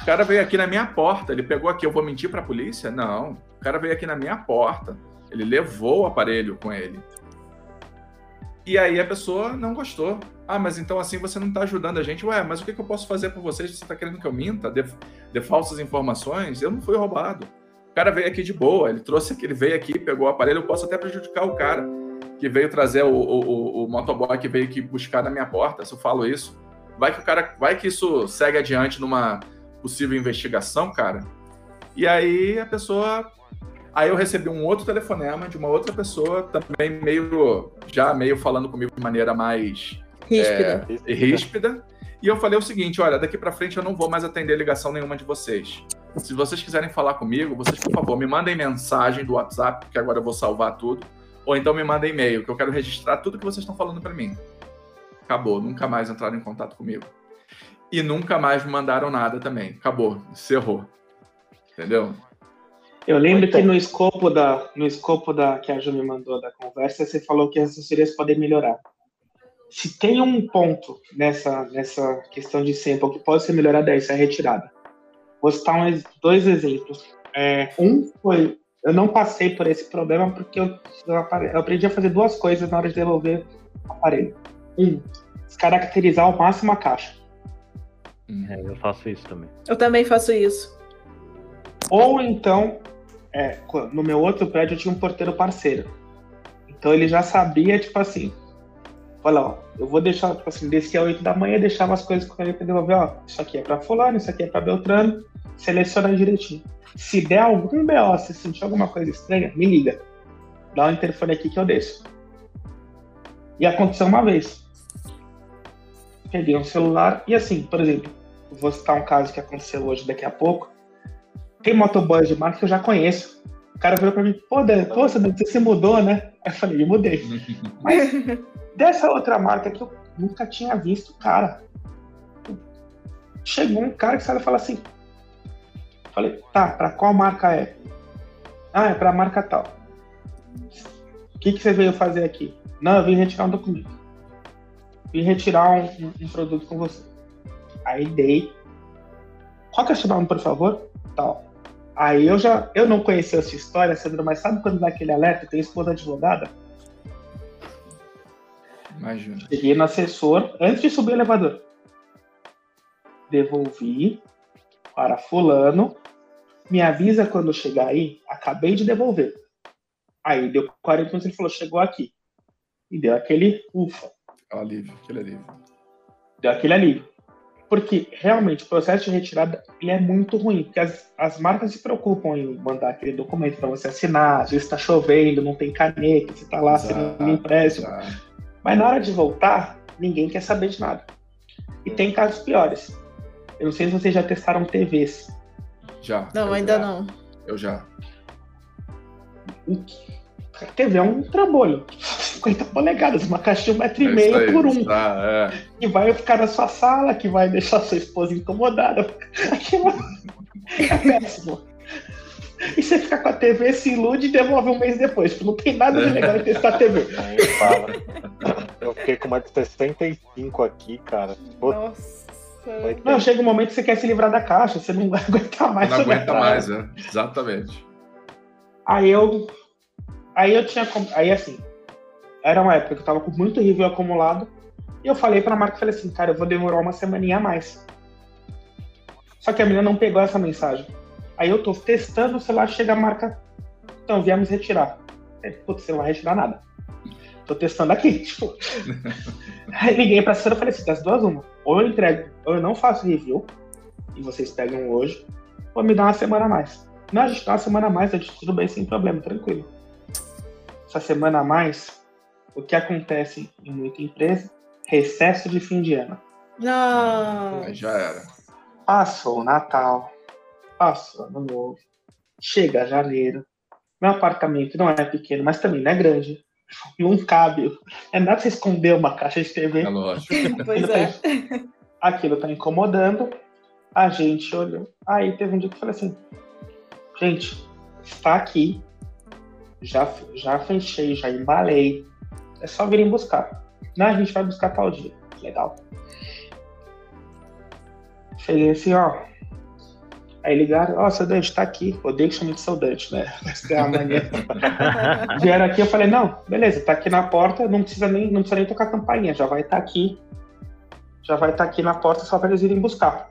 O cara veio aqui na minha porta, ele pegou aqui, eu vou mentir para a polícia? Não. O cara veio aqui na minha porta, ele levou o aparelho com ele. E aí a pessoa não gostou. Ah, mas então assim você não está ajudando a gente. Ué, mas o que, que eu posso fazer por vocês? Você está querendo que eu minta? Dê, dê falsas informações? Eu não fui roubado. O cara veio aqui de boa, ele trouxe aqui, ele veio aqui, pegou o aparelho, eu posso até prejudicar o cara que veio trazer o, o, o, o motoboy que veio aqui buscar na minha porta, se eu falo isso. Vai que o cara, vai que isso segue adiante numa possível investigação, cara. E aí a pessoa Aí eu recebi um outro telefonema de uma outra pessoa, também meio, já meio falando comigo de maneira mais Ríspida. é, ríspida. E eu falei o seguinte: olha, daqui para frente eu não vou mais atender ligação nenhuma de vocês. Se vocês quiserem falar comigo, vocês, por favor, me mandem mensagem do WhatsApp, porque agora eu vou salvar tudo. Ou então me mandem e-mail, que eu quero registrar tudo que vocês estão falando para mim. Acabou, nunca mais entraram em contato comigo. E nunca mais me mandaram nada também. Acabou, encerrou. Entendeu? Eu lembro Então. que no escopo da, no escopo da que a Ju me mandou da conversa, você falou que as assessorias podem melhorar. Se tem um ponto nessa, nessa questão de sample que pode ser melhorado, é isso, é a retirada. Vou citar um dois exemplos. É, um foi, eu não passei por esse problema porque eu, eu aprendi a fazer duas coisas na hora de devolver o aparelho. Um, descaracterizar ao máximo a caixa. É, eu faço isso também. Eu também faço isso. Ou então, é, no meu outro prédio eu tinha um porteiro parceiro. Então ele já sabia, tipo assim, fala, ó, eu vou deixar, tipo assim, descia às 8 da manhã, deixava as coisas com ele pra devolver, ó, isso aqui é pra fulano, isso aqui é pra Beltrano, seleciona direitinho. Se der algum BO, se sentir alguma coisa estranha, me liga. Dá um interfone aqui que eu desço. E aconteceu uma vez. Peguei um celular e assim, por exemplo, vou citar um caso que aconteceu hoje daqui a pouco tem motoboys de marca que eu já conheço. O cara virou pra mim, pô, Dan, pô, você se mudou, né? Eu falei, mudei. (laughs) Mas dessa outra marca que eu nunca tinha visto, cara. Chegou um cara que sabe falar assim. Falei, tá, pra qual marca é? Ah, é pra marca tal. O que, que você veio fazer aqui? Não, eu vim retirar um documento. Vim retirar um, um- um produto com você. Aí dei. Qual que é o seu nome, por favor? Tal. Aí eu já, eu não conhecia essa história, Sandro, mas sabe quando dá aquele alerta, tem esposa advogada? Imagina. Cheguei no assessor antes de subir o elevador. Devolvi para fulano. Me avisa quando chegar aí. Acabei de devolver. Aí deu 40 minutos ele falou, chegou aqui. E deu aquele ufa, Alívio, aquele alívio. deu aquele alívio. Porque realmente o processo de retirada ele é muito ruim, porque as, as marcas se preocupam em mandar aquele documento para você assinar, às vezes está chovendo, não tem caneta, você está lá assinando empréstimo. Exato. Mas na hora de voltar, ninguém quer saber de nada. E tem casos piores. Eu não sei se vocês já testaram TVs. Já. Não, ainda já, não. Eu já. A TV é um trambolho. 50 polegadas, uma caixinha de um metro É e meio aí, por um. tá, é. Que vai ficar na sua sala, que vai deixar sua esposa incomodada. (laughs) Aquilo é péssimo. E você fica com a TV, se ilude e devolve um mês depois. Não tem nada de legal em testar a TV. Nem (laughs) fala. Eu fiquei com uma de 65 aqui, cara. Pô, Nossa. Não, chega um momento que você quer se livrar da caixa, você não (laughs) vai aguentar mais. Não aguenta mais, é. Exatamente. Aí eu. Aí eu tinha. Aí assim. Era uma época que eu tava com muito review acumulado. E eu falei pra marca, falei assim, cara, eu vou demorar uma semaninha a mais. Só que a menina não pegou essa mensagem. Aí eu tô testando o celular, chega a marca. Então, viemos retirar. Putz, você não vai retirar nada. Tô testando aqui, (laughs) tipo. (laughs) Aí liguei pra senhora e falei assim, das duas uma. Ou eu entrego, ou eu não faço review, e vocês pegam hoje, ou me dá uma semana a mais. Não, a gente dá uma semana a mais, a gente tudo bem, sem problema, tranquilo. Essa semana a mais, o que acontece em muita empresa? Recesso de fim de ano. Não. Aí já era. Passou o Natal, passou ano novo, chega janeiro. Meu apartamento não é pequeno, mas também não é grande. (laughs) Não cabe. É nada você esconder uma caixa de TV. É lógico. (laughs) Pois é. Aquilo tá incomodando. A gente olhou. Aí teve um dia que eu falei assim: gente, está aqui. Já, já fechei, já embalei. É só virem buscar. Não, a gente vai buscar tal dia. Legal. Cheguei assim, ó. Aí ligaram, ó, seu Dante, tá aqui. Odeio que chame de seu Dante, né? (laughs) Essa é a mania. (laughs) Vieram aqui, eu falei, não, beleza, tá aqui na porta, não precisa nem, não precisa nem tocar a campainha, já vai estar aqui. Já vai estar aqui na porta só para eles irem buscar.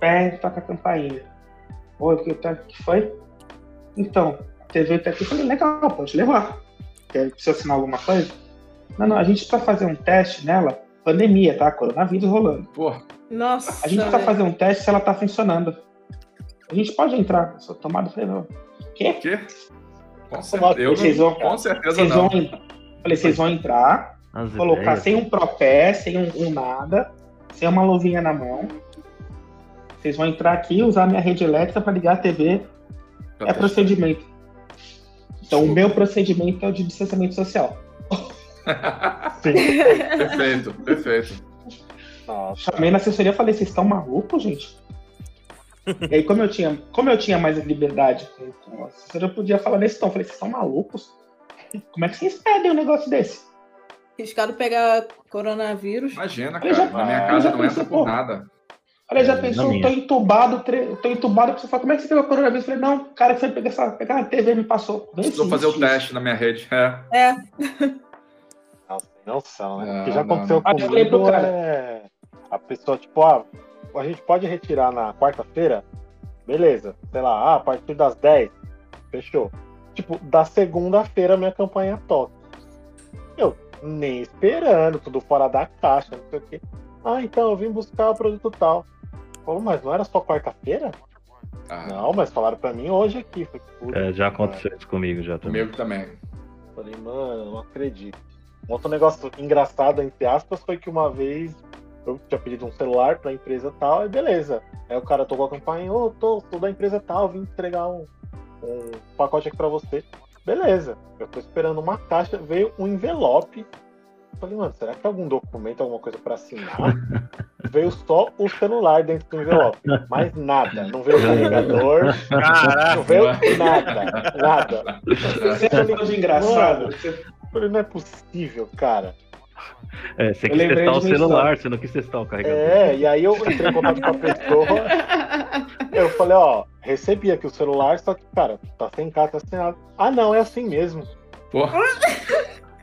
Pede, toca a campainha. Oi, o que, tá, o que foi? Então, a TV tá aqui, eu falei, legal, pode levar. Quer, precisa assinar alguma coisa? Não, não, a gente precisa fazer um teste nela, pandemia, tá? Coronavírus rolando. Pô, Nossa. A gente precisa fazer um teste se ela tá funcionando. a gente pode entrar. Sua tomada, falei, não. Quê? Quê? Com certeza, eu Vocês não, vão- com certeza Vocês não. vão, falei, vocês vão entrar, As colocar ideias. sem um propé, sem um, um nada, sem uma luvinha na mão. Vocês vão entrar aqui, usar minha rede elétrica para ligar a TV. É procedimento. Então, o meu procedimento é o de distanciamento social. (laughs) perfeito, perfeito. Nossa. Chamei na assessoria e falei, vocês estão malucos, gente? e aí, como eu tinha, como eu tinha mais liberdade com, a assessoria, eu podia falar nesse tom. Eu falei, vocês estão malucos? Como é que vocês pedem um negócio desse? Arriscado pegar coronavírus. Imagina, Ele já- cara. Na minha casa não entra por nada. Olha, já É, pensou, na eu tô entubado, tre... tô entubado, a pessoa fala, como é que você pegou coronavírus? Eu falei, não, o cara que foi pegar, essa... pegar a TV me passou. Não Precisou fazer o teste na minha rede. É. É, Nossa, sem noção, né? Não, O que já não, aconteceu não. Eu falei pro comigo cara. é a pessoa, tipo, ah, a gente pode retirar na quarta-feira? Beleza. Sei lá, ah, a partir das 10. Fechou. Tipo, da segunda-feira minha campanha toca. Eu nem esperando, tudo fora da caixa, não sei o quê. Ah, então eu vim buscar o produto tal. Falou, mas não era só quarta-feira? Ah, Não, mas falaram pra mim hoje aqui. Falei, "Puta, É, já aconteceu isso comigo já também. comigo também. Falei, mano, não acredito. Um outro negócio engraçado, entre aspas, foi que uma vez eu tinha pedido um celular pra empresa tal, e beleza. Aí o cara tocou a campanha, ô, tô, sou da empresa tal, vim entregar um, um pacote aqui pra você. Beleza. Eu tô esperando uma caixa, veio um envelope. Falei, mano, será que é algum documento, alguma coisa pra assinar? (laughs) veio só o celular dentro do envelope. Mais nada. Não veio carregador, Caraca, não veio nada. Nada. Você é um de engraçado. Falei, não é possível, cara. É, você Eu quis testar o celular, você não quis testar o carregador. É, e aí eu entrei em contato com a pessoa. Eu falei, ó, recebi aqui o celular, só que, cara, tá sem carta, tá sem nada. Ah, não, é assim mesmo. Eu falei,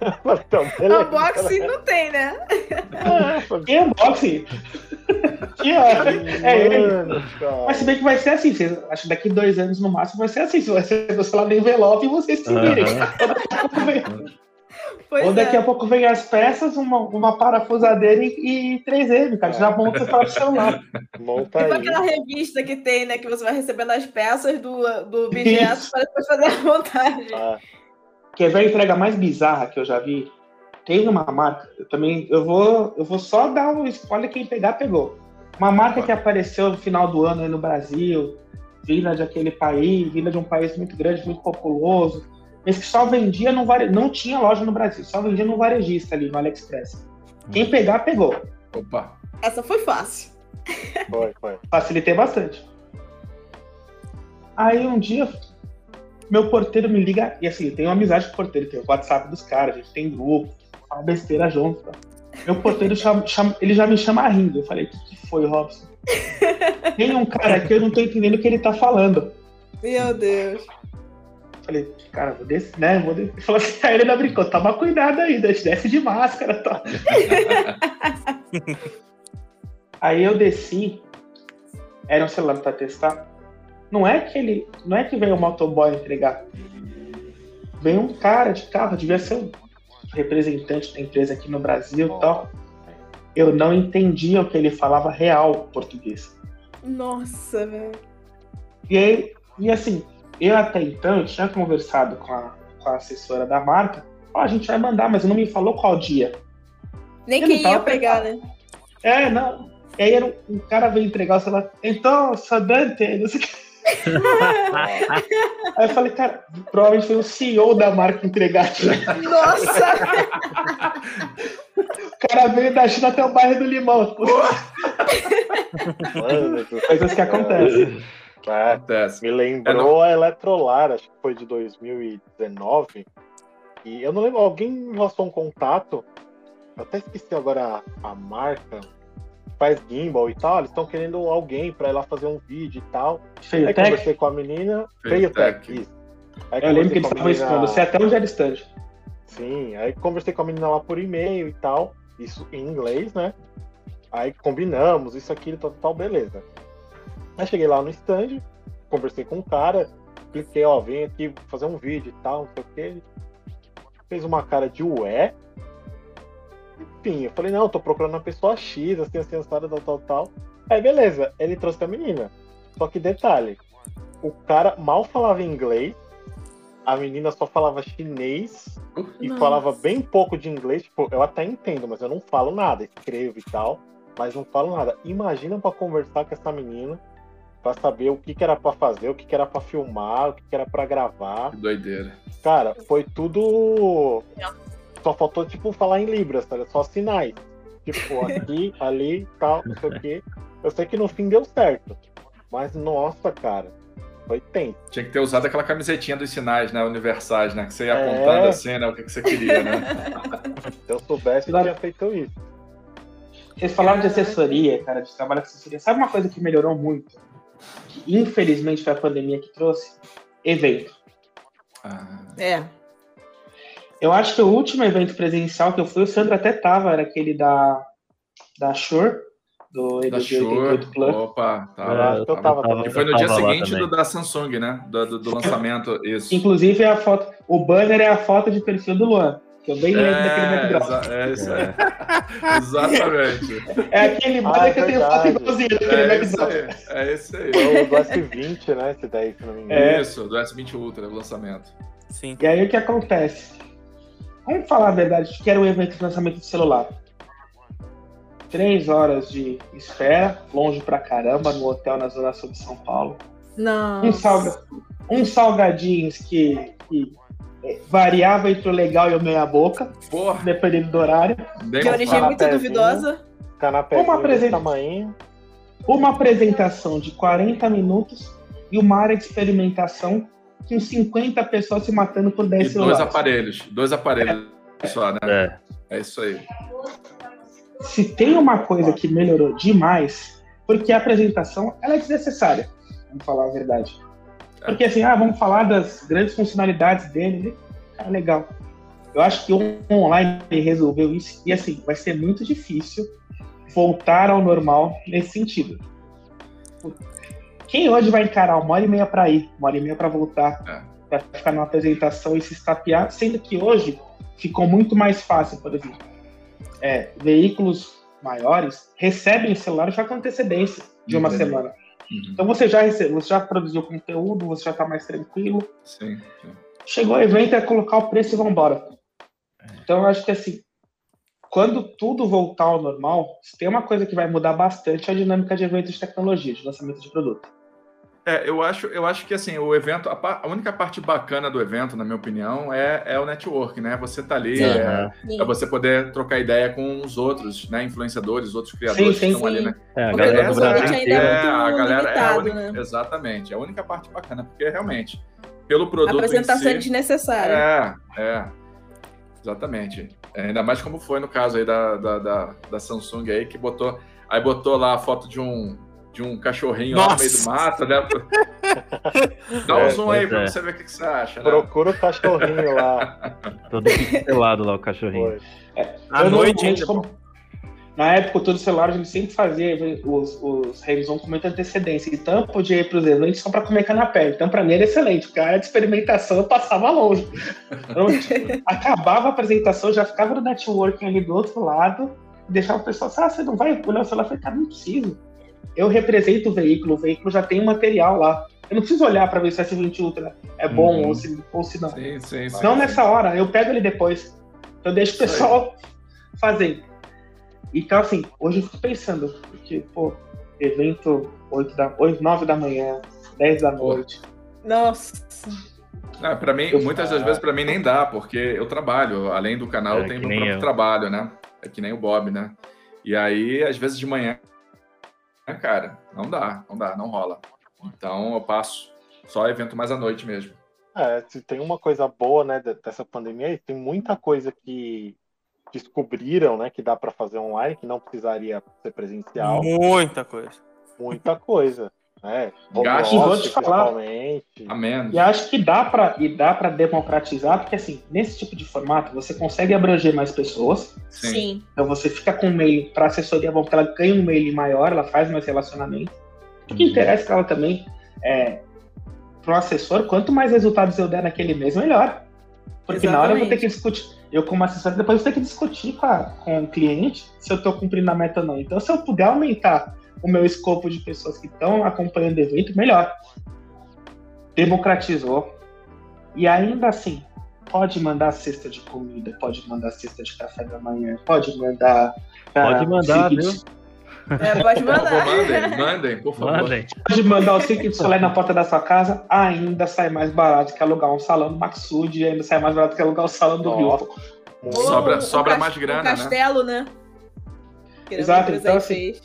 (laughs) então, beleza. unboxing não tem, né? É, Que unboxing? Que é, ele. Mas se bem que vai ser assim, vocês, acho que daqui dois anos no máximo vai ser assim, vai ser você lá no envelope e vocês se virem. Aham. Pois Ou daqui é. a pouco vem as peças, uma, uma parafusadeira e, e 3M, cara. Já monta o próprio celular. Monta Tipo aí. aquela revista que tem, né? Que você vai recebendo as peças do, do objeto para depois fazer a montagem. Ah, Quer ver a entrega mais bizarra que eu já vi? Tem uma marca, eu também, eu vou, eu vou só dar um spoiler, quem pegar, pegou. Uma marca que apareceu no final do ano aí no Brasil, vinda de aquele país, vinda de um país muito grande, muito populoso, mas que só vendia no vare... não tinha loja no Brasil, só vendia no varejista ali, no AliExpress. Quem pegar, pegou. opa. Essa foi fácil. foi, foi. Facilitei bastante. Aí um dia, meu porteiro me liga, e assim, eu tenho uma amizade com o porteiro, tem o WhatsApp dos caras, a gente tem grupo, fala besteira junto. Tá? Meu porteiro chama- chama- ele já me chama rindo. Eu falei, o que, que foi, Robson? (laughs) Tem um cara aqui, eu não tô entendendo o que ele tá falando. Meu Deus. Eu falei, cara, vou descer, né? Vou descer. Ele falou assim, aí ele ainda brincou, toma cuidado aí, desce de máscara, tá? (laughs) aí eu desci, era um celular pra testar. Não é que ele. Não é que veio o motoboy entregar. Veio um cara de carro, devia ser um representante da empresa aqui no Brasil e tal. Eu não entendia o que ele falava real português. Nossa, velho. E aí, e assim, eu até então eu tinha conversado com a, com a assessora da marca. Ó, a gente vai mandar, mas não me falou qual dia. Nem Eu ia pegar, né? É, não. E aí era um, um cara veio entregar o celular. Então, sou Dante, não sei o que. (laughs) Aí eu falei, cara, provavelmente foi o CEO da marca entregar. Nossa! O cara veio da China até o bairro do Limão. Mano, Coisas que acontecem. É, Acontece. me lembrou a Eletrolar, acho que foi de 2019. E eu não lembro, alguém me passou um contato, eu até esqueci agora a, a marca, faz gimbal e tal, eles estão querendo alguém pra ir lá fazer um vídeo e tal. Feio, Aí Tech. conversei com a menina. Feiotech, isso. Aí Eu lembro que eles estavam expondo. menina- Você até onde era stand. Sim, aí conversei com a menina lá por e-mail e tal, isso em inglês, né? Aí combinamos, isso aqui, tal, tal, beleza. Aí cheguei lá no stand, conversei com o cara, expliquei, ó, vem aqui fazer um vídeo e tal, não sei o que. Fez uma cara de ué. Enfim, eu falei, não, eu tô procurando uma pessoa X, assim, assim, assada, tal, tal, tal. Aí beleza, ele trouxe a menina. Só que detalhe, o cara mal falava inglês, a menina só falava chinês e Nossa. falava bem pouco de inglês. Tipo, eu até entendo, mas eu não falo nada, escrevo e tal, mas não falo nada. Imagina pra conversar com essa menina, pra saber o que, que era pra fazer, o que, que era pra filmar, o que, que era pra gravar. Que doideira. Cara, foi tudo. Só faltou, tipo, falar em Libras, tá? Só sinais. Tipo, (laughs) aqui, ali, tal, não sei o quê. Eu sei que no fim deu certo. Mas, nossa, cara, foi tenso. Tinha que ter usado aquela camisetinha dos sinais, né? Universais, né? Que você ia É. apontando assim, né? O que, que você queria, né? Se eu soubesse, eu tinha feito isso. Vocês falaram de assessoria, cara, de trabalho de assessoria. Sabe uma coisa que melhorou muito? Que infelizmente foi a pandemia que trouxe? Evento. Ah, É. Eu acho que o último evento presencial que eu fui, o Sandro até tava, era aquele da, da Shure, do da EDG Shure. 88 Plus. Opa, Eu tá. acho que eu tava. E foi no dia tava seguinte do da Samsung, né? Do, do, do lançamento, isso. Inclusive, a foto, o banner é a foto de perfil do Luan, que eu bem lembro daquele É, background. exa- é isso aí. (laughs) Exatamente. É aquele banner Ah, é que eu tenho foto verdade. igualzinho daquele É. É isso aí. Foi o do S20, né? Esse daí, se não me engano. É. Isso, do S20 Ultra, o lançamento. Sim. E aí o que acontece? Vamos falar a verdade, que era um evento de lançamento de celular. Três horas de espera, longe pra caramba, no hotel na Zona Sul de São Paulo. Não. Um salga, uns salgadinhos que, que é, variava entre o legal e o meia boca, Porra, dependendo do horário. De origem muito duvidosa. Canapézinho Uma apresenta- tamanho. Uma apresentação de 40 minutos e uma área de experimentação com 50 pessoas se matando por 10 E dois celulares. aparelhos. Dois aparelhos só, né? É. É isso aí. se tem uma coisa que melhorou demais, porque a apresentação ela é desnecessária, vamos falar a verdade. Porque assim, ah, vamos falar das grandes funcionalidades dele, ah, legal. Eu acho que o online resolveu isso e assim, vai ser muito difícil voltar ao normal nesse sentido. Quem hoje vai encarar uma hora e meia para ir, uma hora e meia para voltar, É. para ficar numa apresentação e se estapear, sendo que hoje ficou muito mais fácil, por exemplo é, veículos maiores recebem o celular já com antecedência de uma Uhum. semana. Uhum. Então você já recebe, você já produziu conteúdo, você já está mais tranquilo. Sim, sim. Chegou o evento, é colocar o preço e vamos embora. Então eu acho que assim, quando tudo voltar ao normal, se tem uma coisa que vai mudar bastante é a dinâmica de eventos de tecnologia, de lançamento de produto. É, eu acho, eu acho que assim, o evento, a, pa- a única parte bacana do evento, na minha opinião, é, é o network, né? Você tá ali, Sim. é, Sim. é você poder trocar ideia com os outros, né? Influenciadores, outros criadores sim, que estão sim. ali, né? É, a Porque galera do Brasil é é, a muito galera é a limitado, única, né? exatamente, é a única parte bacana, porque realmente, pelo A produto apresentação é si, desnecessária. é, é, exatamente. É, ainda mais como foi no caso aí da, da, da, da Samsung aí, que botou, aí botou lá a foto de um, de um cachorrinho lá no meio do Nossa! mato, né? (laughs) Dá um É, zoom aí pois pra é. você ver o que, que você acha, né? Procura o cachorrinho lá. (laughs) Todo pixelado lá, o cachorrinho. À Eu noite, hein? como- Na época, todos os celulares ele sempre fazia os, os revisões com muita antecedência. Então, eu podia ir para os eventos só para comer canapé. Então, para mim era excelente, porque a área de experimentação eu passava longe. Então, (laughs) acabava a apresentação, já ficava no networking ali do outro lado, e deixava o pessoal, ah, você não vai olhar o celular? Eu falei, cara, não preciso. Eu represento o veículo, o veículo já tem um material lá. Eu não preciso olhar para ver se esse 20 Ultra é bom Uhum. ou, se, ou se não. Sim, sim, sim. Não nessa hora, eu pego ele depois. Eu deixo o pessoal fazer. Então, assim, hoje eu fico pensando, porque, pô, evento 8 da, 8, 9 da manhã, 10 da noite. Nossa. Ah, para mim, Eu- muitas das vezes para mim nem dá, porque eu trabalho, além do canal, É, eu tenho meu próprio eu. trabalho, né? É que nem o Bob, né? E aí, às vezes de manhã, né, cara, não dá, não dá, não rola. Então eu passo só evento mais à noite mesmo. É, se tem uma coisa boa, né, de- dessa pandemia, aí, tem muita coisa que descobriram, né, que dá para fazer online, que não precisaria ser presencial. Muita coisa. Muita coisa, né? E vou te falar. A menos. E acho que dá para e dá para democratizar, porque assim, nesse tipo de formato, você consegue abranger mais pessoas. Sim. Sim. Então você fica com um mail para assessoria, bom, que ela ganha um mail maior, ela faz mais relacionamento. O que interessa é que ela também é para o assessor, quanto mais resultados eu der naquele mês, melhor. Porque na hora eu vou ter que discutir. Eu, como assessor, depois vou ter que discutir com, a- com o cliente se eu estou cumprindo a meta ou não. Então, se eu puder aumentar o meu escopo de pessoas que estão acompanhando o evento, melhor. democratizou. E ainda assim, pode mandar cesta de comida, pode mandar cesta de café da manhã, pode mandar. Pode ah, mandar, Secret- viu? É, pode mandar. mandem, mandem, por favor. Mandem. Pode mandar o Secret Soleil na porta da sua casa, ainda sai mais barato que alugar um salão do Maxud e ainda sai mais barato que alugar o salão do. Ou Sobra- o sobra mais grana, o né? castelo, né? Que Exato, então, assim, fez.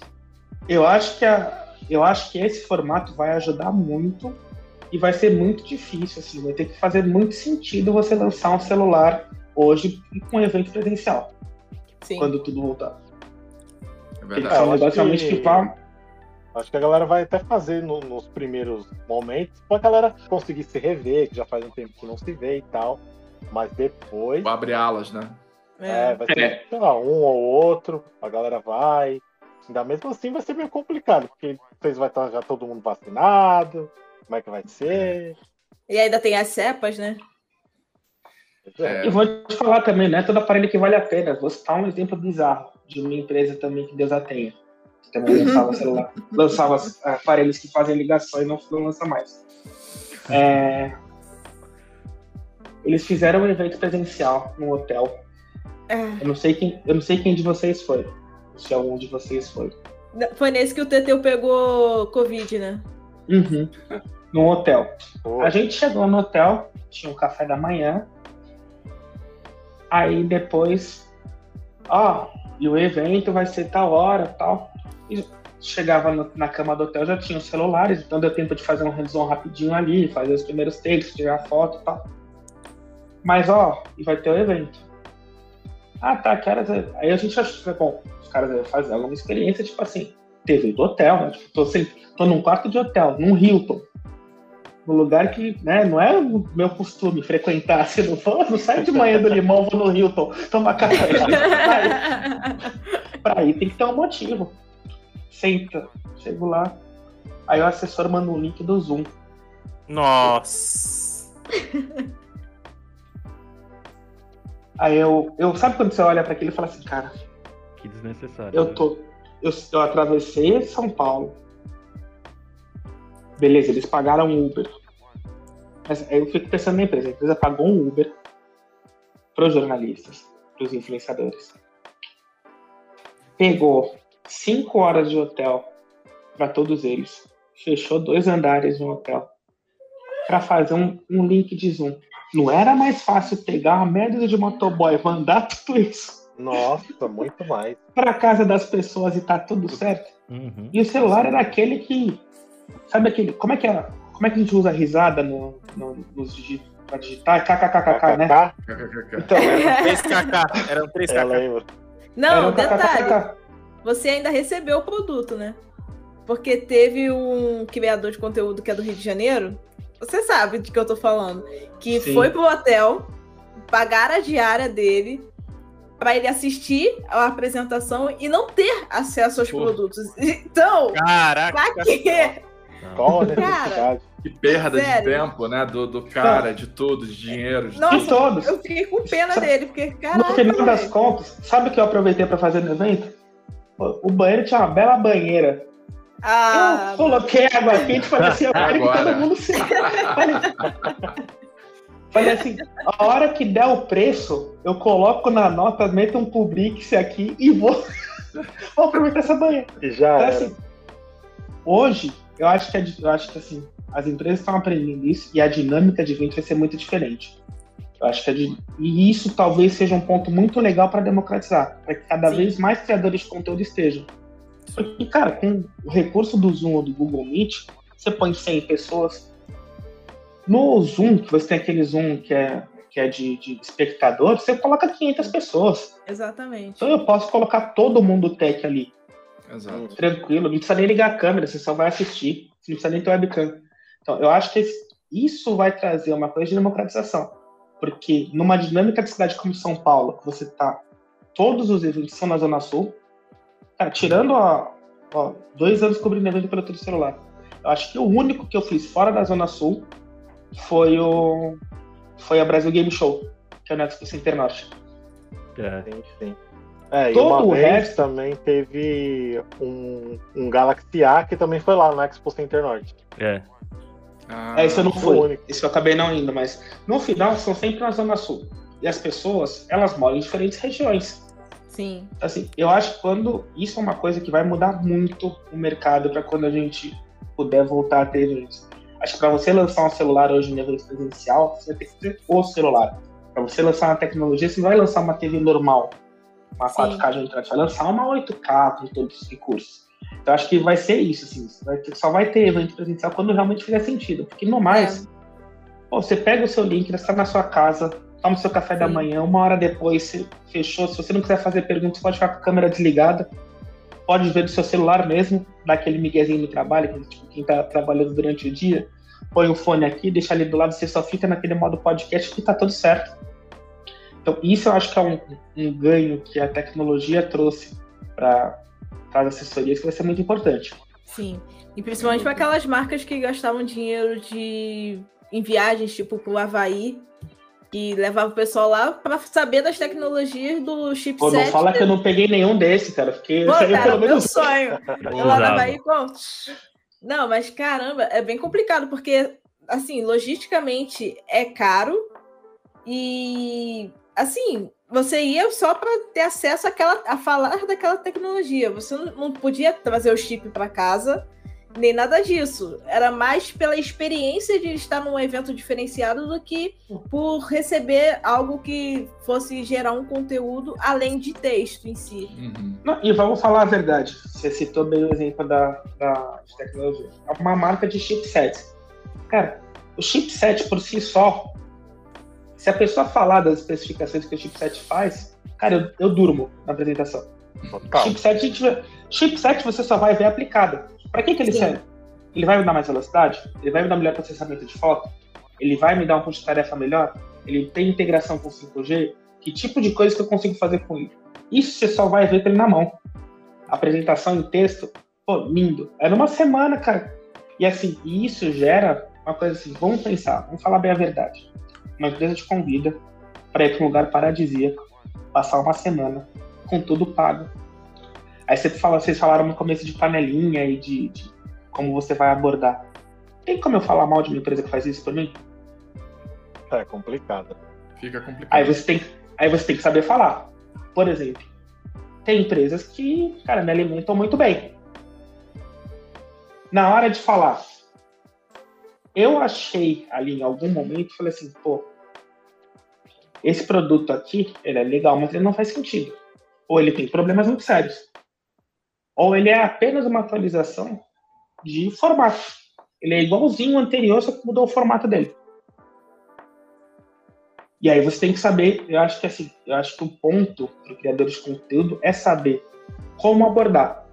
Eu acho que a, eu acho que esse formato vai ajudar muito e vai ser muito difícil, assim, vai ter que fazer muito sentido você lançar um celular hoje com um evento presencial, Sim. quando tudo voltar. É verdade. ser acho negócio realmente que- que vá- Acho que a galera vai até fazer no- nos primeiros momentos pra galera conseguir se rever, que já faz um tempo que não se vê e tal. Mas depois, Vou abrir alas, né? é, É. vai ter, É. sei lá, um ou outro, a galera vai. Ainda mesmo assim vai ser meio complicado, porque vocês vai estar já todo mundo vacinado, como é que vai ser? E ainda tem as cepas, né? É. É. E vou te falar também, não é todo aparelho que vale a pena. Vou citar um exemplo bizarro de uma empresa também que Deus a tenha. Que também lançava celular, lançava aparelhos que fazem ligações e não, não lança mais. É, Eles fizeram um evento presencial num hotel. É. Eu não sei quem, eu não sei quem de vocês foi. Se algum de vocês foi. Foi nesse que o Teteu pegou Covid, né? Uhum. Num hotel. Pô, A gente chegou no hotel, tinha um café da manhã. Aí depois, ó, e o evento vai ser tal hora, tal. E chegava no- na cama do hotel, já tinha os celulares, então deu tempo de fazer um hands-on rapidinho ali, fazer os primeiros takes, tirar foto e tal. Mas ó, e vai ter o evento. Ah, tá, que horas é? Aí a gente achou que, bom, os caras iam fazer alguma experiência, tipo assim, TV do hotel, né? Tipo, tô, sem, tô num quarto de hotel, num Hilton no lugar que né, não é o meu costume frequentar. (laughs) Se não for, não saio de manhã do limão, vou no Hilton tomar café. (laughs) Pra ir tem que ter um motivo. Senta, chego lá. Aí o assessor manda um link do Zoom. Nossa. Aí eu, eu sabe quando você olha pra aquilo e fala assim, cara, Que desnecessário. eu né? tô. Eu, eu atravessei São Paulo. Beleza, eles pagaram um Uber. Mas eu fico pensando na empresa. A empresa pagou um Uber para os jornalistas, para os influenciadores. Pegou cinco horas de hotel para todos eles. Fechou dois andares no hotel para fazer um, um link de Zoom. Não era mais fácil pegar uma merda de motoboy, mandar tudo isso Nossa, muito mais. para casa das pessoas e tá tudo certo? Uhum. E o celular era aquele que. Sabe aquele. Como é que era? Como é que a gente usa risada no, no, nos digi, pra digitar? KKKK, né? KKK, Então, era, 3KK. Eram eu 3KK. lembro. Não, um detalhe. Você ainda recebeu o produto, né? Porque teve um criador de conteúdo que é do Rio de Janeiro. Você sabe de que eu tô falando. Que Sim. foi pro hotel, pagaram a diária dele pra ele assistir a apresentação e não ter acesso aos Pô. produtos. (laughs) Então, Caraca. pra quê? Qual a necessidade? Que perda Sério? de tempo, né? Do, do cara, de tudo, de dinheiro. De... Nossa, todos. eu fiquei com pena dele, porque, No caraca, final das velho. contas, sabe o que eu aproveitei para fazer no evento? O banheiro tinha uma bela banheira. Ah, eu coloquei água quente assim, eu quero que todo mundo se. (laughs) Falei, assim, a hora que der o preço, eu coloco na nota, meto um Publix aqui e vou, (laughs) vou aproveitar essa banheira. E já Então, era. assim, hoje, eu acho que, eu acho que assim, as empresas estão aprendendo isso e a dinâmica de evento vai ser muito diferente. Eu acho que di- e isso talvez seja um ponto muito legal para democratizar, para que cada Sim. vez mais criadores de conteúdo estejam. Porque, cara, com o recurso do Zoom ou do Google Meet, você põe 100 pessoas. No Zoom, que você tem aquele Zoom que é, que é de, de espectador, você coloca 500 pessoas. Exatamente. Então eu posso colocar todo mundo tech ali Exato. tranquilo, não precisa nem ligar a câmera, você só vai assistir, você não precisa nem ter webcam. Então, eu acho que isso vai trazer uma coisa de democratização, porque numa dinâmica de cidade como São Paulo, que você tá, todos os eventos são na Zona Sul, cara, tirando ó, ó, dois anos cobrindo evento pelo teu celular, eu acho que o único que eu fiz fora da Zona Sul foi o foi a Brasil Game Show, que é o Expo Center Norte. É. Sim, sim. É, e Todo uma o vez resto- também teve um, um Galaxy A que também foi lá no Expo Center Norte. É. Ah, É, isso eu não sou fui. Isso eu acabei não indo, mas no final são sempre na Zona Sul. E as pessoas, elas moram em diferentes regiões. Sim. Assim, eu acho que quando. Isso é uma coisa que vai mudar muito o mercado para quando a gente puder voltar a ter eventos. Acho que para você lançar um celular hoje em evento presencial, você vai ter que ter o celular. Para você lançar uma tecnologia, você não vai lançar uma TV normal, uma Sim. 4K de entrada, você vai lançar uma 8K com todos os recursos. Então acho que vai ser isso, assim. vai ter- só vai ter evento presencial quando realmente fizer sentido. Porque no mais, pô, você pega o seu link, você está na sua casa, toma o seu café da Sim. manhã, uma hora depois você fechou. Se você não quiser fazer perguntas, pode ficar com a câmera desligada. Pode ver do seu celular mesmo, dá aquele miguezinho no trabalho, tipo, quem tá trabalhando durante o dia, põe o fone aqui, deixa ali do lado, você só fica naquele modo podcast que tá tudo certo. Então, isso eu acho que é um, um ganho que a tecnologia trouxe para as assessorias que vai ser muito importante. Sim. E principalmente para aquelas marcas que gastavam dinheiro de em viagens, tipo pro Havaí, que levava o pessoal lá para saber das tecnologias do Pô, não chipset. fala que eu não peguei nenhum desse, cara, porque Pô, cara, pelo meu menos sonho. (laughs) Eu lá na Bahia com... Não, mas caramba, é bem complicado, porque, assim, logisticamente é caro e, assim, você ia só para ter acesso àquela, a falar daquela tecnologia. Você não, não podia trazer o chip para casa, nem nada disso. Era mais pela experiência de estar num evento diferenciado do que por receber algo que fosse gerar um conteúdo além de texto em si. Uhum. Não, e vamos falar a verdade. Você citou bem o exemplo da, da de tecnologia. É uma marca de chipsets. Cara, o chipset por si só, se a pessoa falar das especificações que o chipset faz, cara, eu, eu durmo na apresentação. Total. Chipset, gente- chipset você só vai ver aplicado. Para que, que ele Sim. serve? Ele vai me dar mais velocidade? Ele vai me dar melhor processamento de foto? Ele vai me dar um ponto de tarefa melhor? Ele tem integração com 5G? Que tipo de coisa que eu consigo fazer com ele? Isso você só vai ver com ele na mão. Apresentação em texto, pô, lindo. É numa semana, cara. E assim, isso gera uma coisa assim, vamos pensar, vamos falar bem a verdade. Uma empresa te convida para ir para um lugar paradisíaco, passar uma semana, com tudo pago. Aí você fala, vocês falaram no começo de panelinha e de, de como você vai abordar. Tem como eu falar mal de uma empresa que faz isso por mim? É complicado. Fica complicado. Aí você tem, aí você tem que saber falar. Por exemplo, tem empresas que, cara, me alimentam muito bem. Na hora de falar, eu achei ali em algum momento, falei assim, pô, esse produto aqui, ele é legal, mas ele não faz sentido. Ou ele tem problemas muito sérios. Ou ele é apenas uma atualização de formato. Ele é igualzinho ao anterior, só que mudou o formato dele. E aí você tem que saber, eu acho que assim, eu acho que o ponto para o criador de conteúdo é saber como abordar.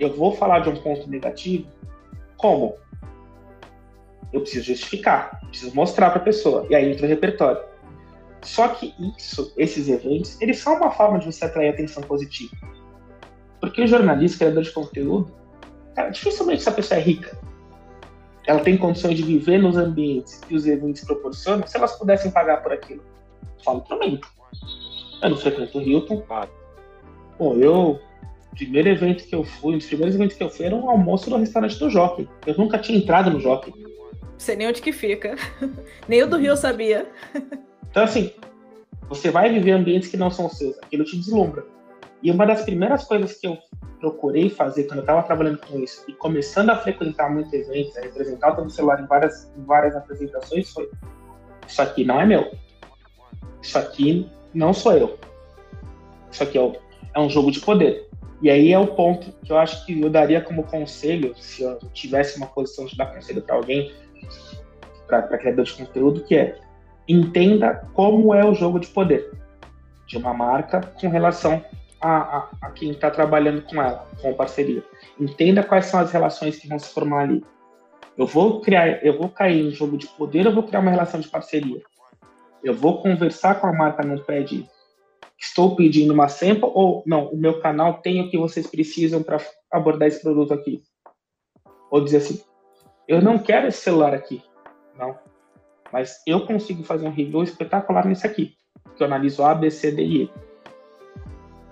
Eu vou falar de um ponto negativo, como? Eu preciso justificar, preciso mostrar para a pessoa, e aí entra o repertório. Só que isso, esses eventos, eles são uma forma de você atrair atenção positiva. Porque o jornalista, criador de conteúdo, cara, dificilmente essa pessoa é rica. Ela tem condições de viver nos ambientes que os eventos proporcionam se elas pudessem pagar por aquilo. Falo pra mim. Eu não frequento o Hilton. Pô, eu. O primeiro evento que eu fui, um dos primeiros eventos que eu fui era um almoço no restaurante do Jockey. Eu nunca tinha entrado no Jockey. Não sei nem onde que fica. (laughs) nem o do Rio sabia. Então, assim, você vai viver ambientes que não são seus. Aquilo te deslumbra. E uma das primeiras coisas que eu procurei fazer quando eu estava trabalhando com isso e começando a frequentar muitos eventos, a representar o celular em várias, em várias apresentações, foi: Isso aqui não é meu. Isso aqui não sou eu. Isso aqui é, o- é um jogo de poder. E aí é o ponto que eu acho que eu daria como conselho, se eu tivesse uma posição de dar conselho para alguém, para criador de conteúdo, que é entenda como é o jogo de poder de uma marca com relação a, a, a quem está trabalhando com ela, com parceria. Entenda quais são as relações que vão se formar ali. Eu vou criar, eu vou cair em jogo de poder, eu vou criar uma relação de parceria. Eu vou conversar com a marca no pé de estou pedindo uma sample ou não, o meu canal tem o que vocês precisam para abordar esse produto aqui. Ou dizer assim, eu não quero esse celular aqui, não, mas eu consigo fazer um review espetacular nisso aqui, que eu analiso A, B, C, D e E.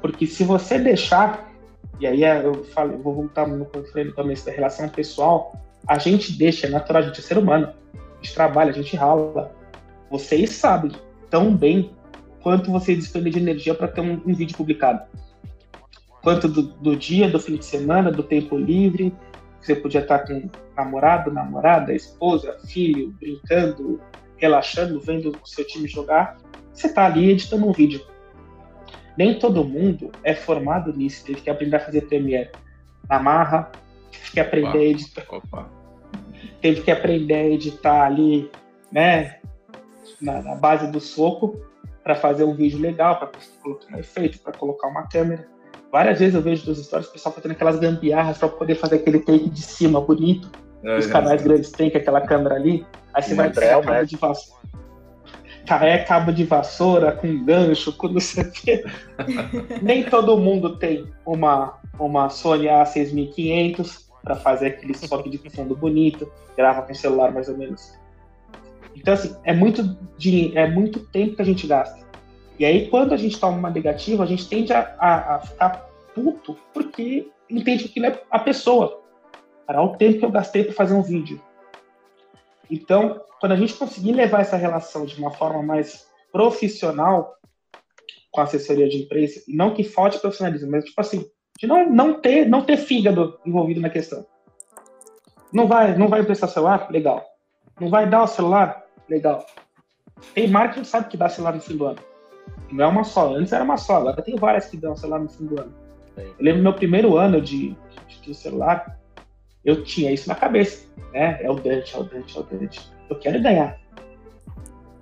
Porque se você deixar, e aí é, eu falo, eu vou voltar no falei no começo da relação pessoal, A gente deixa, é natural, a gente é ser humano. A gente trabalha, a gente rala. Vocês sabem tão bem quanto vocês despendem de energia para ter um, um, vídeo publicado. Quanto do, do, dia, do fim de semana, do tempo livre. Você podia estar com namorado, namorada, esposa, filho, brincando, relaxando, vendo o seu time jogar. Você está ali editando um vídeo. Nem todo mundo é formado nisso, teve que aprender a fazer Premiere na marra, teve que aprender opa, a editar. Opa. Teve que aprender a editar ali, né? Na, na base do soco para fazer um vídeo legal, para colocar um efeito, para colocar uma câmera. Várias vezes eu vejo dos stories o pessoal fazendo aquelas gambiarras para poder fazer aquele take de cima bonito. É, Os canais é. grandes têm com aquela câmera ali. Aí você vai André, cabo né? de vassoura. É cabo de vassoura com gancho, com não sei o quê. (laughs) Nem todo mundo tem uma, uma Sony A6500 para fazer aquele swap de fundo bonito, grava com celular mais ou menos então, assim, é muito, dinheiro, é muito tempo que a gente gasta. E aí, quando a gente toma uma negativa, a gente tende a, a, a ficar puto porque entende que aquilo é a pessoa. Era o tempo que eu gastei para fazer um vídeo. Então, quando a gente conseguir levar essa relação de uma forma mais profissional com a assessoria de imprensa, não que falte profissionalismo, mas tipo assim, de não, não ter não ter fígado envolvido na questão. Não vai, não vai emprestar celular? Legal. Não vai dar o celular? Legal. Tem marca que sabe que dá celular no fim do ano. Não é uma só. Antes era uma só, agora tem várias que dão celular no fim do ano. Eu lembro no meu primeiro ano de, de, de, celular, eu tinha isso na cabeça. Né? É o Dante, é o Dante, é o Dante. Eu quero ganhar.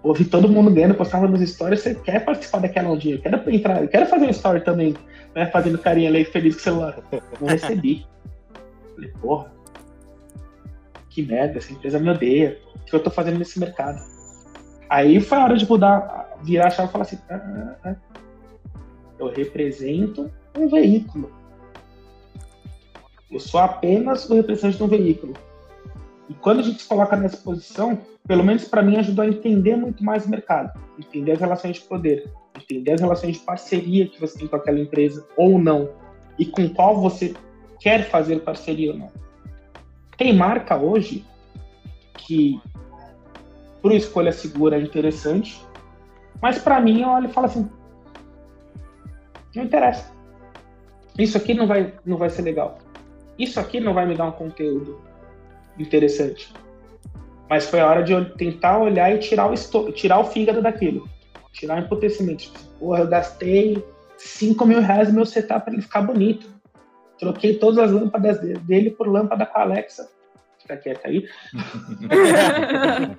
Ouvi todo mundo ganhando, postava nos stories, você quer participar daquela ondinha, eu quero entrar, eu quero fazer um story também, né? Fazendo carinha ali feliz com o celular. Não recebi. Falei, porra, que merda, essa empresa me odeia. O que eu tô fazendo nesse mercado? Aí foi a hora de mudar, virar a chave e falar assim: ah, ah, ah. eu represento um veículo. Eu sou apenas o representante de um veículo. E quando a gente se coloca nessa posição, pelo menos para mim ajudou a entender muito mais o mercado, entender as relações de poder, entender as relações de parceria que você tem com aquela empresa ou não, e com qual você quer fazer parceria ou não. Tem marca hoje que, por escolha segura, é interessante, mas para mim, eu olho e falo assim: não interessa. Isso aqui não vai, não vai ser legal. Isso aqui não vai me dar um conteúdo interessante. Mas foi a hora de tentar olhar e tirar o, tirar o fígado daquilo. Tirar o emputecimento. Tipo, porra, eu gastei 5 mil reais no meu setup para ele ficar bonito. Troquei todas as lâmpadas dele por lâmpada com a Alexa. Fica quieto aí. (laughs)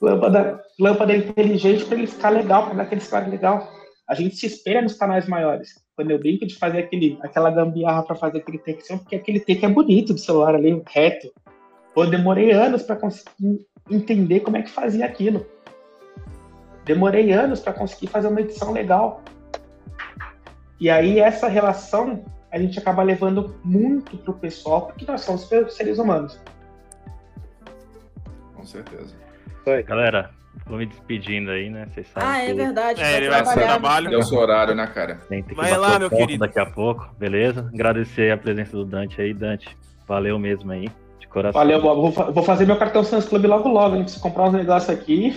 lâmpada, lâmpada inteligente para ele ficar legal, para dar aquele celular legal. A gente se espelha nos canais maiores. Quando eu brinco de fazer aquele, aquela gambiarra para fazer aquele take, porque aquele take é bonito do celular ali, reto. Pô, demorei anos para conseguir entender como é que fazia aquilo. Demorei anos para conseguir fazer uma edição legal. E aí essa relação a gente acaba levando muito pro pessoal, porque nós somos seres humanos. Com certeza. Oi. Galera, vou me despedindo aí, né? Vocês sabem. Ah, é verdade. É, ele vai trabalhar. trabalho. Deu seu horário, né, cara? Tem que vai lá, meu querido. Daqui a pouco, beleza? Agradecer a presença do Dante aí, Dante. Valeu mesmo aí. De coração. Valeu, Bob. Vou, vou fazer meu cartão Sans Club logo logo, hein? Preciso comprar uns negócios aqui.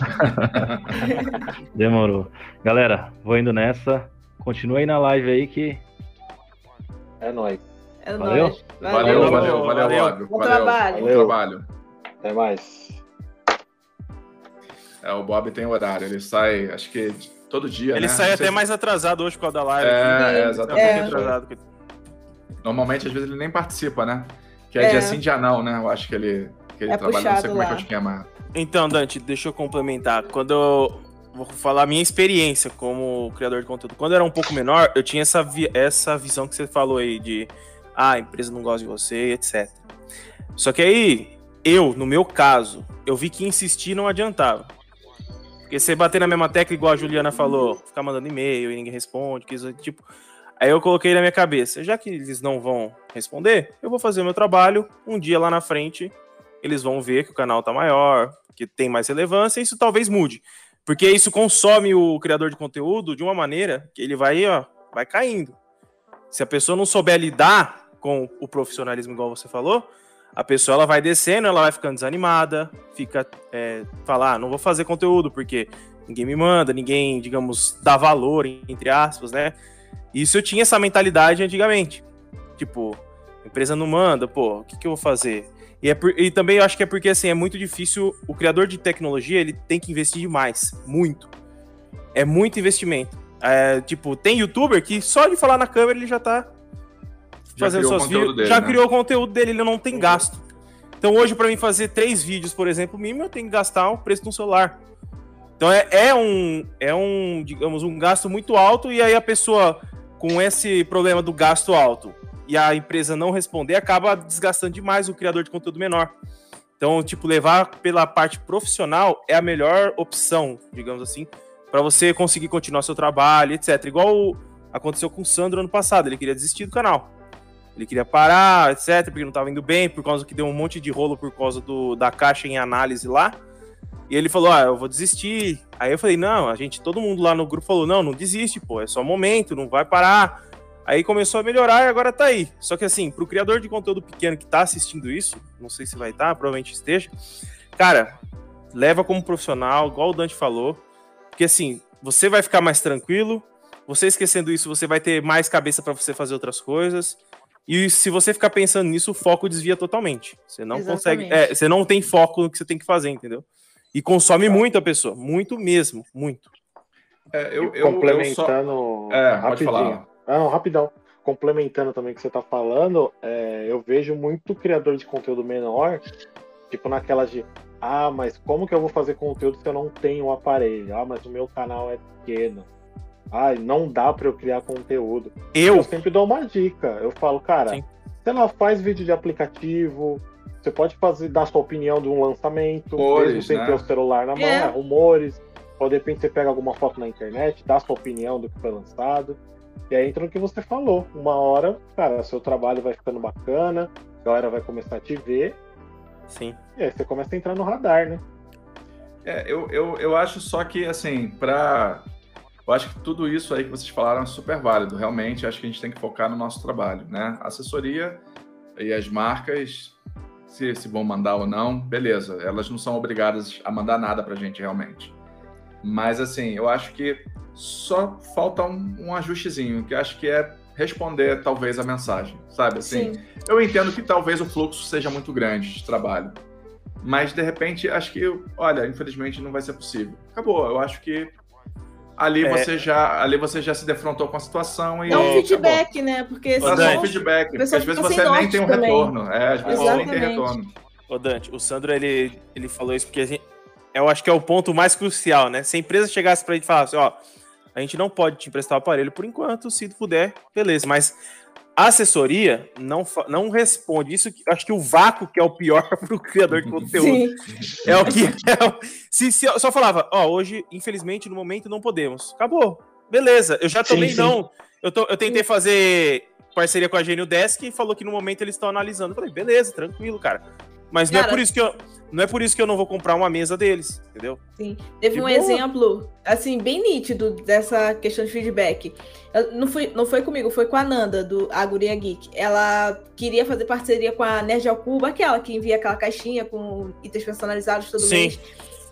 (laughs) Demorou. Galera, vou indo nessa. Continua aí na live aí que é nóis. É valeu? nóis. Valeu, valeu, valeu, valeu, valeu. Bom valeu. trabalho. Bom trabalho. Até mais. É, o Bob tem horário, ele sai, acho que todo dia. Ele né? sai até se... mais atrasado hoje com a da live. É, é exatamente. É. Atrasado. Normalmente, às vezes, ele nem participa, né? Que é, é. dia sim, dia não, né? Eu acho que ele, que ele é trabalha, não sei como lá. é que eu esquema. Então, Dante, deixa eu complementar. Quando eu vou falar a minha experiência como criador de conteúdo. Quando eu era um pouco menor, eu tinha essa, vi essa visão que você falou aí de ah, a empresa não gosta de você, etc. Só que aí, eu, no meu caso, eu vi que insistir não adiantava. Porque você bater na mesma tecla, igual a Juliana falou, ficar mandando e-mail e ninguém responde, que isso, tipo. Aí eu coloquei na minha cabeça, já que eles não vão responder, eu vou fazer o meu trabalho, um dia lá na frente, eles vão ver que o canal tá maior, que tem mais relevância, e isso talvez mude. Porque isso consome o criador de conteúdo de uma maneira que ele vai, ó, vai caindo. Se a pessoa não souber lidar com o profissionalismo, igual você falou, a pessoa ela vai descendo, ela vai ficando desanimada, fica é, falar, ah, não vou fazer conteúdo porque ninguém me manda, ninguém, digamos, dá valor, entre aspas, né? Isso eu tinha essa mentalidade antigamente. Tipo, empresa não manda, pô, o que, que eu vou fazer? E, é por, e também eu acho que é porque assim, é muito difícil. O criador de tecnologia ele tem que investir demais. Muito. É muito investimento. É, tipo, tem youtuber que só de falar na câmera ele já tá fazendo suas vídeos. Já né? criou o conteúdo dele, ele não tem uhum. gasto. Então hoje, para mim fazer três vídeos, por exemplo, mínimo, eu tenho que gastar o preço de um celular. Então é, é, um, é um, digamos, um gasto muito alto, e aí a pessoa com esse problema do gasto alto e a empresa não responder, acaba desgastando demais o criador de conteúdo menor. Então, tipo, levar pela parte profissional é a melhor opção, digamos assim, para você conseguir continuar seu trabalho, etc. Igual aconteceu com o Sandro ano passado, ele queria desistir do canal. Ele queria parar, etc, porque não estava indo bem, por causa que deu um monte de rolo por causa do, da caixa em análise lá. E ele falou: Ah, eu vou desistir. Aí eu falei: Não, a gente, todo mundo lá no grupo falou: Não, não desiste, pô, é só momento, não vai parar. Aí começou a melhorar e agora tá aí. Só que assim, pro criador de conteúdo pequeno que tá assistindo isso, não sei se vai estar, tá, provavelmente esteja, cara, leva como profissional, igual o Dante falou, porque assim, você vai ficar mais tranquilo, você esquecendo isso, você vai ter mais cabeça para você fazer outras coisas. E se você ficar pensando nisso, o foco desvia totalmente. Você não Exatamente. consegue, é, você não tem foco no que você tem que fazer, entendeu? E consome muito a pessoa, muito mesmo, muito. É, eu, eu, complementando eu só... é, rapidinho. Pode falar. Não, rapidão. Complementando também o que você está falando, é, eu vejo muito criador de conteúdo menor, tipo naquelas de ah, mas como que eu vou fazer conteúdo se eu não tenho o um aparelho? Ah, mas o meu canal é pequeno. Ah, não dá para eu criar conteúdo. Eu? eu sempre dou uma dica. Eu falo, cara, Sim. você não faz vídeo de aplicativo, você pode fazer dar sua opinião de um lançamento, rumores, mesmo sem né? ter o celular na mão, é. rumores. Ou de repente você pega alguma foto na internet, dá sua opinião do que foi lançado. E aí entra no que você falou. Uma hora, cara, seu trabalho vai ficando bacana, a galera vai começar a te ver. Sim. E aí você começa a entrar no radar, né? É, eu, eu, eu acho só que, assim, para eu acho que tudo isso aí que vocês falaram é super válido. Realmente, acho que a gente tem que focar no nosso trabalho, né? A assessoria e as marcas, se, se vão mandar ou não, beleza. Elas não são obrigadas a mandar nada para a gente realmente. Mas, assim, eu acho que só falta um, um ajustezinho, que acho que é responder talvez a mensagem, sabe? Assim, Sim. eu entendo que talvez o fluxo seja muito grande de trabalho, mas de repente acho que, olha, infelizmente não vai ser possível. Acabou. Eu acho que ali é. você já ali você já se defrontou com a situação e dá um feedback, acabou. né? Porque dá um feedback, porque às vezes você nem tem um também. retorno, é, às vezes Exatamente. você nem tem retorno. Ô Dante, o Sandro ele, ele falou isso porque a gente, eu acho que é o ponto mais crucial, né? Se a empresa chegasse para gente e falasse, ó, a gente não pode te emprestar o aparelho por enquanto, se puder, beleza. Mas a assessoria não, não responde. Isso acho que o vácuo que é o pior (laughs) para o criador de conteúdo. Sim. É o que. (laughs) É se, se só falava, ó, hoje, infelizmente, no momento não podemos. Acabou. Beleza. Eu já também não. Eu, tô, eu tentei fazer parceria com a Gênio Desk e falou que no momento eles estão analisando. Eu falei, beleza, tranquilo, cara. Mas não é por isso que eu não é por isso que eu não vou comprar uma mesa deles, entendeu? Sim. Teve de um boa. exemplo, assim, bem nítido dessa questão de feedback. não, foi, não foi comigo, foi com a Nanda, do Aguria Geek. Ela queria fazer parceria com a Nerd Alcuba, aquela que envia aquela caixinha com itens personalizados todo Sim. mês.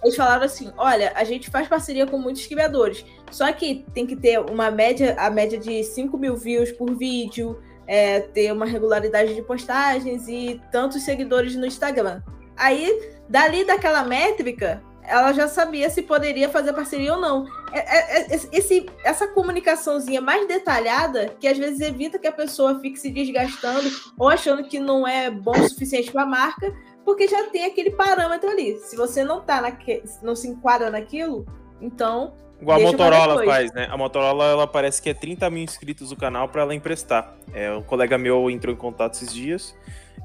Eles falaram assim: olha, a gente faz parceria com muitos criadores, só que tem que ter uma média, a média de 5 mil views por vídeo, é, ter uma regularidade de postagens e tantos seguidores no Instagram. Aí, dali daquela métrica, ela já sabia se poderia fazer parceria ou não. É, é, é, esse, essa comunicaçãozinha mais detalhada, que às vezes evita que a pessoa fique se desgastando ou achando que não é bom o suficiente para a marca, porque já tem aquele parâmetro ali. Se você não tá naque, não se enquadra naquilo, então. Igual a Motorola faz, né? A Motorola ela parece que é 30 mil inscritos no canal para ela emprestar. É, um colega meu entrou em contato esses dias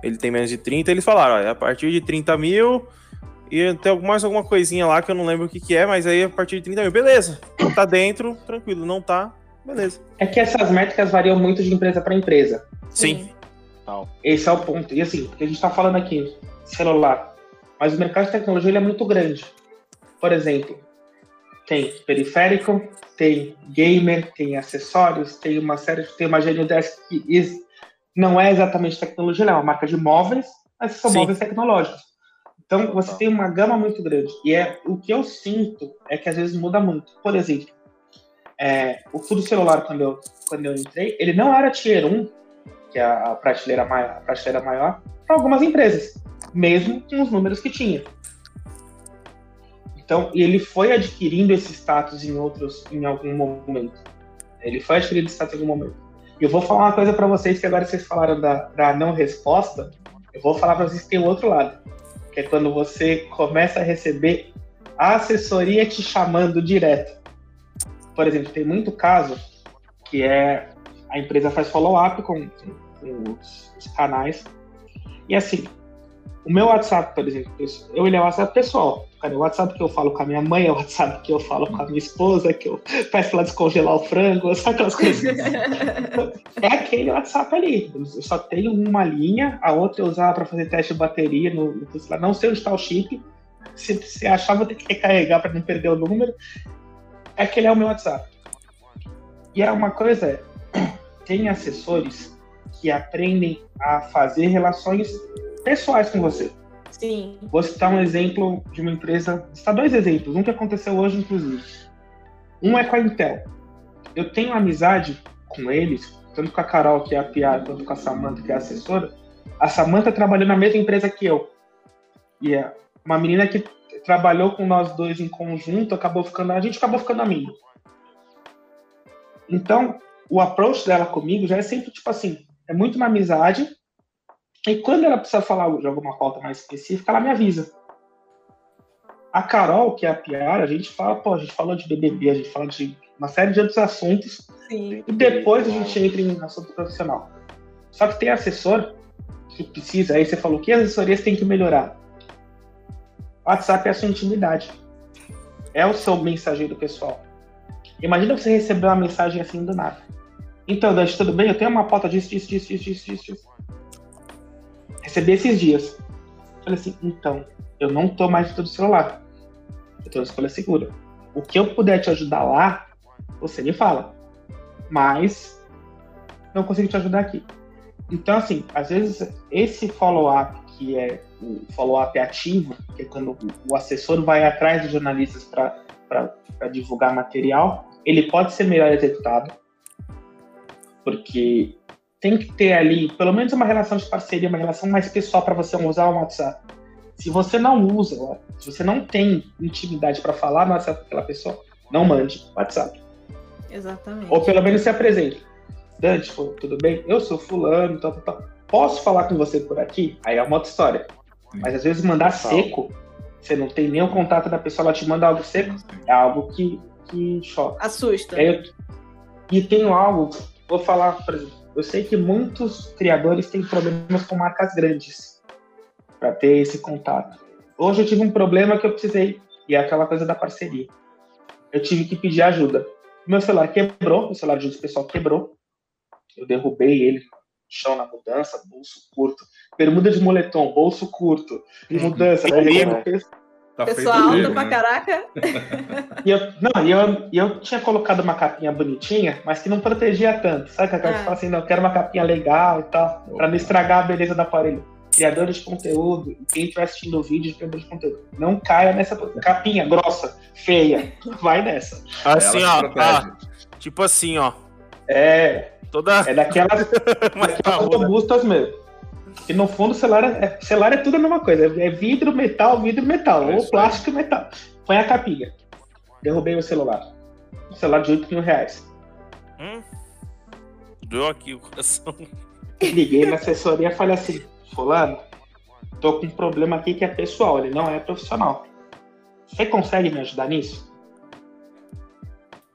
ele tem menos de 30, eles falaram, olha, a partir de 30 mil e tem mais alguma coisinha lá que eu não lembro o que, que é, mas aí a partir de 30 mil, beleza. Tá dentro, tranquilo, não tá, beleza. É que essas métricas variam muito de empresa para empresa. Sim. Esse é o ponto. E assim, a gente tá falando aqui, celular, mas o mercado de tecnologia ele é muito grande. Por exemplo, tem periférico, tem gamer, tem acessórios, tem uma série, tem uma Genio Desk que não é exatamente tecnologia, é uma marca de móveis, mas são Sim. móveis tecnológicos. Então, você tem uma gama muito grande. E é o que eu sinto é que às vezes muda muito. Por exemplo, é, o fundo celular, quando eu, quando eu entrei, ele não era Tier 1, que é a prateleira maior, a prateleira maior para algumas empresas, mesmo com os números que tinha. Então, ele foi adquirindo esse status em outros, em algum momento. Ele foi adquirindo esse status em algum momento. E eu vou falar uma coisa para vocês que agora vocês falaram da, da não resposta, eu vou falar para vocês que tem o outro lado, que é quando você começa a receber a assessoria te chamando direto. Por exemplo, tem muito caso que é a empresa faz follow-up com, com os, os canais e assim, o meu WhatsApp, por exemplo, eu ele é o WhatsApp pessoal. Cara, o WhatsApp que eu falo com a minha mãe é o WhatsApp que eu falo com a minha esposa, que eu peço ela descongelar o frango, (laughs) sabe aquelas coisas? é aquele WhatsApp ali. Eu só tenho uma linha, a outra eu usava para fazer teste de bateria no, no celular. Não sei onde está o chip. Se você achar, vou ter que recarregar para não perder o número. Aquele é o meu WhatsApp. E é uma coisa, (clears throat) tem assessores que aprendem a fazer relações pessoais com você. Sim. Vou citar um exemplo de uma empresa. Citar dois exemplos, um que aconteceu hoje, inclusive. Um é com a Intel. Eu tenho amizade com eles, tanto com a Carol, que é a PR, quanto com a Samantha, que é a assessora. A Samantha trabalhou na mesma empresa que eu. E é uma menina que trabalhou com nós dois em conjunto, acabou ficando. A gente acabou ficando amigo. Então, o approach dela comigo já é sempre tipo assim: é muito uma amizade, e quando ela precisa falar de alguma pauta mais específica, ela me avisa. A Carol, que é a PR, a gente fala, pô, a gente falou de BBB, a gente fala de uma série de outros assuntos. Sim. E depois a gente entra em assunto profissional. Só que tem assessor que precisa, aí você falou que assessorias tem que melhorar. O WhatsApp é a sua intimidade. É o seu mensageiro pessoal. Imagina você receber uma mensagem assim do nada. Então, Dante, tudo bem? Eu tenho uma pauta disso, disso, disso, disso, disso, disso. Recebi esses dias. Falei assim, então, eu não tô mais do celular. Eu tô na escolha segura. O que eu puder te ajudar lá, você me fala. Mas não consigo te ajudar aqui. Então, assim, às vezes esse follow-up, que é o follow-up ativo, que é quando o assessor vai atrás dos jornalistas para divulgar material, ele pode ser melhor executado, porque tem que ter ali pelo menos uma relação de parceria, uma relação mais pessoal para você usar o WhatsApp. Se você não usa, se você não tem intimidade para falar no WhatsApp com aquela pessoa, não mande WhatsApp. Exatamente. Ou pelo menos se apresente. Dante, tudo bem? Eu sou fulano, tal, tal, tal. Posso falar com você por aqui? Aí é uma outra história. Mas às vezes mandar seco, você não tem nem o contato da pessoa, ela te manda algo seco, é algo que, que choca. Assusta. Eu, e tenho algo, vou falar, por exemplo, eu sei que muitos criadores têm problemas com marcas grandes para ter esse contato. Hoje eu tive um problema que eu precisei, e é aquela coisa da parceria. Eu tive que pedir ajuda. Meu celular quebrou, o celular de uso pessoal quebrou. Eu derrubei ele no chão na mudança, bolso curto. Bermuda de moletom, bolso curto, e mudança. né? Tá Pessoa alta mesmo, pra né? caraca. E eu, não, e eu, eu tinha colocado uma capinha bonitinha, mas que não protegia tanto. Sabe que a gente Ah. fala assim, não, eu quero uma capinha legal e tal, pra não estragar a beleza do aparelho. Criadores de conteúdo, quem estiver assistindo o vídeo de criador de conteúdo, não caia nessa capinha grossa, feia. Vai nessa. Assim, ó, ah, tipo assim, ó. É, Toda. é daquelas, (laughs) daquelas parruda. robustas mesmo. E no fundo, o celular é, celular é tudo a mesma coisa. É vidro, metal, vidro, metal. É ou aí. plástico e metal. Põe a capinha. Derrubei o celular. Um celular de 8 mil reais. Hum? Doeu aqui o coração. Liguei na assessoria e falei assim, fulano, tô com um problema aqui que é pessoal, ele não é profissional. Você consegue me ajudar nisso?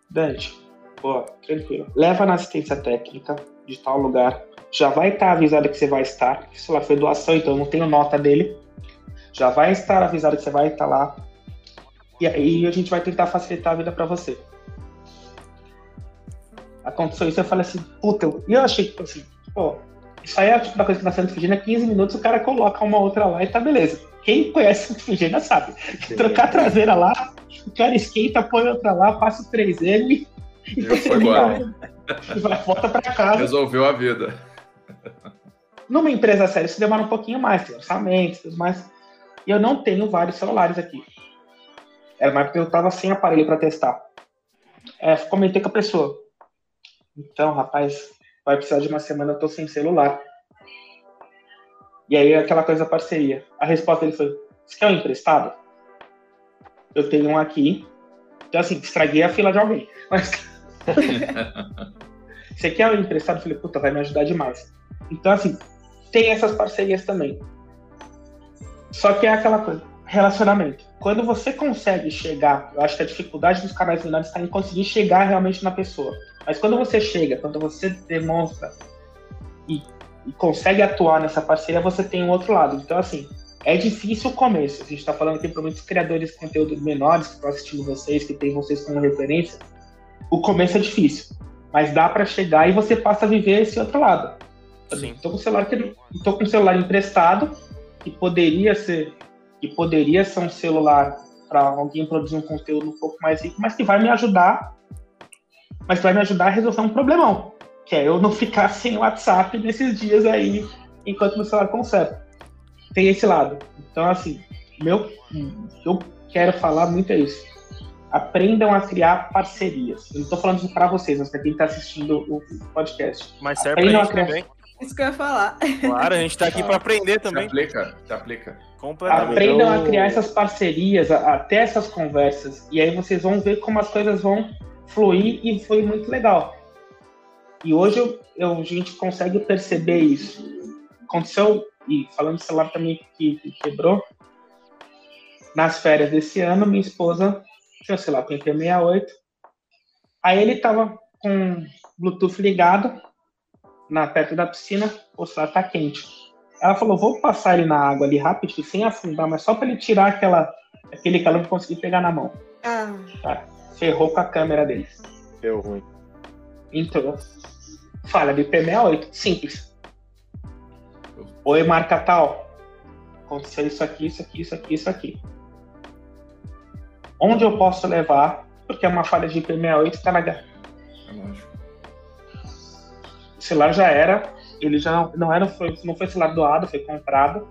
Dante, pô, tranquilo. Leva na assistência técnica de tal lugar. Já vai estar avisado que você vai estar. Isso lá foi doação, então eu não tenho nota dele. Já vai estar avisado que você vai estar lá. E aí a gente vai tentar facilitar a vida para você. Aconteceu isso, eu falei assim, puta, e eu achei que, assim, pô, isso aí é tipo da coisa que na Santa Figena, 15 minutos o cara coloca uma outra lá e tá beleza. Quem conhece Figena sabe. Trocar a traseira lá, o cara esquenta, põe outra lá, passa o 3M E foi embora. (laughs) e vai, volta pra casa. Resolveu a vida. Numa empresa séria, isso demora um pouquinho mais, tem orçamento, tudo mais. E eu não tenho vários celulares aqui. Era uma época que eu tava sem aparelho para testar. É, comentei com a pessoa. Então, rapaz, vai precisar de uma semana, eu tô sem celular. E aí, aquela coisa da parceria. A resposta dele foi: Você quer um emprestado? Eu tenho um aqui. Então, assim, estraguei a fila de alguém. (laughs) Mas. (laughs) Você quer um emprestado? Eu falei: Puta, vai me ajudar demais. Então, assim, tem essas parcerias também. Só que é aquela coisa, relacionamento. Quando você consegue chegar, eu acho que a dificuldade dos canais menores está em conseguir chegar realmente na pessoa. Mas quando você chega, quando você demonstra e, e consegue atuar nessa parceria, você tem um outro lado. Então, assim, é difícil o começo. A gente está falando aqui para muitos criadores de conteúdo menores que estão assistindo vocês, que tem vocês como referência. O começo é difícil, mas dá para chegar e você passa a viver esse outro lado. Sim. Estou com o celular que tô com celular emprestado que poderia ser que poderia ser um celular para alguém produzir um conteúdo um pouco mais rico, mas que vai me ajudar, mas vai me ajudar a resolver um problemão, que é eu não ficar (laughs) sem WhatsApp nesses dias aí enquanto meu celular conserta. Tem esse lado. Então assim, meu eu quero falar muito é isso. Aprendam a criar parcerias. Eu não estou falando isso para vocês, mas para quem está assistindo o podcast. Mas serve para a criar... também. Isso que eu ia falar. Claro, a gente está aqui para aprender também. Se aplica, se aplica. Aprendam a criar essas parcerias, até essas conversas. E aí vocês vão ver como as coisas vão fluir e foi muito legal. E hoje eu, eu, a gente consegue perceber isso. Aconteceu, e falando de celular também que, que quebrou, nas férias desse ano, minha esposa tinha, sei lá, tem 68. Aí ele tava com Bluetooth ligado, na perto da piscina, o celular tá quente. Ela falou, vou passar ele na água ali rápido, sem afundar, mas só para ele tirar aquela, aquele calor e conseguir pegar na mão. Ah. Tá. Ferrou com a câmera dele. Deu ruim. Então, falha de P68, simples. Oi, marca tal. Aconteceu isso aqui, isso aqui, isso aqui, isso aqui. Onde eu posso levar? Porque é uma falha de IP68 está na. Celular já era, ele já não, não era, foi, não foi celular doado, foi comprado.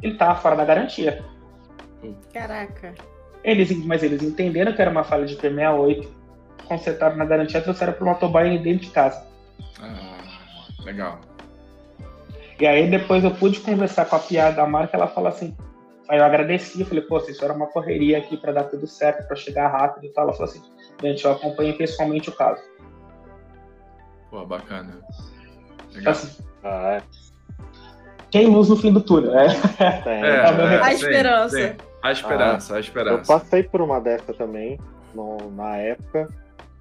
Ele tava fora da garantia. Caraca. Eles, mas eles entenderam que era uma falha de P68, consertaram na garantia e trouxeram para o motoboy dentro de casa. Ah, legal. E aí depois eu pude conversar com a piada da marca, ela falou assim, aí eu agradeci, eu falei, pô, isso era uma correria aqui para dar tudo certo, para chegar rápido e tal. Ela falou assim, gente, eu acompanhei pessoalmente o caso. Pô, bacana. Legal. Assim, ah, é. Tem luz no fim do túnel, é. é, é, a esperança. Tem, tem. A esperança, ah, a esperança. Eu passei por uma dessa também, no, na época.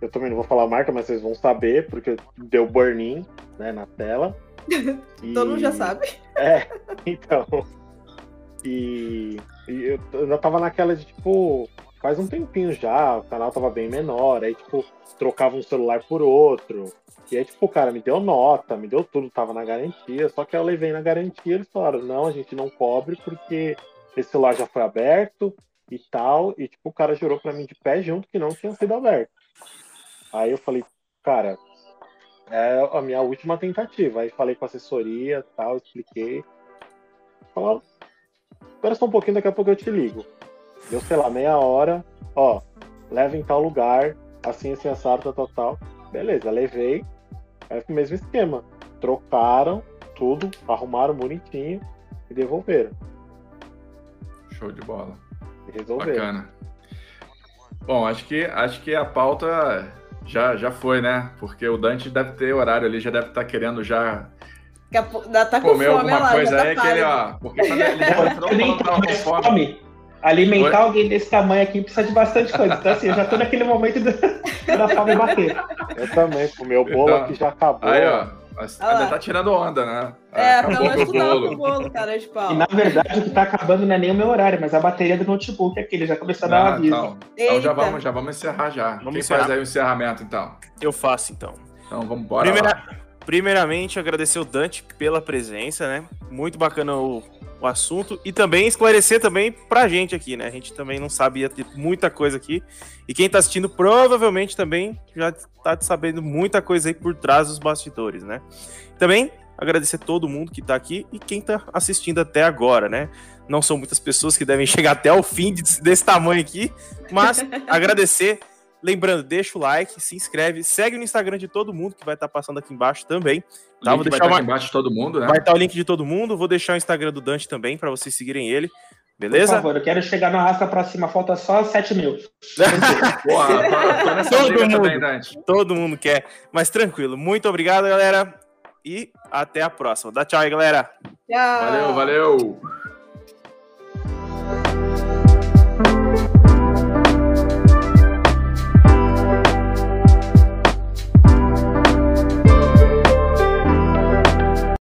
Eu também não vou falar a marca, mas vocês vão saber, porque deu burn-in né, na tela. E... (laughs) Todo mundo já sabe. (laughs) É, então. E, e eu, eu ainda tava naquela de tipo, faz um tempinho já, o canal tava bem menor, aí tipo, trocava um celular por outro. E aí, tipo, cara, me deu nota, me deu tudo, tava na garantia. Só que eu levei na garantia, eles falaram, não, a gente não cobre porque esse celular já foi aberto e tal. E, tipo, o cara jurou pra mim de pé junto que não tinha sido aberto. Aí eu falei, cara, é a minha última tentativa. Aí falei com a assessoria tal, expliquei. Falaram, espera só um pouquinho, daqui a pouco eu te ligo. Deu, sei lá, meia hora, ó, leva em tal lugar, assim, assim, assado, tal, tal, tal. Beleza, levei. É o mesmo esquema. Trocaram tudo, arrumaram bonitinho e devolveram. Show de bola. E resolveram. Bacana. Bom, acho que, acho que a pauta já, já foi, né? Porque o Dante deve ter horário ali, já deve estar tá querendo já tá comer alguma lá, coisa tá aí, que ele, ó. Porque quando ele (laughs) já falou com fome. Alimentar Oi? alguém desse tamanho aqui precisa de bastante coisa. Então, assim, eu já tô naquele momento do, (laughs) da fome bater. Eu também, o meu bolo então, aqui já acabou. Aí, ó. Ainda tá tirando onda, né? É, acabou pelo menos bolo. bolo, cara, de pau. E na verdade o que tá acabando não é nem o meu horário, mas a bateria do notebook aqui, ele já começou a dar uma aviso. Então, então já, vamos, já vamos encerrar já. Vamos Quem encerrar. faz aí o encerramento, então? Eu faço, então. Então vamos embora. Primeira, primeiramente, agradecer o Dante pela presença, né? Muito bacana o, o assunto e também esclarecer também pra gente aqui, né? A gente também não sabia ter muita coisa aqui. E quem tá assistindo provavelmente também já tá sabendo muita coisa aí por trás dos bastidores, né? Também Agradecer todo mundo que tá aqui e quem tá assistindo até agora, né? Não são muitas pessoas que devem (laughs) chegar até o fim desse tamanho aqui, mas (laughs) agradecer. Lembrando, deixa o like, se inscreve, segue no Instagram de todo mundo que vai estar tá passando aqui embaixo também. Tá, vou deixar vai estar uma... aqui embaixo de todo mundo, né? Vai estar o link de todo mundo. Vou deixar o Instagram do Dante também para vocês seguirem ele. Beleza? Por favor, eu quero chegar no arrasta pra cima, falta só 7 mil. (laughs) Porra, tô, tô todo mundo, também, Dante. Todo mundo quer, mas tranquilo. Muito obrigado, galera. E até a próxima. Dá tchau aí, galera. Tchau. Valeu, valeu.